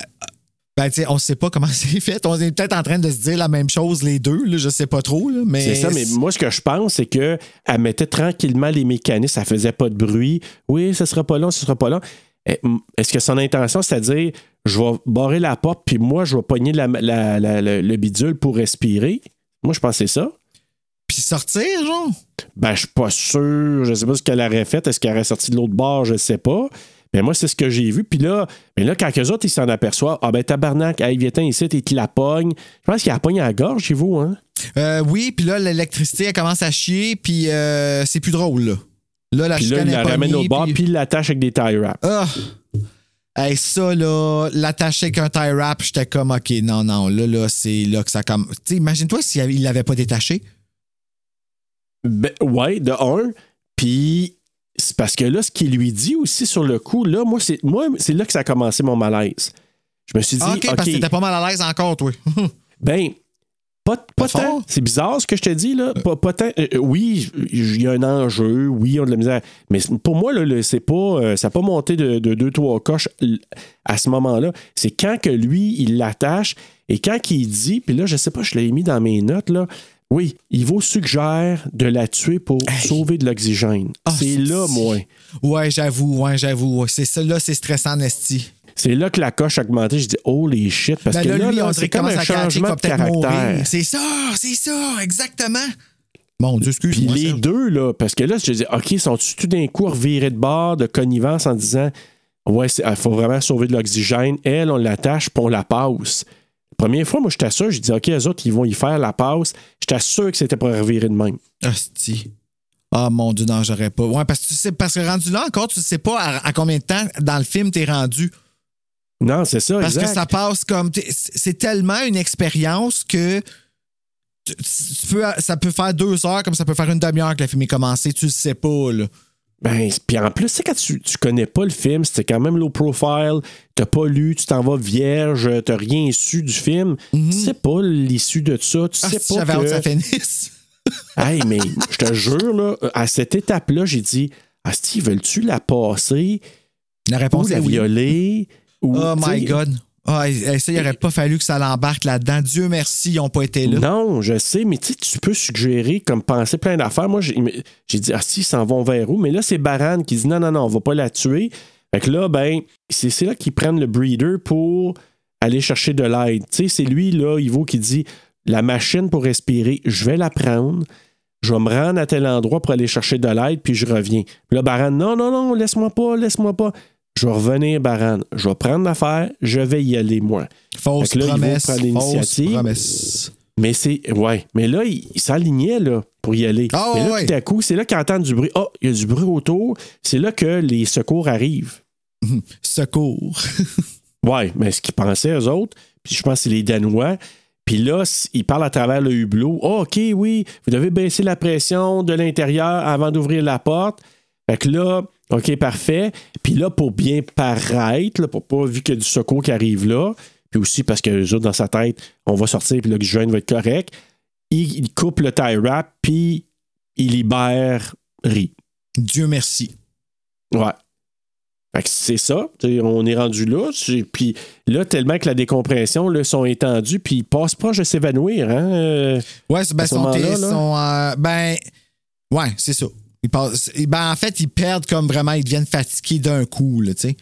Ben, on sait pas comment c'est fait. On est peut-être en train de se dire la même chose, les deux, là, je sais pas trop, là, mais. C'est ça, mais moi, ce que je pense, c'est qu'elle mettait tranquillement les mécanismes, ça faisait pas de bruit. Oui, ce sera pas long, ce sera pas long. Eh, Est-ce que son intention, c'est à dire, je vais barrer la porte, puis moi, je vais pogner la- la- la- la- le bidule pour respirer? Moi, je pensais ça. Puis sortir, genre? Ben, je suis pas sûr. Je sais pas ce qu'elle aurait fait. Est-ce qu'elle aurait sorti de l'autre bord? Je sais pas. Mais moi, c'est ce que j'ai vu. Puis là, mais là, quand eux autres, ils s'en aperçoivent, ah ben tabarnak, hey, viens ici, et tu la pognes. Je pense qu'il a pogné à la gorge chez vous, hein? Euh, oui, puis là, l'électricité, elle commence à chier, puis euh, c'est plus drôle, là. Là, la Puis là, il la ramène au bord, puis- puis il l'attache avec des tie wraps. Ah! Hey, ça, là, l'attacher avec un tie wrap, j'étais comme, OK, non, non, là, là, c'est là que ça comme. Tu sais, imagine-toi s'il l'avait pas détaché. Ben, ouais, de un. Puis c'est parce que là, ce qu'il lui dit aussi sur le coup, là, moi, c'est moi, c'est là que ça a commencé mon malaise. Je me suis dit, Ah, OK, OK, parce que t'étais pas mal à l'aise encore, toi. ben, pas, pas Pas tant. fort. C'est bizarre ce que je te dis, là. Pas, pas tant. Euh, oui, il y a un enjeu, oui, on a de la misère. Mais pour moi, là, c'est pas. euh, ça n'a pas monté de, de deux, trois coches à ce moment-là. C'est quand que lui, il l'attache et quand il dit, puis là, je sais pas, je l'ai mis dans mes notes, là. Oui, il vous suggère de la tuer pour Hey. sauver de l'oxygène. Ah, c'est là, moi. Ouais, j'avoue, ouais, j'avoue. C'est ça, là, c'est stressant, Nesty. C'est là que la coche a augmenté. Je dis, holy shit. Parce Ben que là, là, lui, là, c'est comme un changement de caractère. C'est ça, c'est ça, exactement. Mon Dieu, Puis excuse-moi. les deux, là, parce que là, je dis, OK, sont-ils tout d'un coup revirés de bord, de connivence en disant, ouais, il faut vraiment sauver de l'oxygène. Elle, on l'attache, puis on la passe. La première fois, moi, j'étais sûr, je dis, OK, les autres, ils vont y faire la passe. J'étais sûr que c'était pour revirer de même. Hostie. Ah, mon Dieu, non, j'aurais pas. Ouais, parce que tu sais, parce que rendu là encore, tu sais pas à, à combien de temps dans le film t'es rendu. Non, c'est ça, Parce exact. que ça passe comme. C'est tellement une expérience que. tu- tu peux, ça peut faire deux heures comme ça peut faire une demi-heure que le film est commencé. Tu le sais pas, là. Ben, puis en plus, c'est quand tu, tu connais pas le film, c'était quand même low profile, t'as pas lu, tu t'en vas vierge, t'as rien su du film. Tu sais pas l'issue de ça, tu Mhm. Ah, sais si pas j'avais que ça finisse. Hey, mais je te jure, là, à cette étape-là, j'ai dit, ah, Steve, veulent-tu la passer La ou réponse la est oui. Ou, Oh my God. Ah, et- et ça, il aurait pas fallu que ça l'embarque là-dedans. Dieu merci, ils n'ont pas été là. Non, je sais, mais tu sais, tu peux suggérer comme penser plein d'affaires. Moi, j'ai dit, ah si, ils s'en vont vers où? Mais là, c'est Baran qui dit, non, non, non, on va pas la tuer. Fait que là, ben, c'est c'est là qu'ils prennent le breeder pour aller chercher de l'aide. Tu sais, c'est lui, là, Ivo, qui dit, la machine pour respirer, je vais la prendre. Je vais me rendre à tel endroit pour aller chercher de l'aide, puis je reviens. Puis là, Baran, non, non, non, laisse-moi pas, laisse-moi pas. Je vais revenir, Baran. Je vais prendre l'affaire, je vais y aller, moi. Fausse là, promesse. prendre Fausse promesse. Mais c'est. Ouais. Mais là, il, il s'alignait, là. pour y aller. Ah, Mais là, ouais. tout à coup, c'est là qu'ils entendent du bruit. Oh, il y a du bruit autour. C'est là que les secours arrivent. Secours. Ouais, mais ce qu'ils pensaient, eux autres, puis je pense que c'est les Danois. Puis là, ils parlent à travers le hublot. Oh, OK, oui, vous devez baisser la pression de l'intérieur avant d'ouvrir la porte. Fait que là, OK, parfait. Puis là, pour bien paraître, là, pour pas, vu qu'il y a du secours qui arrive là, puis aussi parce que les autres, dans sa tête, on va sortir, puis l'oxygène va être correct, il, il coupe le tie wrap, puis il libère Ri. Dieu merci. Ouais. Fait que c'est ça. On est rendu là. Puis là, tellement que la décompression, là, sont étendues, puis ils passent proche de s'évanouir. Hein? euh, Ouais, c'est- ben, sont, là. sont, euh, ben, ouais, c'est ça. Ils passent- ben, en fait, ils perdent comme vraiment, ils deviennent fatigués d'un coup, là, tu sais.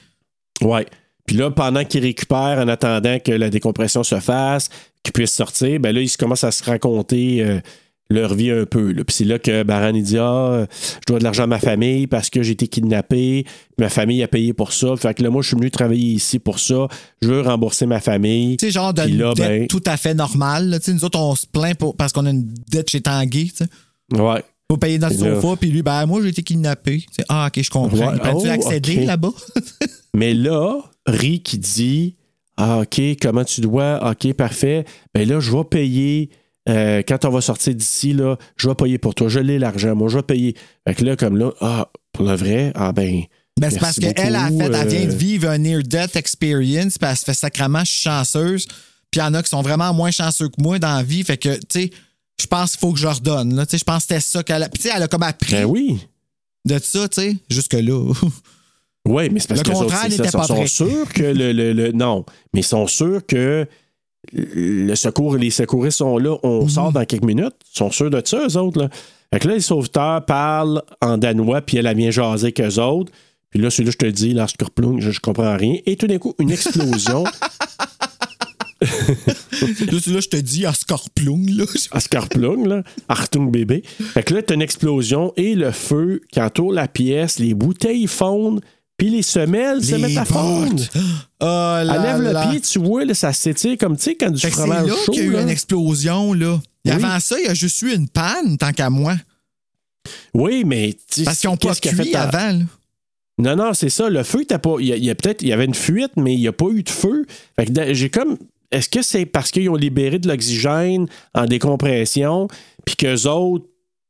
Ouais. Puis là, pendant qu'ils récupèrent, en attendant que la décompression se fasse, qu'ils puissent sortir, ben là, ils commencent à se raconter euh, leur vie un peu. là. Puis c'est là que Baran il dit Ah, je dois de l'argent à ma famille parce que j'ai été kidnappé. Ma famille a payé pour ça. Fait que là, moi, je suis venu travailler ici pour ça. Je veux rembourser ma famille. Tu sais, genre de là, dette ben- tout à fait normale. là. Tu sais, nous autres, on se plaint pour- parce qu'on a une dette chez Tanguy. tu sais. Ouais. Faut payer notre Puis là- sofa, puis lui, ben, moi, j'ai été kidnappé. Tu ah, ok, je comprends. Ouais. Oh, accéder ok. là-bas? Mais là, Ri qui dit Ah, OK, comment tu dois? OK, parfait. Ben là, je vais payer. euh, quand on va sortir d'ici, là, je vais payer pour toi. Je l'ai l'argent, moi, je vais payer. Fait que là, comme là, ah, pour le vrai, ah ben. Ben, c'est parce qu'elle, a fait, elle vient de euh, vivre un near-death experience, puis elle se fait sacrément je suis chanceuse. Puis il y en a qui sont vraiment moins chanceux que moi dans la vie. Fait que, tu sais, je pense qu'il faut que je leur donne. là. Je pense que c'était ça qu'elle a. Puis, elle a comme appris Ben oui. de ça, tu sais, jusque-là. Oui, mais c'est parce Le que les autres, contraire ça, n'était pas sont vrai. sûrs que le, le- le- Non, mais ils sont sûrs que le secours, les secouristes sont là, on Mhm. sort dans quelques minutes. Ils sont sûrs de ça, eux autres. Là. Fait que là, les sauveteurs parlent en danois, puis elle, elle vient jaser avec eux autres. Puis là, celui-là, je te dis, là, Skorplung, je, je comprends rien. Et tout d'un coup, une explosion. là, là, je te dis, à Scorplung, là. à Skorplung, là. Artung bébé. Fait que là, t'as une explosion et le feu qui entoure la pièce, les bouteilles fondent, puis les semelles se mettent à fondre. Oh là Elle lève là. le pied, tu vois, là, ça s'étire comme, tu sais, quand du Fait que c'est fromage là chaud. qu'il y a eu une explosion, là. Et Oui. avant ça, il y a juste eu une panne, tant qu'à moi. Oui, mais... Parce qu'ils n'ont pas cuit fait avant, là. Non, non, c'est ça. Le feu, t'as pas... Il y a, peut-être... Il y avait une fuite, mais il n'y a pas eu de feu. Fait que j'ai comme... Est-ce que c'est parce qu'ils ont libéré de l'oxygène en décompression, puis qu'eux autres,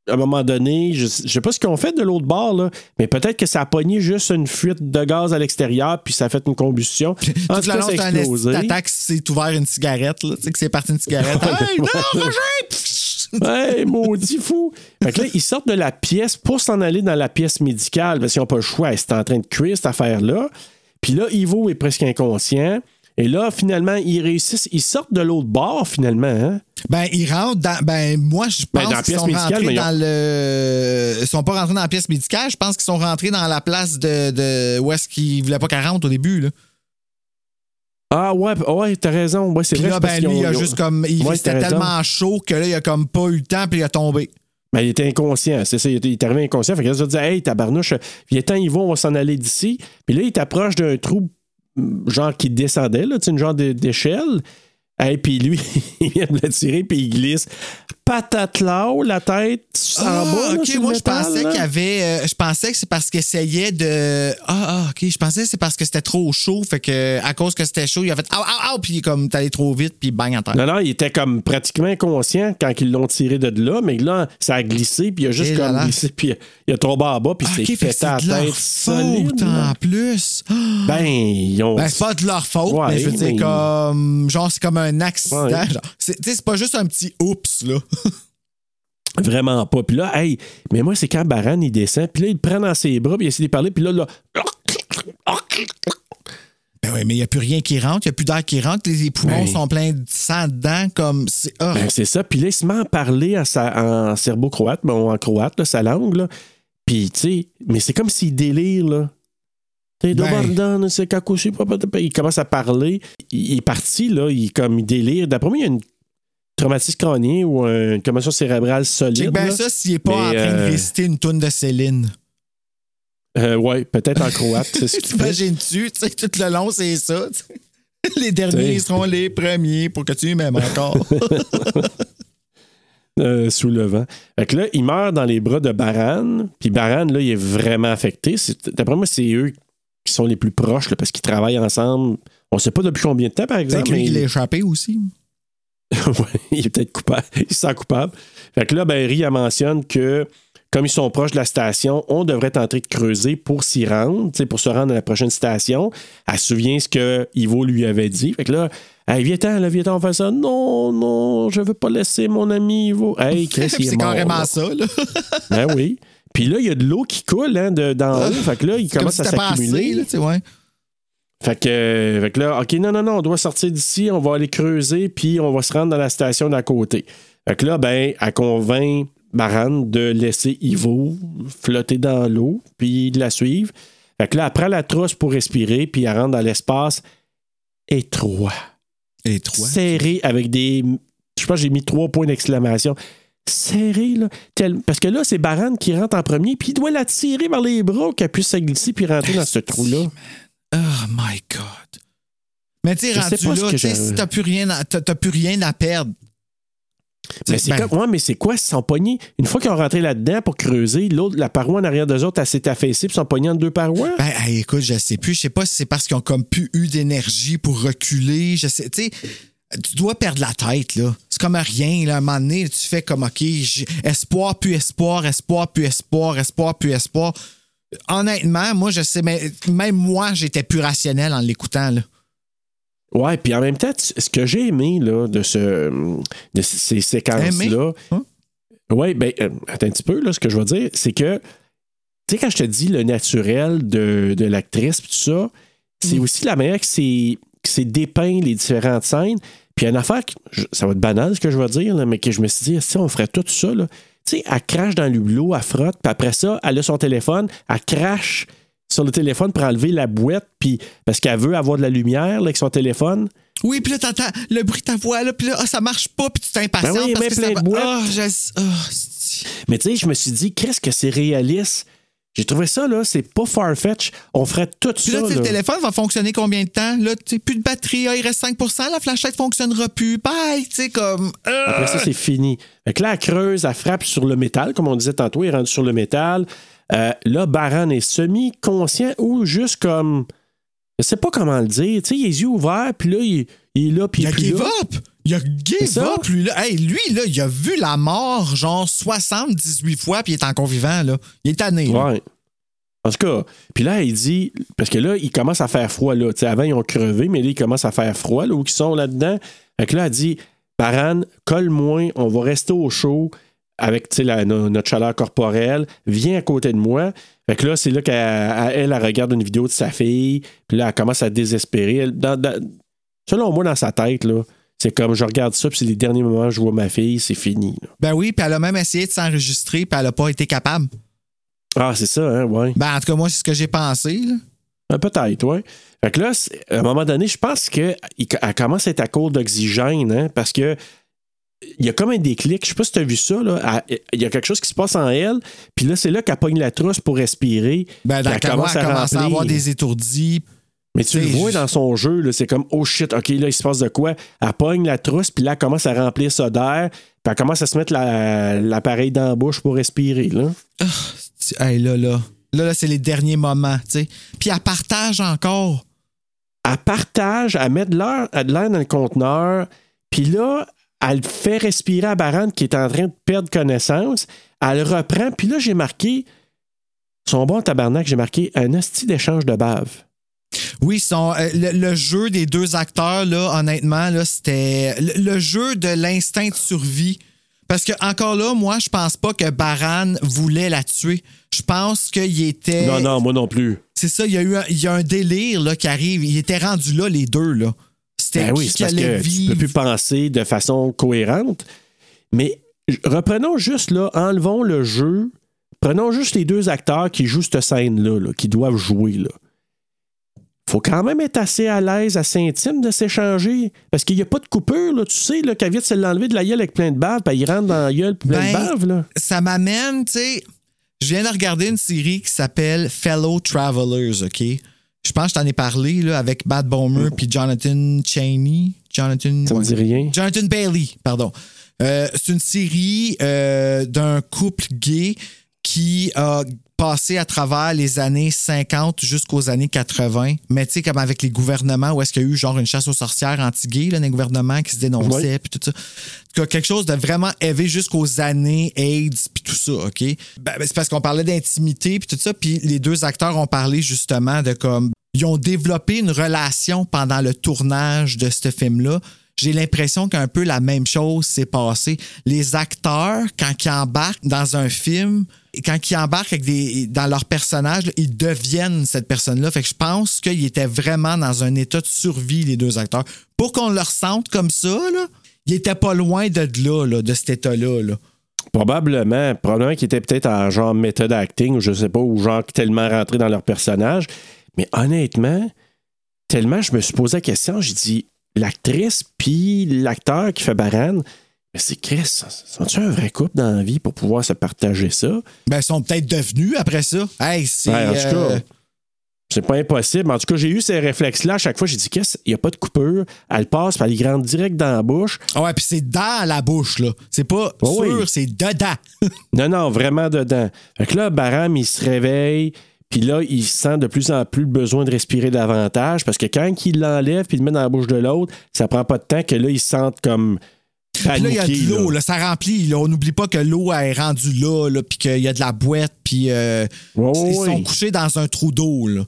à un moment donné, je, je sais pas ce qu'ils ont fait de l'autre bord, là, mais peut-être que ça a pogné juste une fuite de gaz à l'extérieur, puis ça a fait une combustion. En Tout cas, ça a explosé. esti d'attaque, c'est ouvert une cigarette, là. Tu sais que c'est parti une cigarette. hey, non! Ouais, maudit fou. Fait que là, ils sortent de la pièce pour s'en aller dans la pièce médicale parce qu'ils n'ont pas le choix. C'est en train de cuire cette affaire-là. Puis là, Ivo est presque inconscient. Et là, finalement, ils réussissent. Ils sortent de l'autre bord, finalement. Hein? Ben, ils rentrent dans. Ben, moi, je Ben, pense dans la qu'ils pièce sont médicale, rentrés ils ont- dans le. Ils sont pas rentrés dans la pièce médicale. Je pense qu'ils sont rentrés dans la place de. de... Où est-ce qu'ils voulaient pas qu'elle rentre au début, là. Ah ouais, ouais, t'as raison. Ouais, c'est Puis vrai. là, ben, lui, il a ils juste comme. Il, Ouais, raison. tellement chaud que là, il a comme pas eu le temps, puis il a tombé. Ben, il était inconscient, c'est ça. Il était- il est arrivé inconscient. Fait que là, ça dit Hey, tabarnouche, viens temps, Yvon, on va s'en aller d'ici. Puis là, il t'approche d'un trou, genre qui descendait, là, une genre d'échelle. Et puis lui, il vient de le tirer, puis il glisse. Patate là la tête en Ah, bas. ok, moi, je pensais qu'il y avait. euh, je pensais que c'est parce qu'il essayait de. Ah, ah, ok. Je pensais que c'est parce que c'était trop chaud. Fait que, à cause que c'était chaud, il a fait. Ah, ah, ah, puis comme, allé trop vite, puis bang en terre. Non, non, il était comme pratiquement inconscient quand ils l'ont tiré de là, mais là, ça a glissé, puis il a juste Et comme là. glissé, puis il a tombé en bas, puis Ah, il ok, s'est pété à la tête solide. en plus. Ben, ils ont. Ben, c'est pas de leur faute, Ouais, mais je veux dire, comme. Genre, c'est comme un accident. Ouais. genre. C'est- pas juste un petit oups, là. Vraiment pas. Puis là, hey, mais moi, c'est quand Baran, il descend, puis là, il le prend dans ses bras, puis il essaie de parler, puis là, là. Ben oui, mais il n'y a plus rien qui rentre, il n'y a plus d'air qui rentre, les, poumons Ben. sont pleins de sang dedans, comme. C'est. Ben, c'est ça. Puis là, il se met à parler en, sa- en serbo-croate, bon, en croate, là, sa langue, là. Puis, tu sais, mais c'est comme s'il délire, là. T'es Ben. C'est papa. Il commence à parler. Il, il est parti, là, il, comme, il délire. D'après moi, il y a une traumatisme crânien ou une commotion cérébrale solide. Bien là. ça s'il n'est pas en train de euh, réciter une toune de Céline. Euh, ouais, peut-être en croate. T'imagines-tu, tu sais, tout le long, c'est ça. Les derniers seront les premiers pour que tu m'aimes encore. euh, sous le vent. Fait que là, il meurt dans les bras de Baran. Puis Baran, là, il est vraiment affecté. D'après moi, c'est eux qui sont les plus proches là, parce qu'ils travaillent ensemble. On sait pas depuis combien de temps, par exemple. lui mais- qui l'a échappé aussi. Il est peut-être coupable. Il se sent coupable. Fait que là, ben, Ri, elle mentionne que comme ils sont proches de la station, on devrait tenter de creuser pour s'y rendre, pour se rendre à la prochaine station. Elle se souvient ce que Ivo lui avait dit. Fait que là, hey, viens-t'en, là, viens-t'en, on fait ça. Non, non, je veux pas laisser mon ami Ivo. Hey, il est c'est mort, carrément là. ça, là. Ben oui. Puis là, il y a de l'eau qui coule hein, de- d'en haut. Fait que là, il Comme commence si à pas s'accumuler. sais, ouais. Fait que, euh, fait que là, OK, non, non, non, on doit sortir d'ici, on va aller creuser, puis on va se rendre dans la station d'à côté. Fait que là, ben, elle convainc Baran de laisser Ivo flotter dans l'eau, puis de la suivre. Fait que là, elle prend la trousse pour respirer, puis elle rentre dans l'espace étroit, Et trois. serré avec des. Je pense que j'ai mis trois points d'exclamation. Serré, là. tel- Parce que là, c'est Baran qui rentre en premier, puis il doit la tirer vers les bras, qu'elle puisse se glisser, puis rentrer dans ce trou-là. Oh my God. Mais tu sais, rendu pas ce là, si t'as plus rien à, plus rien à perdre. Mais c'est ben, ouais, mais c'est quoi? Ils sont pognés? Une fois qu'ils ont rentré là-dedans pour creuser, l'autre, la paroi en arrière d'eux autres, elle s'est affaissée, puis sont pognés en deux parois? Ben, écoute, je sais plus. Je sais pas si c'est parce qu'ils ont comme plus eu d'énergie pour reculer. Je sais, tu sais, tu dois perdre la tête, là. C'est comme rien, là. À un moment donné, tu fais comme, OK, espoir, puis espoir, espoir, puis espoir, espoir, puis espoir. Honnêtement, moi, je sais, mais même moi, j'étais plus rationnel en l'écoutant, là. Ouais, puis en même temps, ce que j'ai aimé là, de, ce, de ces séquences-là. Hein? Ouais, ben, euh, attends un petit peu, là, ce que je veux dire, c'est que, tu sais, quand je te dis le naturel de, de l'actrice, puis tout ça, c'est Mm. aussi la manière que c'est que c'est dépeint les différentes scènes. Puis une affaire, ça va être banal ce que je vais dire, là, mais que je me suis dit, si on ferait tout ça, là. Tu sais, elle crache dans l'hublot, elle frotte, puis après ça, elle a son téléphone, elle crache sur le téléphone pour enlever la boîte, puis parce qu'elle veut avoir de la lumière là, avec son téléphone. Oui, puis là, t'entends le bruit de ta voix, là, puis là, ah, ça marche pas, puis tu t'impatientes Ben oui, parce mais que plein ça de va- boîtes. Je- c'est- Mais tu sais, je me suis dit, qu'est-ce que c'est réaliste? J'ai trouvé ça, là, c'est pas farfetch. On ferait tout Puis ça. là, tu sais, le là. téléphone va fonctionner combien de temps? Là, tu sais, plus de batterie, ah, il reste 5% la flashlight fonctionnera plus. Bye! Tu sais, comme. euh, Après ça, c'est fini. Fait que là, elle creuse, elle frappe sur le métal, comme on disait tantôt, elle est rendue sur le métal. Euh, là, Baran est semi-conscient ou juste comme. Je sais pas comment le dire. Tu sais, il a les yeux ouverts, puis là, il, il est là, puis il il est plus là. up! Il a give up, lui, là. Hey, lui, là, il a vu la mort, genre 78 fois, puis il est encore vivant, là. Il est tanné. là. Ouais. En tout cas, puis là, il dit, parce que là, il commence à faire froid, là. Avant, ils ont crevé, mais là, il commence à faire froid, là, où ils sont là-dedans. Fait que là, elle dit, Baran, colle-moi, on va rester au chaud avec, la- notre chaleur corporelle. Viens à côté de moi. Fait que là, c'est là qu'elle, elle, elle regarde une vidéo de sa fille, puis là, elle commence à désespérer. Elle- dans- dans- selon moi, dans sa tête, là, c'est comme, je regarde ça, puis c'est les derniers moments où je vois ma fille, c'est fini, là. Ben oui, puis elle a même essayé de s'enregistrer, puis elle a pas été capable. Ah, c'est ça, hein, ouais. Ben, en tout cas, moi, c'est ce que j'ai pensé, là. Ah, Peut-être, oui. Fait que là, à un moment donné, je pense qu'elle commence à être à court d'oxygène, hein, parce que il y a comme un déclic. Je sais pas si tu as vu ça. Là. Il y a quelque chose qui se passe en elle. Puis là, c'est là qu'elle pogne la trousse pour respirer. Ben, dans elle commence elle à commence à avoir des étourdis. Mais tu le vois dans son jeu, c'est comme oh shit, ok, là, il se passe de quoi? Elle pogne la trousse, puis là, elle commence à remplir ça d'air, puis elle commence à se mettre la- l'appareil dans la bouche pour respirer. Là. Hey, là, là. Là, là, c'est les derniers moments, tu sais. Puis elle partage encore. elle partage, elle met de l'air de l'air dans le conteneur, puis là, elle fait respirer à Baran qui est en train de perdre connaissance. Elle reprend, puis là, j'ai marqué, son bon tabarnak, j'ai marqué un hostie d'échange de bave. Oui, son, euh, le, le jeu des deux acteurs, là, honnêtement, là, c'était le, le jeu de l'instinct de survie. Parce que encore là, moi, je pense pas que Baran voulait la tuer. Je pense qu'il était. Non, non, moi non plus. C'est ça, il y a eu un, il y a un délire là, qui arrive. Il était rendu là, les deux. là. C'était Ben oui, qui parce que tu vivre? peux plus penser de façon cohérente. Mais reprenons juste là, enlevons le jeu, prenons juste les deux acteurs qui jouent cette scène-là, là, qui doivent jouer. Là. Faut quand même être assez à l'aise, assez intime de s'échanger. Parce qu'il n'y a pas de coupure, là. Tu sais, là, de se l'enlever de la gueule avec plein de bave, puis il rentre dans la gueule plein Ben, de bave, là. ça m'amène, tu sais. Je viens de regarder une série qui s'appelle Fellow Travelers, OK? Je pense que je t'en ai parlé là, avec Bad Bomber puis Jonathan Cheney. Jonathan. Ça me dit rien. Jonathan Bailey, pardon. Euh, c'est une série euh, d'un couple gay qui a passé à travers les années 50 jusqu'aux années 80. Mais tu sais, comme avec les gouvernements, où est-ce qu'il y a eu genre une chasse aux sorcières anti-gays, là, les gouvernements qui se dénonçaient, puis tout ça. En tout cas, quelque chose de vraiment élevé jusqu'aux années AIDS, puis tout ça, OK? Ben, ben, c'est parce qu'on parlait d'intimité, puis tout ça, puis les deux acteurs ont parlé justement de comme. Ils ont développé une relation pendant le tournage de ce film-là. J'ai l'impression qu'un peu la même chose s'est passée. Les acteurs, quand ils embarquent dans un film, quand ils embarquent avec des, dans leur personnage, ils deviennent cette personne-là. Fait que je pense qu'ils étaient vraiment dans un état de survie, les deux acteurs. Pour qu'on leur sente comme ça, ils étaient pas loin de là, de cet état-là. Là. Probablement, probablement qu'ils étaient peut-être en genre méthode acting, ou je sais pas, ou genre tellement rentrés dans leur personnage. Mais honnêtement, tellement je me suis posé la question, j'ai dit, l'actrice puis l'acteur qui fait Baran, mais c'est Chris, sont-tu un vrai couple dans la vie pour pouvoir se partager ça? Ben, ils sont peut-être devenus après ça. Hey, c'est. En tout cas, euh, c'est pas impossible. En tout cas, j'ai eu ces réflexes-là à chaque fois. J'ai dit, qu'est-ce, il n'y a pas de coupure. Elle passe, puis elle rentre direct dans la bouche. Ah ouais, puis c'est dans la bouche, là. C'est pas Oh sûr, oui. c'est dedans. Non, non, vraiment dedans. Fait que là, Baram, il se réveille, puis là, il sent de plus en plus le besoin de respirer davantage parce que quand il l'enlève puis il le met dans la bouche de l'autre, ça prend pas de temps que là, il se sente comme. Puis là, il y a de l'eau, là. là, ça remplit. là. On n'oublie pas que l'eau est rendue là, là puis qu'il y a de la boîte, puis euh, ils sont couchés dans un trou d'eau. là.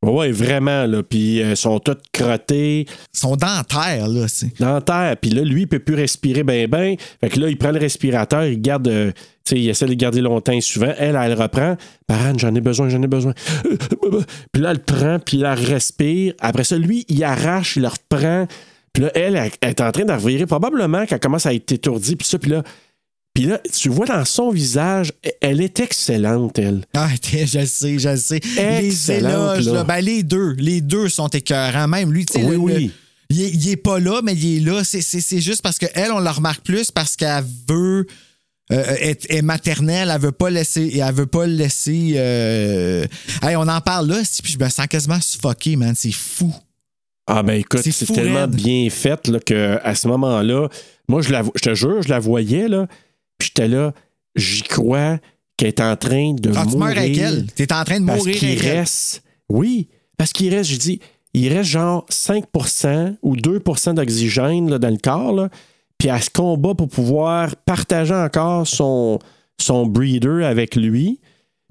Ouais, vraiment, là. Puis euh, ils sont tous crottés Ils sont terre, là. terre. Puis là, lui, il peut plus respirer ben ben. Fait que là, il prend le respirateur, il garde. euh, tu sais, il essaie de le garder longtemps souvent. Elle, elle reprend. Baran, j'en ai besoin, j'en ai besoin. Puis là, elle le prend, puis elle respire. Après ça, lui, il arrache, il le reprend. Puis là, elle, elle, elle est en train de revirer. Probablement qu'elle commence à être étourdie. Puis ça, puis là, puis là, tu vois dans son visage, elle est excellente, elle. Ah, je le sais, je le sais. Les Excellente, éloges, là. là, ben, les deux, les deux sont écœurants. Même lui, tu sais, Oui, le- oui. le- il, est, il est pas là, mais il est là. C'est, juste parce qu'elle, on la remarque plus parce qu'elle veut euh, être, est maternelle, elle veut pas laisser, elle veut pas le laisser. euh, Hey, on en parle là, puis je me sens quasiment suffoqué, man. C'est fou. Ah ben écoute, C'est tellement raide. bien fait là, que à ce moment-là, moi je, la, je te jure, je la voyais là, puis j'étais là, j'y crois qu'elle est en train de Ah, tu mourir. meurs avec elle. T'es en train de parce mourir qu'il avec elle. reste, oui, parce qu'il reste, je dis, il reste genre 5% ou 2% d'oxygène dans le corps, là, puis elle se combat pour pouvoir partager encore son, son breeder avec lui.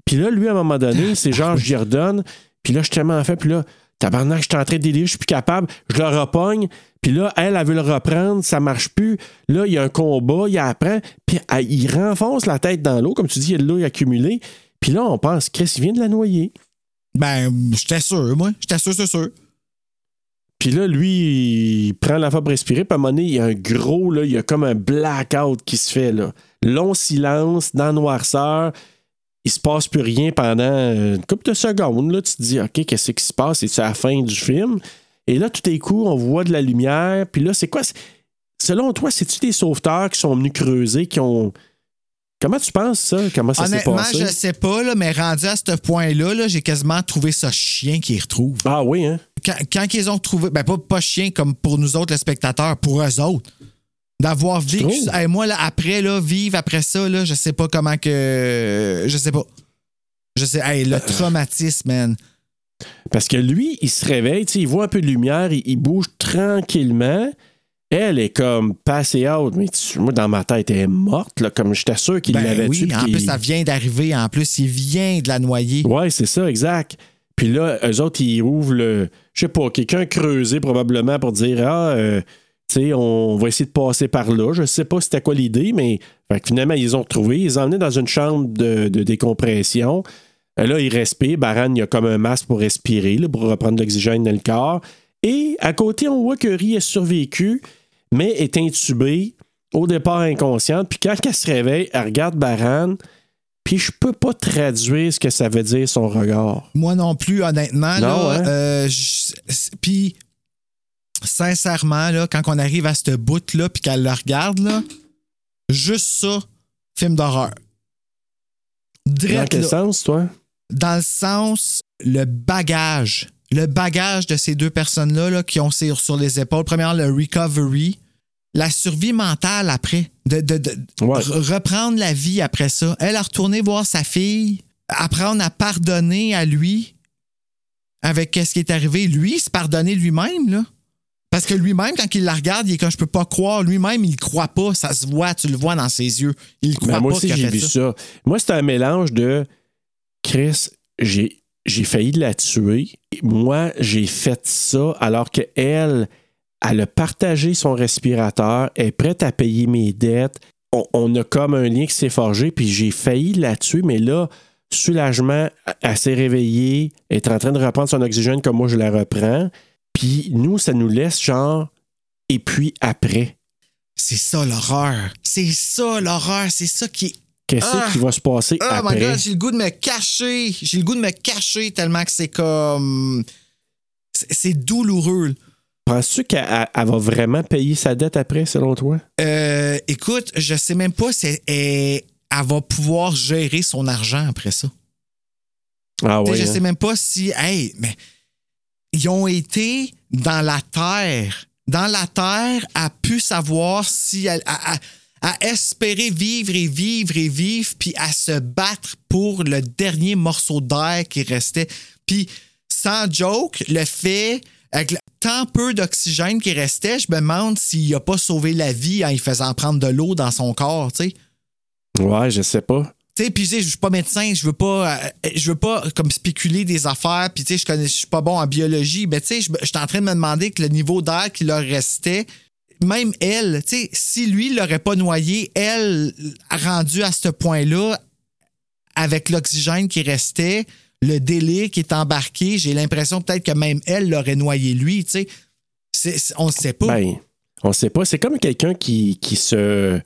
Puis là, lui, à un moment donné, c'est genre, j'y redonne. Puis là, je suis tellement fait. Puis là, tabarnak, je suis en train de délirer, je suis plus capable. Je le repogne. Puis là, elle, elle veut le reprendre, ça marche plus. Là, il y a un combat, il apprend. Puis elle- il renfonce la tête dans l'eau. Comme tu dis, il y a de l'eau accumulée. Puis là, on pense, Chris, il vient de la noyer. Ben, j'étais sûr, moi. J'étais sûr, sûr, sûr. Puis là, lui, il prend la pour respirer. Puis à un moment donné, il y a un gros, là, il y a comme un blackout qui se fait. Là. Long silence, dans la noirceur. Il se passe plus rien pendant une couple de secondes. Là, tu te dis, OK, qu'est-ce qui se passe? C'est à la fin du film? Et là, tout à coup, on voit de la lumière. Puis là, c'est quoi? C'est- Selon toi, c'est-tu des sauveteurs qui sont venus creuser, qui ont. Comment tu penses ça? Comment ça s'est Honnêtement, passé? je sais pas, là, mais rendu à ce point-là, là, j'ai quasiment trouvé ça chien qu'ils retrouvent. Ah oui, hein? Quand, quand ils ont trouvé, ben pas, pas chien comme pour nous autres, les spectateurs, pour eux autres. D'avoir vécu. Hey, moi, là, après, là, vivre après ça, là, je sais pas comment que. Je sais pas. Je sais. Hey, Euh, le traumatisme, man. Parce que lui, il se réveille, il voit un peu de lumière, il, il bouge tranquillement. Elle est comme passée out, mais tu- moi, dans ma tête, elle est morte, là, comme j'étais sûr qu'il Ben l'avait oui, tué. en plus, ça vient d'arriver. En plus, il vient de la noyer. Ouais, c'est ça, exact. Puis là, eux autres, ils ouvrent le. Je sais pas, quelqu'un creusé probablement pour dire Ah, euh, on va essayer de passer par là. Je sais pas c'était quoi l'idée, mais fait finalement, ils les ont retrouvés. Ils ont emmenés dans une chambre de, de décompression. Euh, Là, il respire. Baran, il a comme un masque pour respirer, là, pour reprendre l'oxygène dans le corps. Et à côté, on voit que Rie a survécu, mais est intubée, au départ inconsciente. Puis quand elle se réveille, elle regarde Baran, puis je peux pas traduire ce que ça veut dire son regard. Moi non plus, honnêtement. Non, là, hein? euh, je- puis, sincèrement, là, quand on arrive à ce bout-là, puis qu'elle le regarde, là, juste ça, film d'horreur. Dans quel là. sens, toi? dans le sens, le bagage. Le bagage de ces deux personnes-là là, qui ont sur, sur les épaules. Premièrement, le recovery. la survie mentale après, de, de- de- Ouais. re- reprendre la vie après ça. Elle a retourné voir sa fille, apprendre à pardonner à lui avec ce qui est arrivé. Lui, se pardonner lui-même, là. Parce que lui-même, quand il la regarde, il est comme je peux pas croire. Lui-même, il croit pas. Ça se voit, tu le vois dans ses yeux. Il croit Ben, moi pas aussi, qu'il a j'ai vu ça. ça. Moi, c'était un mélange de Chris, j'ai, j'ai failli la tuer. Moi, j'ai fait ça alors que elle, a partagé son respirateur, elle est prête à payer mes dettes. On, on a comme un lien qui s'est forgé, puis j'ai failli la tuer, mais là, soulagement, elle s'est réveillée, elle est en train de reprendre son oxygène comme moi je la reprends. Puis nous, ça nous laisse genre, et puis après. C'est ça l'horreur. C'est ça l'horreur. C'est ça qui est Qu'est-ce Ah! qui va se passer Oh après? my god, j'ai le goût de me cacher. J'ai le goût de me cacher tellement que c'est comme. c'est- douloureux. Penses-tu qu'elle elle- elle va vraiment payer sa dette après, selon toi? Euh, écoute, je sais même pas si elle, elle- elle va pouvoir gérer son argent après ça. Ah ouais. je hein? sais même pas si. Hey, mais. Ils ont été dans la terre. Dans la terre, a pu savoir si elle. a- espérer vivre et vivre et vivre, puis à se battre pour le dernier morceau d'air qui restait. Puis, sans joke, le fait, avec tant peu d'oxygène qui restait, je me demande s'il a pas sauvé la vie en y faisant prendre de l'eau dans son corps, tu sais. Ouais, je sais pas. Tu sais, puis je suis pas médecin, je veux pas, euh, je veux pas comme spéculer des affaires, puis tu sais, je connais, je suis pas bon en biologie, mais tu sais, je suis en train de me demander que le niveau d'air qui leur restait, même elle, tu sais, si lui l'aurait pas noyé, elle, rendue à ce point-là, avec l'oxygène qui restait, le délire qui est embarqué, j'ai l'impression peut-être que même elle l'aurait noyé lui, tu sais. On ne sait pas. Ben, on sait pas. C'est comme quelqu'un qui, qui se.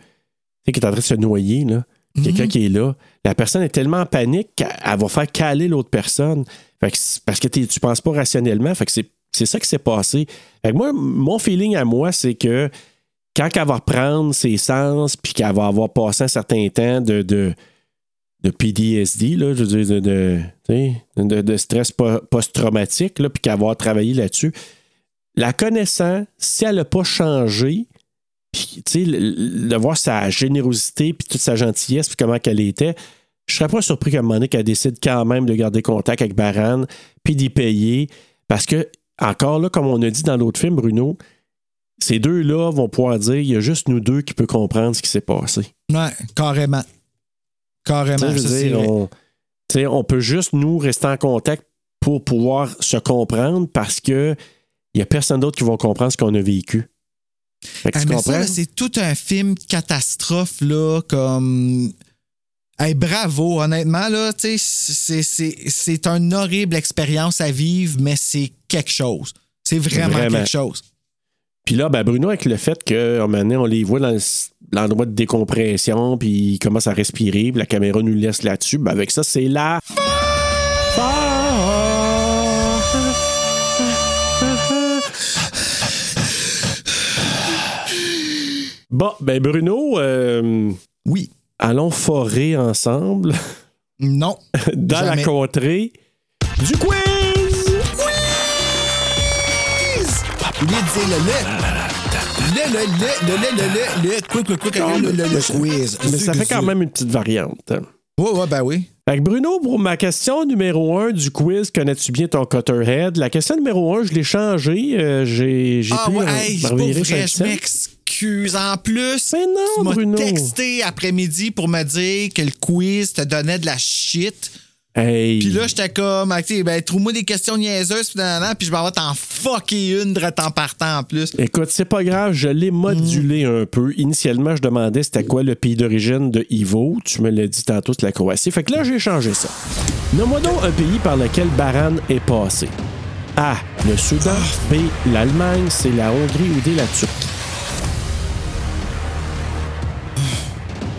Qui est en train de se noyer, là. Mhm. Quelqu'un qui est là. La personne est tellement en panique qu'elle elle va faire caler l'autre personne. Fait que c'est- parce que tu penses pas rationnellement. Fait que c'est, ça qui s'est passé. Fait que moi, mon feeling à moi, c'est que quand elle va reprendre ses sens, puis qu'elle va avoir passé un certain temps de, de, de PDSD, là, je veux dire, de, de, stress po- post-traumatique, puis qu'elle va avoir travaillé là-dessus, la connaissant, si elle n'a pas changé, puis, tu sais, de voir sa générosité, puis toute sa gentillesse, puis comment qu'elle était, je serais pas surpris qu'à un moment donné, qu'elle décide quand même de garder contact avec Baran, puis d'y payer, parce que, encore là, comme on a dit dans l'autre film, Bruno, ces deux-là vont pouvoir dire, il y a juste nous deux qui peut comprendre ce qui s'est passé. Ouais, carrément. Carrément. Je ça, veux dire, on, tu sais, on peut juste nous rester en contact pour pouvoir se comprendre parce que il n'y a personne d'autre qui va comprendre ce qu'on a vécu. Ah, là, c'est tout un film catastrophe, là, comme. Hey, bravo, honnêtement, là, c'est- une horrible expérience à vivre, mais c'est quelque chose. C'est vraiment, Vraiment. quelque chose. Puis là, ben Bruno, avec le fait qu'à un moment donné, on les voit dans le- l'endroit de décompression, puis ils commencent à respirer, puis la caméra nous laisse là-dessus, ben avec ça, c'est la. Bon, ben Bruno, euh, Oui. allons forer ensemble Non. dans Jamais. la contrée du quiz! Oubliez de dire le le. Le, le, le, le, le, le, le, le, quick, quick, quick, le, le, le, quiz. Mais ça fait quand même une petite variante. Ouais, ouais, ben oui. Fait que Bruno, pour ma question numéro un du quiz, connais-tu bien ton Cutterhead? La question numéro un, je l'ai changée. euh, j'ai j'ai Ah pu ouais, euh, hey, vrai, je thème. M'excuse. En plus, Mais non, tu m'as Bruno. texté après-midi pour me dire que le quiz te donnait de la shit. Hey. Puis là, j'étais comme, ah, ben, trouve-moi des questions niaiseuses, puis puis je vais avoir t'en fucker une de en partant en plus. Écoute, c'est pas grave, je l'ai modulé Mm. un peu. Initialement, je demandais c'était quoi le pays d'origine de Ivo. Tu me l'as dit tantôt, c'est la Croatie. Fait que là, j'ai changé ça. Nomme-moi donc un pays par lequel Baran est passé. A. Le Soudan. B. L'Allemagne. C. La Hongrie ou D. La Turquie.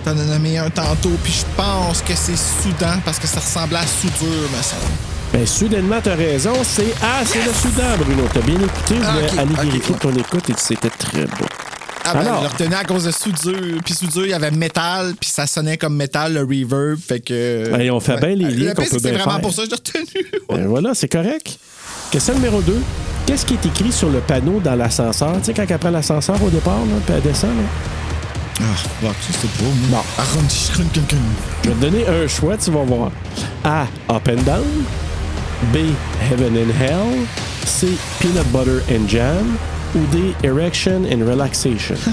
T'en as nommé un tantôt, puis je pense que c'est Soudan, parce que ça ressemblait à soudure, me semble. Ben, soudainement, t'as raison. C'est A. C'est le Soudan, Bruno. T'as bien écouté. Je Ah, voulais ok, aller vérifier ouais. ton écoute et c'était très beau. Ah ben, Alors? je le retenais à cause de soudure. Puis soudure, il y avait métal, puis ça sonnait comme métal, le reverb. Fait que. Ben, on fait bien les liens qu'on peut que c'est bien vraiment pour ça que je l'ai retenu. Ben, voilà, c'est correct. Question numéro 2. qu'est-ce qui est écrit sur le panneau dans l'ascenseur? Tu sais, quand elle prend l'ascenseur au départ, là, puis elle descend, là? Ah, fuck, ça, c'était pas moi. Arrête, je quelqu'un. Je vais te donner un choix, tu vas voir. A. Up and down. B. Heaven and Hell. C. Peanut butter and jam. Ou D. Erection and relaxation.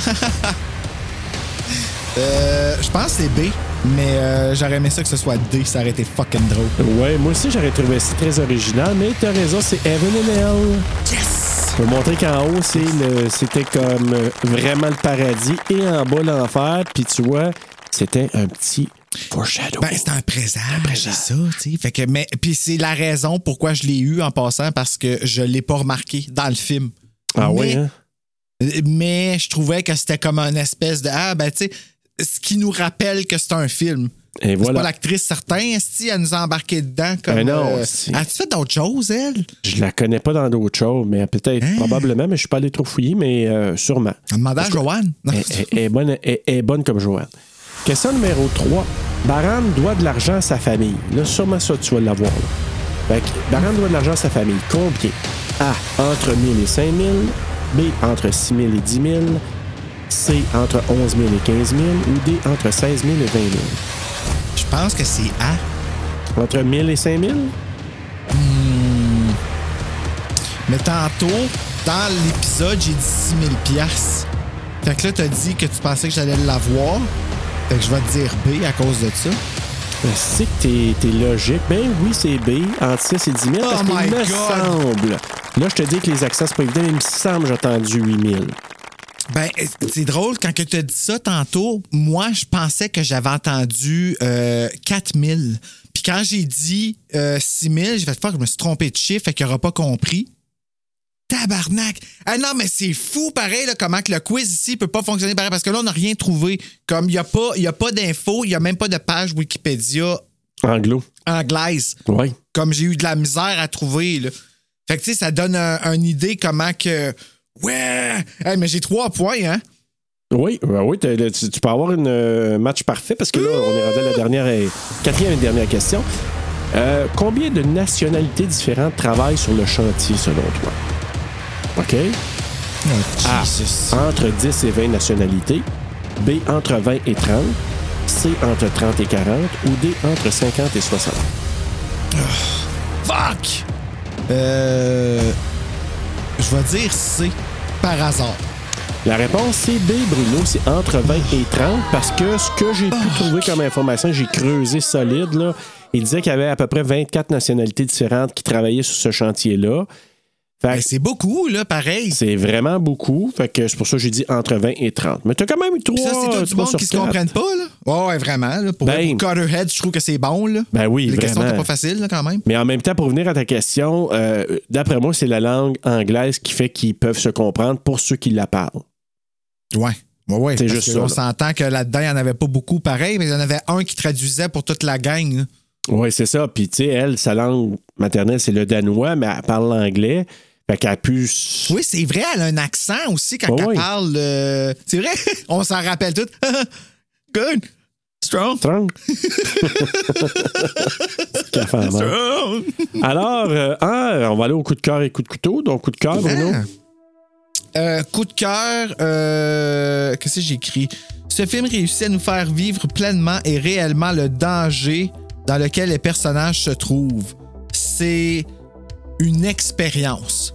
Euh, je pense que c'est B, mais euh, j'aurais aimé ça que ce soit D, ça aurait été fucking drôle. ouais, moi aussi j'aurais trouvé ça très original, mais t'as raison, c'est Heaven and Hell. Yes! Pour montrer qu'en haut, c'est le, c'était comme euh, vraiment le paradis et en bas l'enfer. Puis tu vois, c'était un petit foreshadow. Ben, c'est un présent, c'est ça, tu sais. Fait que, mais, puis c'est la raison pourquoi je l'ai eu en passant, parce que je l'ai pas remarqué dans le film. ah mais, oui, hein? Mais je trouvais que c'était comme une espèce de, ah, ben, tu sais, ce qui nous rappelle que c'est un film. Et C'est voilà. pas l'actrice certain, si elle nous a embarqué dedans comme. Ben non, euh, c'est- As-tu fait d'autres choses, elle? Je la connais pas dans d'autres choses, mais peut-être, Hein? probablement, mais je suis pas allé trop fouiller, mais euh, sûrement. On demandait à Joanne? Elle, est bonne, elle- elle est bonne comme Joanne. Question numéro 3. Baran doit de l'argent à sa famille. Là, sûrement ça, tu vas l'avoir. Fait que Baran doit de l'argent à sa famille. Combien? A. Entre 1000 et 5000. B. Entre 6000 et 10 000. C. Entre 11 000 et 15 000. Ou D. Entre 16 000 et 20 000. Je pense que c'est A. Entre 1000 et 5000? Mais tantôt, dans l'épisode, j'ai dit 6 000 piastres. Fait que là, t'as dit que tu pensais que j'allais l'avoir. Fait que je vais te dire B à cause de ça. Ben, C'est que t'es, t'es logique. Ben oui, c'est B, entre 6 et 10 000, parce Oh qu'il me God! semble. Là, je te dis que les accents, c'est pas évident, mais il me semble que j'ai entendu 8 000. Ben, c'est drôle, quand tu as dit ça tantôt, moi, je pensais que j'avais entendu euh, 4000. Puis quand j'ai dit euh, 6000, j'ai fait fuck, je me suis trompé de chiffre, fait qu'il n'aura pas compris. Tabarnak! Ah non, mais c'est fou, pareil, là, comment que le quiz ici peut pas fonctionner pareil, parce que là, on n'a rien trouvé. Comme il n'y a pas, il y a pas d'infos, il n'y a même pas de page Wikipédia Anglo. anglaise, Oui. comme j'ai eu de la misère à trouver. Là. Fait que, tu sais, ça donne un- une idée comment que. Ouais! Hey, mais j'ai trois points, hein? Oui, ben oui tu, tu peux avoir un euh, match parfait parce que là, on est rendu à la dernière et quatrième et dernière question. Euh, combien de nationalités différentes travaillent sur le chantier selon toi? OK? A. Jesus. Entre 10 et 20 nationalités. B. Entre 20 et 30. C. Entre 30 et 40. Ou D. Entre 50 et 60. Fuck! Euh. Je vais dire C, par hasard? La réponse, c'est B, Bruno. C'est entre 20 et 30 parce que ce que j'ai pu trouver comme information, j'ai creusé solide, là. Il disait qu'il y avait à peu près 24 nationalités différentes qui travaillaient sur ce chantier-là. Ben, c'est beaucoup, là, pareil. c'est vraiment beaucoup. Fait que c'est pour ça que j'ai dit entre 20 et 30. Mais t'as quand même eu trois, Puis ça, c'est tout du monde qui se comprennent pas, là. Ouais, ouais, vraiment. Là. Pour, Ben. pour Cutterhead, je trouve que c'est bon, là. Ben oui, Les questions vraiment. étaient pas faciles, là, quand même. Mais en même temps, pour revenir à ta question, euh, d'après moi, c'est la langue anglaise qui fait qu'ils peuvent se comprendre pour ceux qui la parlent. Ouais. Ouais, ouais. C'est juste que ça, On s'entend que là-dedans, il n'y en avait pas beaucoup pareil, mais il y en avait un qui traduisait pour toute la gang. là. Oui, c'est ça. Puis, tu sais, elle, sa langue maternelle, c'est le danois, mais elle parle l'anglais. Fait qu'elle a pu. s- Oui, c'est vrai, elle a un accent aussi quand elle parle. euh, C'est vrai, on s'en rappelle tout. Good. Strong. Strong. Strong. Alors, euh, ah, on va aller au coup de cœur et coup de couteau. Donc, coup de cœur, Bruno. Ah. Euh, coup de cœur, euh, qu'est-ce que j'ai écrit? Ce film réussit à nous faire vivre pleinement et réellement le danger dans lequel les personnages se trouvent. C'est une expérience.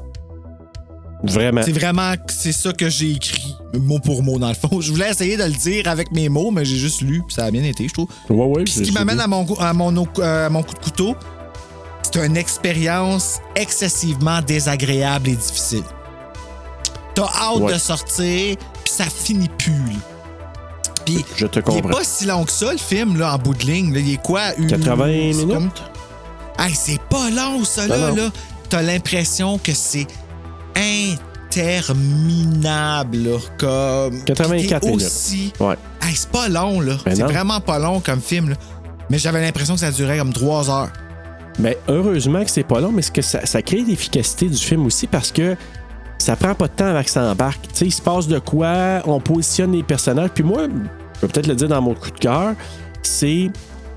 Vraiment. C'est vraiment c'est ça que j'ai écrit, mot pour mot dans le fond. Je voulais essayer de le dire avec mes mots, mais j'ai juste lu, puis ça a bien été, je trouve. Ouais, ouais. Ce qui m'amène à mon, cou- à, mon, au- euh, à mon coup de couteau, c'est une expérience excessivement désagréable et difficile. T'as hâte Ouais. de sortir, puis ça finit plus. Puis Je te il est comprends. pas si long que ça, le film, là, en bout de ligne. là. Il est quoi? Une... 80 c'est minutes? comme- Hey, c'est pas long, ça, là. Là. T'as l'impression que c'est interminable, là, comme... 84 Puis t'es minutes. aussi... Ouais. Hey, c'est pas long, là. Ben c'est vraiment pas long comme film, là. Mais j'avais l'impression que ça durait comme trois heures. Mais heureusement que c'est pas long, mais ce que ça, ça crée l'efficacité du film aussi parce que ça prend pas de temps avant que ça embarque. Tu sais, il se passe de quoi, on positionne les personnages. Puis moi, je peux peut-être le dire dans mon coup de cœur, c'est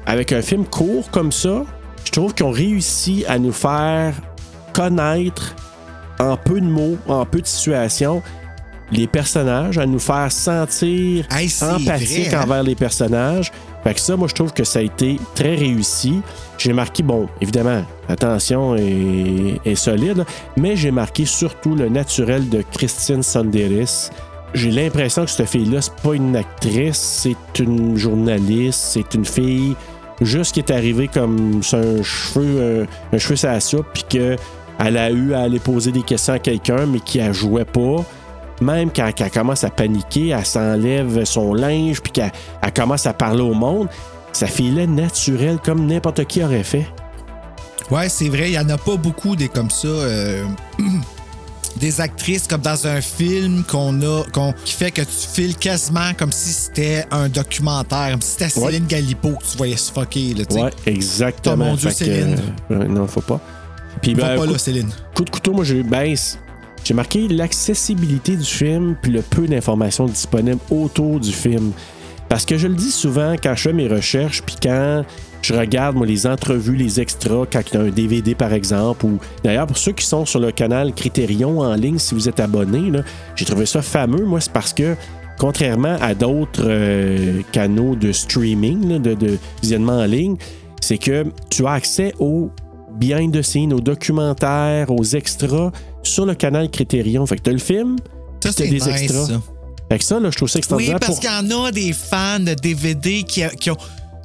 avec un film court comme ça, je trouve qu'ils ont réussi à nous faire connaître en peu de mots, en peu de situations, les personnages, à nous faire sentir Hey, empathique vrai, hein? envers les personnages. Fait que ça, moi, je trouve que ça a été très réussi. J'ai marqué, bon, évidemment, l'attention est, est solide, mais j'ai marqué surtout le naturel de Christine Sanderis. J'ai l'impression que cette fille-là, c'est pas une actrice, c'est une journaliste, c'est une fille juste qui est arrivée comme sur un cheveu, un, un cheveu sur la soupe, puis qu'elle a eu à aller poser des questions à quelqu'un, mais qui ne jouait pas. Même quand elle commence à paniquer, elle s'enlève son linge, puis qu'elle elle commence à parler au monde. Sa fille-là est naturelle, comme n'importe qui aurait fait. Ouais, c'est vrai, il n'y en a pas beaucoup des comme ça. euh, des actrices comme dans un film qu'on a qui fait que tu files quasiment comme si c'était un documentaire, comme si c'était Ouais. Céline Galipo que tu voyais suffoquer. Là, tu sais. Ouais, exactement. Oh mon Dieu, Fait que, Céline. euh, non, faut pas. Puis, ben, pas coup, là, Céline. coup de couteau, moi, j'ai ben, j'ai marqué l'accessibilité du film puis le peu d'informations disponibles autour du film. Parce que je le dis souvent quand je fais mes recherches, puis quand je regarde moi, les entrevues, les extras, quand il y a un DVD par exemple, ou d'ailleurs pour ceux qui sont sur le canal Criterion en ligne, si vous êtes abonné, j'ai trouvé ça fameux. Moi, c'est parce que contrairement à d'autres euh, canaux de streaming, là, de, de visionnement en ligne, c'est que tu as accès aux behind the scenes, aux documentaires, aux extras sur le canal Criterion. Fait que tu as le film, Ça, t'as des nice, extras. ça. Fait que ça, là, je trouve ça Oui, extraordinaire. parce pour- qu'il y en a des fans de DVD qui, qui ont.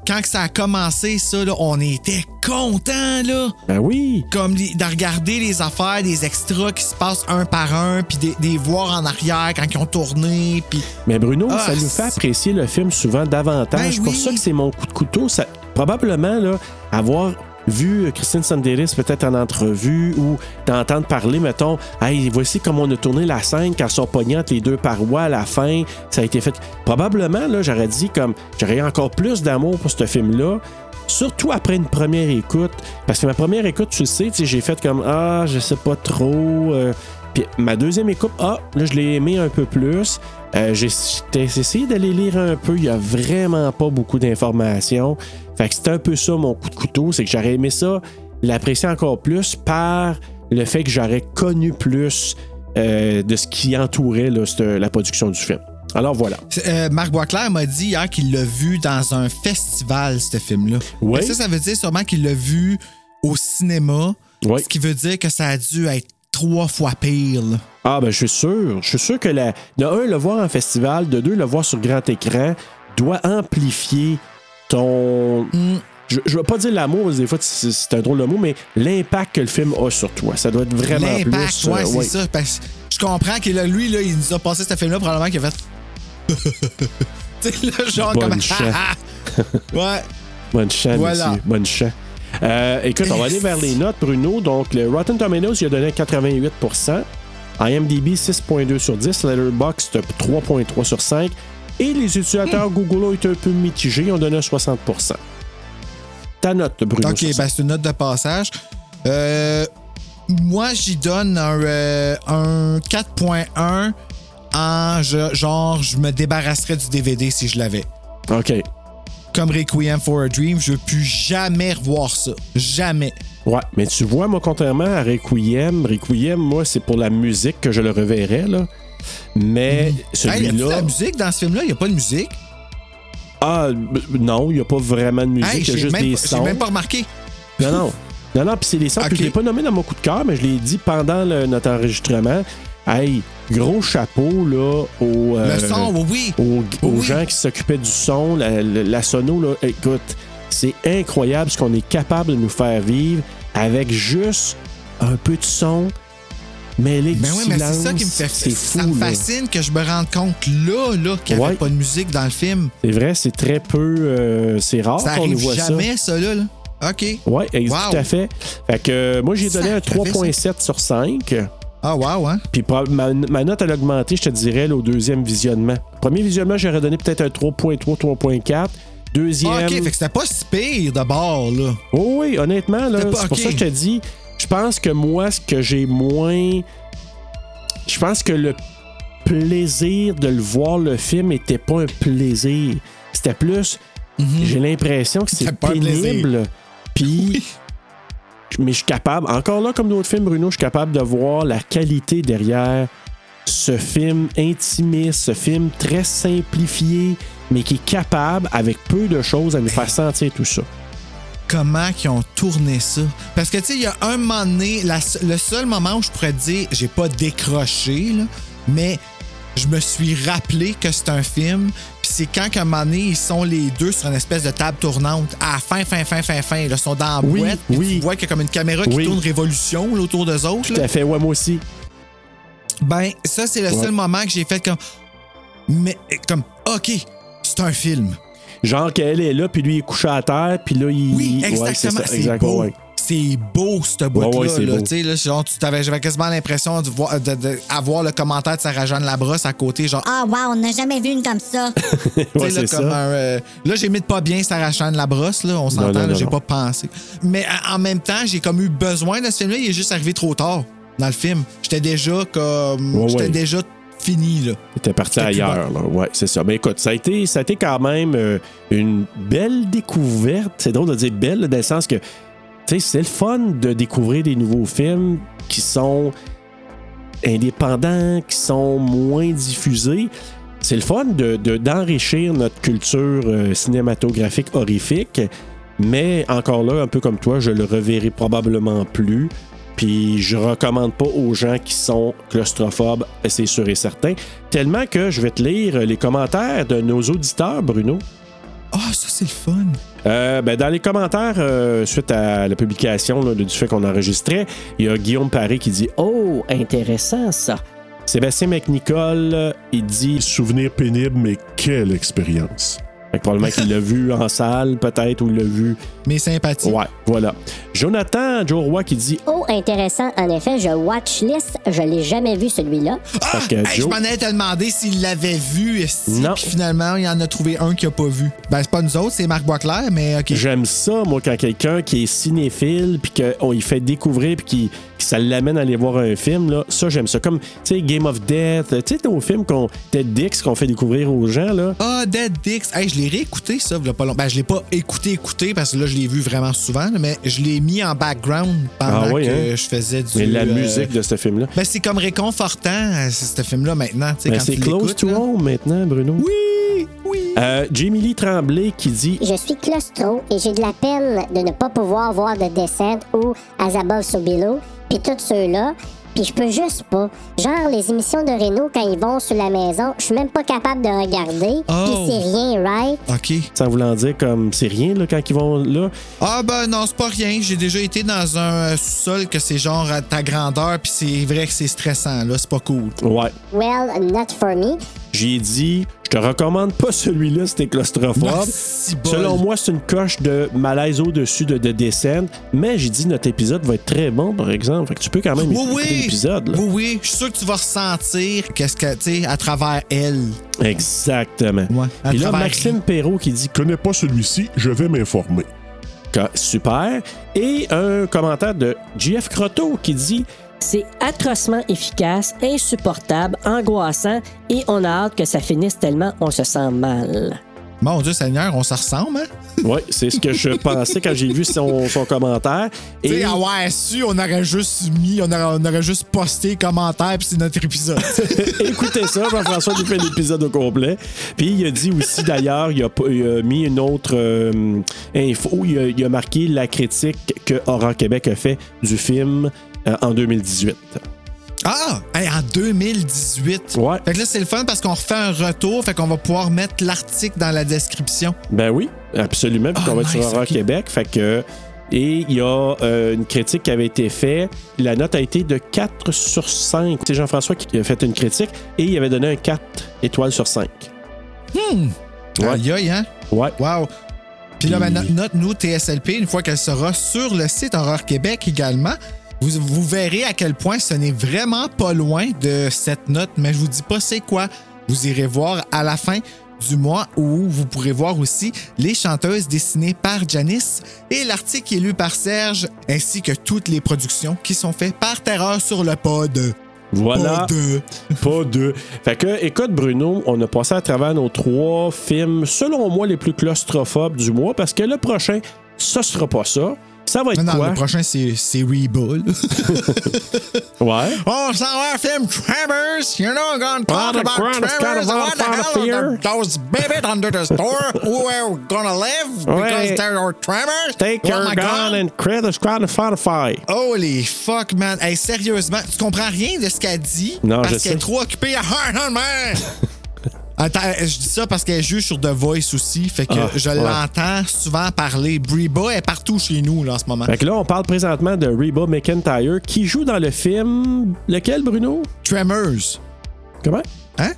Quand ça a commencé, ça, là, on était contents, là. Ben oui! Comme de regarder les affaires, des extras qui se passent un par un, puis des, des voir en arrière quand ils ont tourné, puis. Mais Bruno, Ah, ça nous fait apprécier le film souvent davantage. Ben C'est pour oui. ça que c'est mon coup de couteau. Ça, probablement, là, avoir vu Christine Sanderis peut-être en entrevue ou d'entendre parler, mettons, hey, voici comment on a tourné la scène quand sont pognantes les deux parois à la fin. Ça a été fait. Probablement, là, j'aurais dit comme j'aurais encore plus d'amour pour ce film-là. Surtout après une première écoute. Parce que ma première écoute, tu sais, j'ai fait comme Ah, je sais pas trop. euh, puis ma deuxième écoute, ah, là, je l'ai aimé un peu plus. Euh, j'ai essayé d'aller lire un peu. Il y a vraiment pas beaucoup d'informations. Fait que c'est un peu ça mon coup de couteau. C'est que j'aurais aimé ça, l'apprécier encore plus par le fait que j'aurais connu plus euh, de ce qui entourait là, cette- la production du film. Alors voilà. Euh, Marc Boisclair m'a dit hier qu'il l'a vu dans un festival, ce film-là. Ça, ça veut dire sûrement qu'il l'a vu au cinéma. Ce qui veut dire que ça a dû être trois fois pire. là. Ah, ben, je suis sûr. Je suis sûr que la, de un, le voir en festival, de deux, le voir sur grand écran, doit amplifier ton. Je, je veux pas dire l'amour, des fois, c'est c'est un drôle de mot, mais l'impact que le film a sur toi. Ça doit être vraiment L'impact, plus. euh, ouais, c'est ouais. ça. Parce que je comprends que là, lui, là, il nous a passé ce film-là, probablement qu'il a fait. tu sais, là, genre Bonne comme. chance. ouais. Bonne chance, Voilà. monsieur. Bonne chance. Euh, écoute, on va aller vers les notes, Bruno. Donc, le Rotten Tomatoes, il a donné 88 IMDb, 6.2 sur 10. Letterboxd, 3.3 sur 5. Et les utilisateurs Hmm. Google ont été un peu mitigés. Ils ont donné 60% Ta note, Bruno. OK, ben c'est une note de passage. Euh, moi, j'y donne un, euh, un 4.1 en je- genre, je me débarrasserais du DVD si je l'avais. OK. Comme Requiem for a Dream, je veux plus jamais revoir ça. Jamais. Ouais, mais tu vois, moi, contrairement à Requiem, Requiem, moi, c'est pour la musique que je le reverrais, là. Mais Hey, y celui-là. la musique dans ce film-là? Il n'y a pas de musique? ah, non, il n'y a pas vraiment de musique, Hey, il y a juste même, des j'ai sons. même pas remarqué. Non, non. Non, non, puis c'est les sons. Ok. je l'ai pas nommé dans mon coup de cœur, mais je l'ai dit pendant le- notre enregistrement. Hey, gros chapeau, là, aux, euh, Le son, oui, oui. aux, aux Oui. gens qui s'occupaient du son, la, la- la sono, là. Écoute, c'est incroyable ce qu'on est capable de nous faire vivre avec juste un peu de son mêlé Ben oui, mais c'est ça qui me fait C'est fou, Ça me là. fascine que je me rende compte là, là, qu'il n'y avait pas de musique dans le film. C'est vrai, c'est très peu... euh, c'est rare Ça qu'on arrive voit ça. jamais, ça, là. là. OK. Oui, Wow. tout à fait. Fait que euh, moi, j'ai donné un Sacré, 3.7 sur 5. Ah, wow, hein? Puis ma, ma note, elle a augmenté, je te dirais, là, au deuxième visionnement. Premier visionnement, j'aurais donné peut-être un 3.3, 3.4. Deuxième. Ah, OK, fait que c'était pas si pire de bord, là. Oh oui, honnêtement, là, c'est pour ça que je te dis, je pense que moi, ce que j'ai moins. Je pense que le plaisir de le voir, le film, était pas un plaisir. C'était plus. J'ai l'impression que c'est pénible. Puis. mais je suis capable, encore là, comme d'autres films, Bruno, je suis capable de voir la qualité derrière ce film intimiste, ce film très simplifié, mais qui est capable, avec peu de choses, à nous faire sentir tout ça. comment qu'ils ont tourné ça? Parce que, tu sais, il y a un moment donné, la- le seul moment où je pourrais dire, j'ai pas décroché, là, mais je me suis rappelé que c'est un film. Puis c'est quand, qu'à un moment donné, ils sont les deux sur une espèce de table tournante. À la fin, fin, fin, fin, fin. Ils sont dans la Oui, boîte. oui. Tu vois qu'il y a comme une caméra qui Oui. tourne révolution là, autour d'eux autres. Tout là. à fait, ouais, moi aussi. Ben, ça, c'est le Ouais. seul moment que j'ai fait comme. Mais, comme, OK, c'est un film. Genre qu'elle est là, puis lui, il est couché à terre, puis là, il. Oui, exactement. c'est beau. ouais. C'est beau, cette boîte-là. ouais, c'est là. beau. Tu sais, là, genre, tu t'avais, j'avais quasiment l'impression de voir, de, de avoir le commentaire de Sarah-Jeanne Labrosse à côté, genre, Ah, wow, on n'a jamais vu une comme ça. Ouais, tu sais, là, c'est comme ça. un, euh, là, j'imite pas bien Sarah-Jeanne Labrosse, là, on s'entend, j'ai pas pensé. Mais en- en même temps, j'ai comme eu besoin de ce film-là, il est juste arrivé trop tard dans le film. J'étais déjà comme. Ouais, j'étais ouais. déjà fini, là. Parti ailleurs, là. Ouais, c'est ça. Mais écoute, ça a été, ça a été quand même euh, une belle découverte. C'est drôle de dire belle, là, dans le sens que, c'est le fun de découvrir des nouveaux films qui sont indépendants, qui sont moins diffusés. C'est le fun de, de- d'enrichir notre culture euh, cinématographique horrifique. Mais encore là, un peu comme toi, je le reverrai probablement plus. Puis je recommande pas aux gens qui sont claustrophobes, c'est sûr et certain. Tellement que je vais te lire les commentaires de nos auditeurs, Bruno. Ah, ça, c'est le fun. Euh, ben, dans les commentaires, euh, suite à la publication là, du fait qu'on enregistrait, il y a Guillaume Paré qui dit Oh, intéressant ça. Sébastien McNicol, il dit Souvenir pénible, mais quelle expérience. Fait que probablement qu'il l'a vu en salle, peut-être, ou il l'a vu. Mes sympathies. Ouais, voilà. Jonathan Joe Roy qui dit Oh, intéressant. En effet, je watchlist. Je l'ai jamais vu celui-là. Ah! Fait que Hey, je m'en allais te demander s'il l'avait vu, puis finalement, il en a trouvé un qu'il a pas vu. Ben, c'est pas nous autres, c'est Marc Boisclair, mais OK. J'aime ça, moi, quand quelqu'un qui est cinéphile, puis qu'on y fait découvrir, puis qui, qui ça l'amène à aller voir un film, là, ça, j'aime ça. Comme, tu sais, Game of Death, tu sais, nos films qu'on, Ted Dix qu'on fait découvrir aux gens, là. Ah, Dead Dix. Hey, je l'ai réécouté, ça, il y a pas longtemps. Ben, je l'ai pas écouté, écouté, parce que là, je l'ai vu vraiment souvent, mais je l'ai mis en background pendant Ah oui, que hein? je faisais du. Mais la euh, musique de ce film-là. Ben, c'est comme réconfortant, euh, ce film-là, maintenant. Ben, c'est close to là. home maintenant, Bruno. Oui, oui. Euh, Jamie Lee Tremblay qui dit Je suis claustro et j'ai de la peine de ne pas pouvoir voir The Descent ou As Above So Below, puis tous ceux-là. Puis je peux juste pas. Genre les émissions de Renault quand ils vont sur la maison, je suis même pas capable de regarder. Oh. Puis c'est rien, right? OK. sans vouloir dire comme c'est rien là, quand ils vont là. Ah, ben non, c'est pas rien. J'ai déjà été dans un sous-sol que c'est genre à ta grandeur, puis c'est vrai que c'est stressant, là. C'est pas cool. Ouais. Well, not for me. J'ai dit, je te recommande pas celui-là si t'es claustrophobe. Ah, bol. Selon moi, c'est une coche de malaise au-dessus de, de descente. Mais j'ai dit, notre épisode va être très bon, par exemple. Fait que tu peux quand même Oui, écouter oui. l'épisode. là. Oui, oui. Je suis sûr que tu vas ressentir qu'est-ce que, tu sais, à travers elle. Exactement. Ouais, à Puis là, travers Maxime Perrault qui dit Connais pas celui-ci, je vais m'informer. super. Et un commentaire de JF Croteau qui dit C'est atrocement efficace, insupportable, angoissant et on a hâte que ça finisse tellement on se sent mal. Mon Dieu Seigneur, on se ressemble, hein? Oui, c'est ce que je pensais quand j'ai vu son, son commentaire. Tu sais, Et avoir su, on aurait juste mis, on aurait, on aurait juste posté commentaire, puis c'est notre épisode. écoutez ça, Jean-François nous fait l'épisode au complet. Puis il a dit aussi d'ailleurs, il a, pas- il a mis une autre euh, info, il a, il a marqué la critique que Horror Québec a fait du film euh, en 2018. ah! Hey, en 2018. Ouais. Fait que là, c'est le fun parce qu'on refait un retour, fait qu'on va pouvoir mettre l'article dans la description. Ben oui, absolument. Puis qu'on va être sur Horror. Québec. Fait que. Et il y a euh, une critique qui avait été faite. La note a été de 4 sur 5. C'est Jean-François qui a fait une critique et il avait donné un 4 étoiles sur 5. Hmm! Ouais. Aïe, aïe, hein? Ouais. Wow! Puis là, ben, notre note, nous, TSLP, une fois qu'elle sera sur le site Horreur Québec également, vous, vous verrez à quel point ce n'est vraiment pas loin de cette note, mais je vous dis pas c'est quoi. Vous irez voir à la fin du mois où vous pourrez voir aussi les chanteuses dessinées par Janice et l'article qui est lu par Serge, ainsi que toutes les productions qui sont faites par Terreur sur le pod. Voilà. Pas de. Pas deux. Fait que, écoute, Bruno, on a passé à travers nos trois films, selon moi, les plus claustrophobes du mois, parce que le prochain, ce sera pas ça. Ça va être Non, non, quoi? le prochain, c'est c'est Reba. là. Ouais. On s'en va film Tremors. You know, I'm gonna Ah, talk about on What the hell those babies under the store? Who are gonna live because there are Tremors? Take Oh your gun and create a squad of Spotify. Holy fuck, man. Hey, sérieusement, tu comprends rien de ce qu'elle dit? Non, parce qu'elle est trop occupée à Hard Man. Attends, je dis ça parce qu'elle joue sur The Voice aussi. Fait que Ah, je ouais. l'entends souvent parler. Breba est partout chez nous là, en ce moment. Fait que là, on parle présentement de Reba McIntyre qui joue dans le film. Lequel, Bruno? Tremors. Comment? Hein?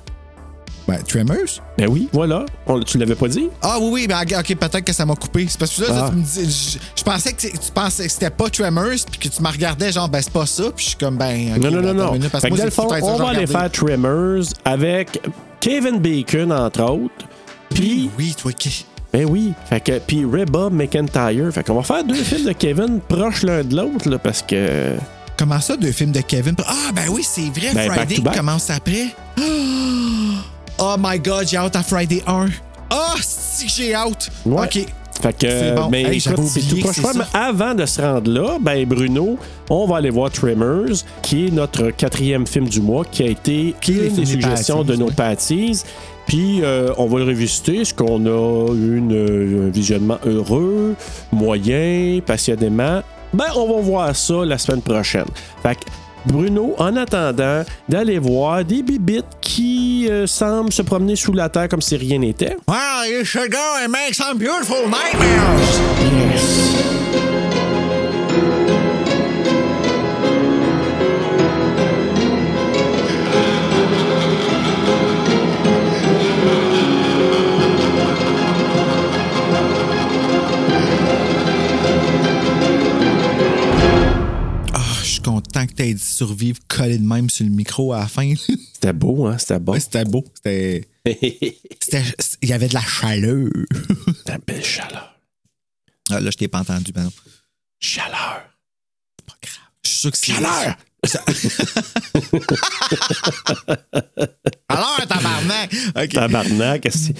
Ben, Tremors? Ben oui, voilà. On- tu l'avais pas dit? Ah oui, oui, ben, ok, peut-être que ça m'a coupé. C'est parce que là, Ah. tu me dis, je, je pensais que tu pensais que c'était pas Tremors, puis que tu me regardais genre, ben c'est pas ça, puis je suis comme, ben. non, non, ben, non, non. minute, parce Fait que dans le fond, on va aller regardais. faire Tremors avec Kevin Bacon, entre autres. Puis, Oui, toi, qui? ben oui. Fait que, puis Reba McIntyre. Fait qu'on va faire deux films de Kevin proches l'un de l'autre, là, parce que. Comment ça, deux films de Kevin? Ah, ben oui, c'est vrai, Ben, Friday back. commence après. Oh my god, j'ai hâte à Friday 1. Ah, si que j'ai hâte. Ouais. Ok. Fait que, bon. mais Hey, j'avais écoute, c'est tout proche. Mais avant de se rendre là, ben Bruno, on va aller voir Tremors, qui est notre quatrième film du mois, qui a été Qui une des suggestions de nos patties. Puis euh, on va le revisiter. Est-ce qu'on a une, euh, un visionnement heureux, moyen, passionnément? Ben, on va voir ça la semaine prochaine. Fait que, Bruno, en attendant d'aller voir des bibites qui euh, semblent se promener sous la terre comme si rien n'était. Well, you should go and make some beautiful nightmares. Ah, suis content que tu aies dit survivre collé de même sur le micro à la fin. C'était beau, hein? C'était bon. Ouais, c'était beau. C'était. Il y avait de la chaleur. C'était une belle chaleur. Ah, là, je t'ai pas entendu, ben non. Chaleur. Je suis sûr que c'est. Chaleur! Alors, tabarnak! OK. Tabarnak. c'est-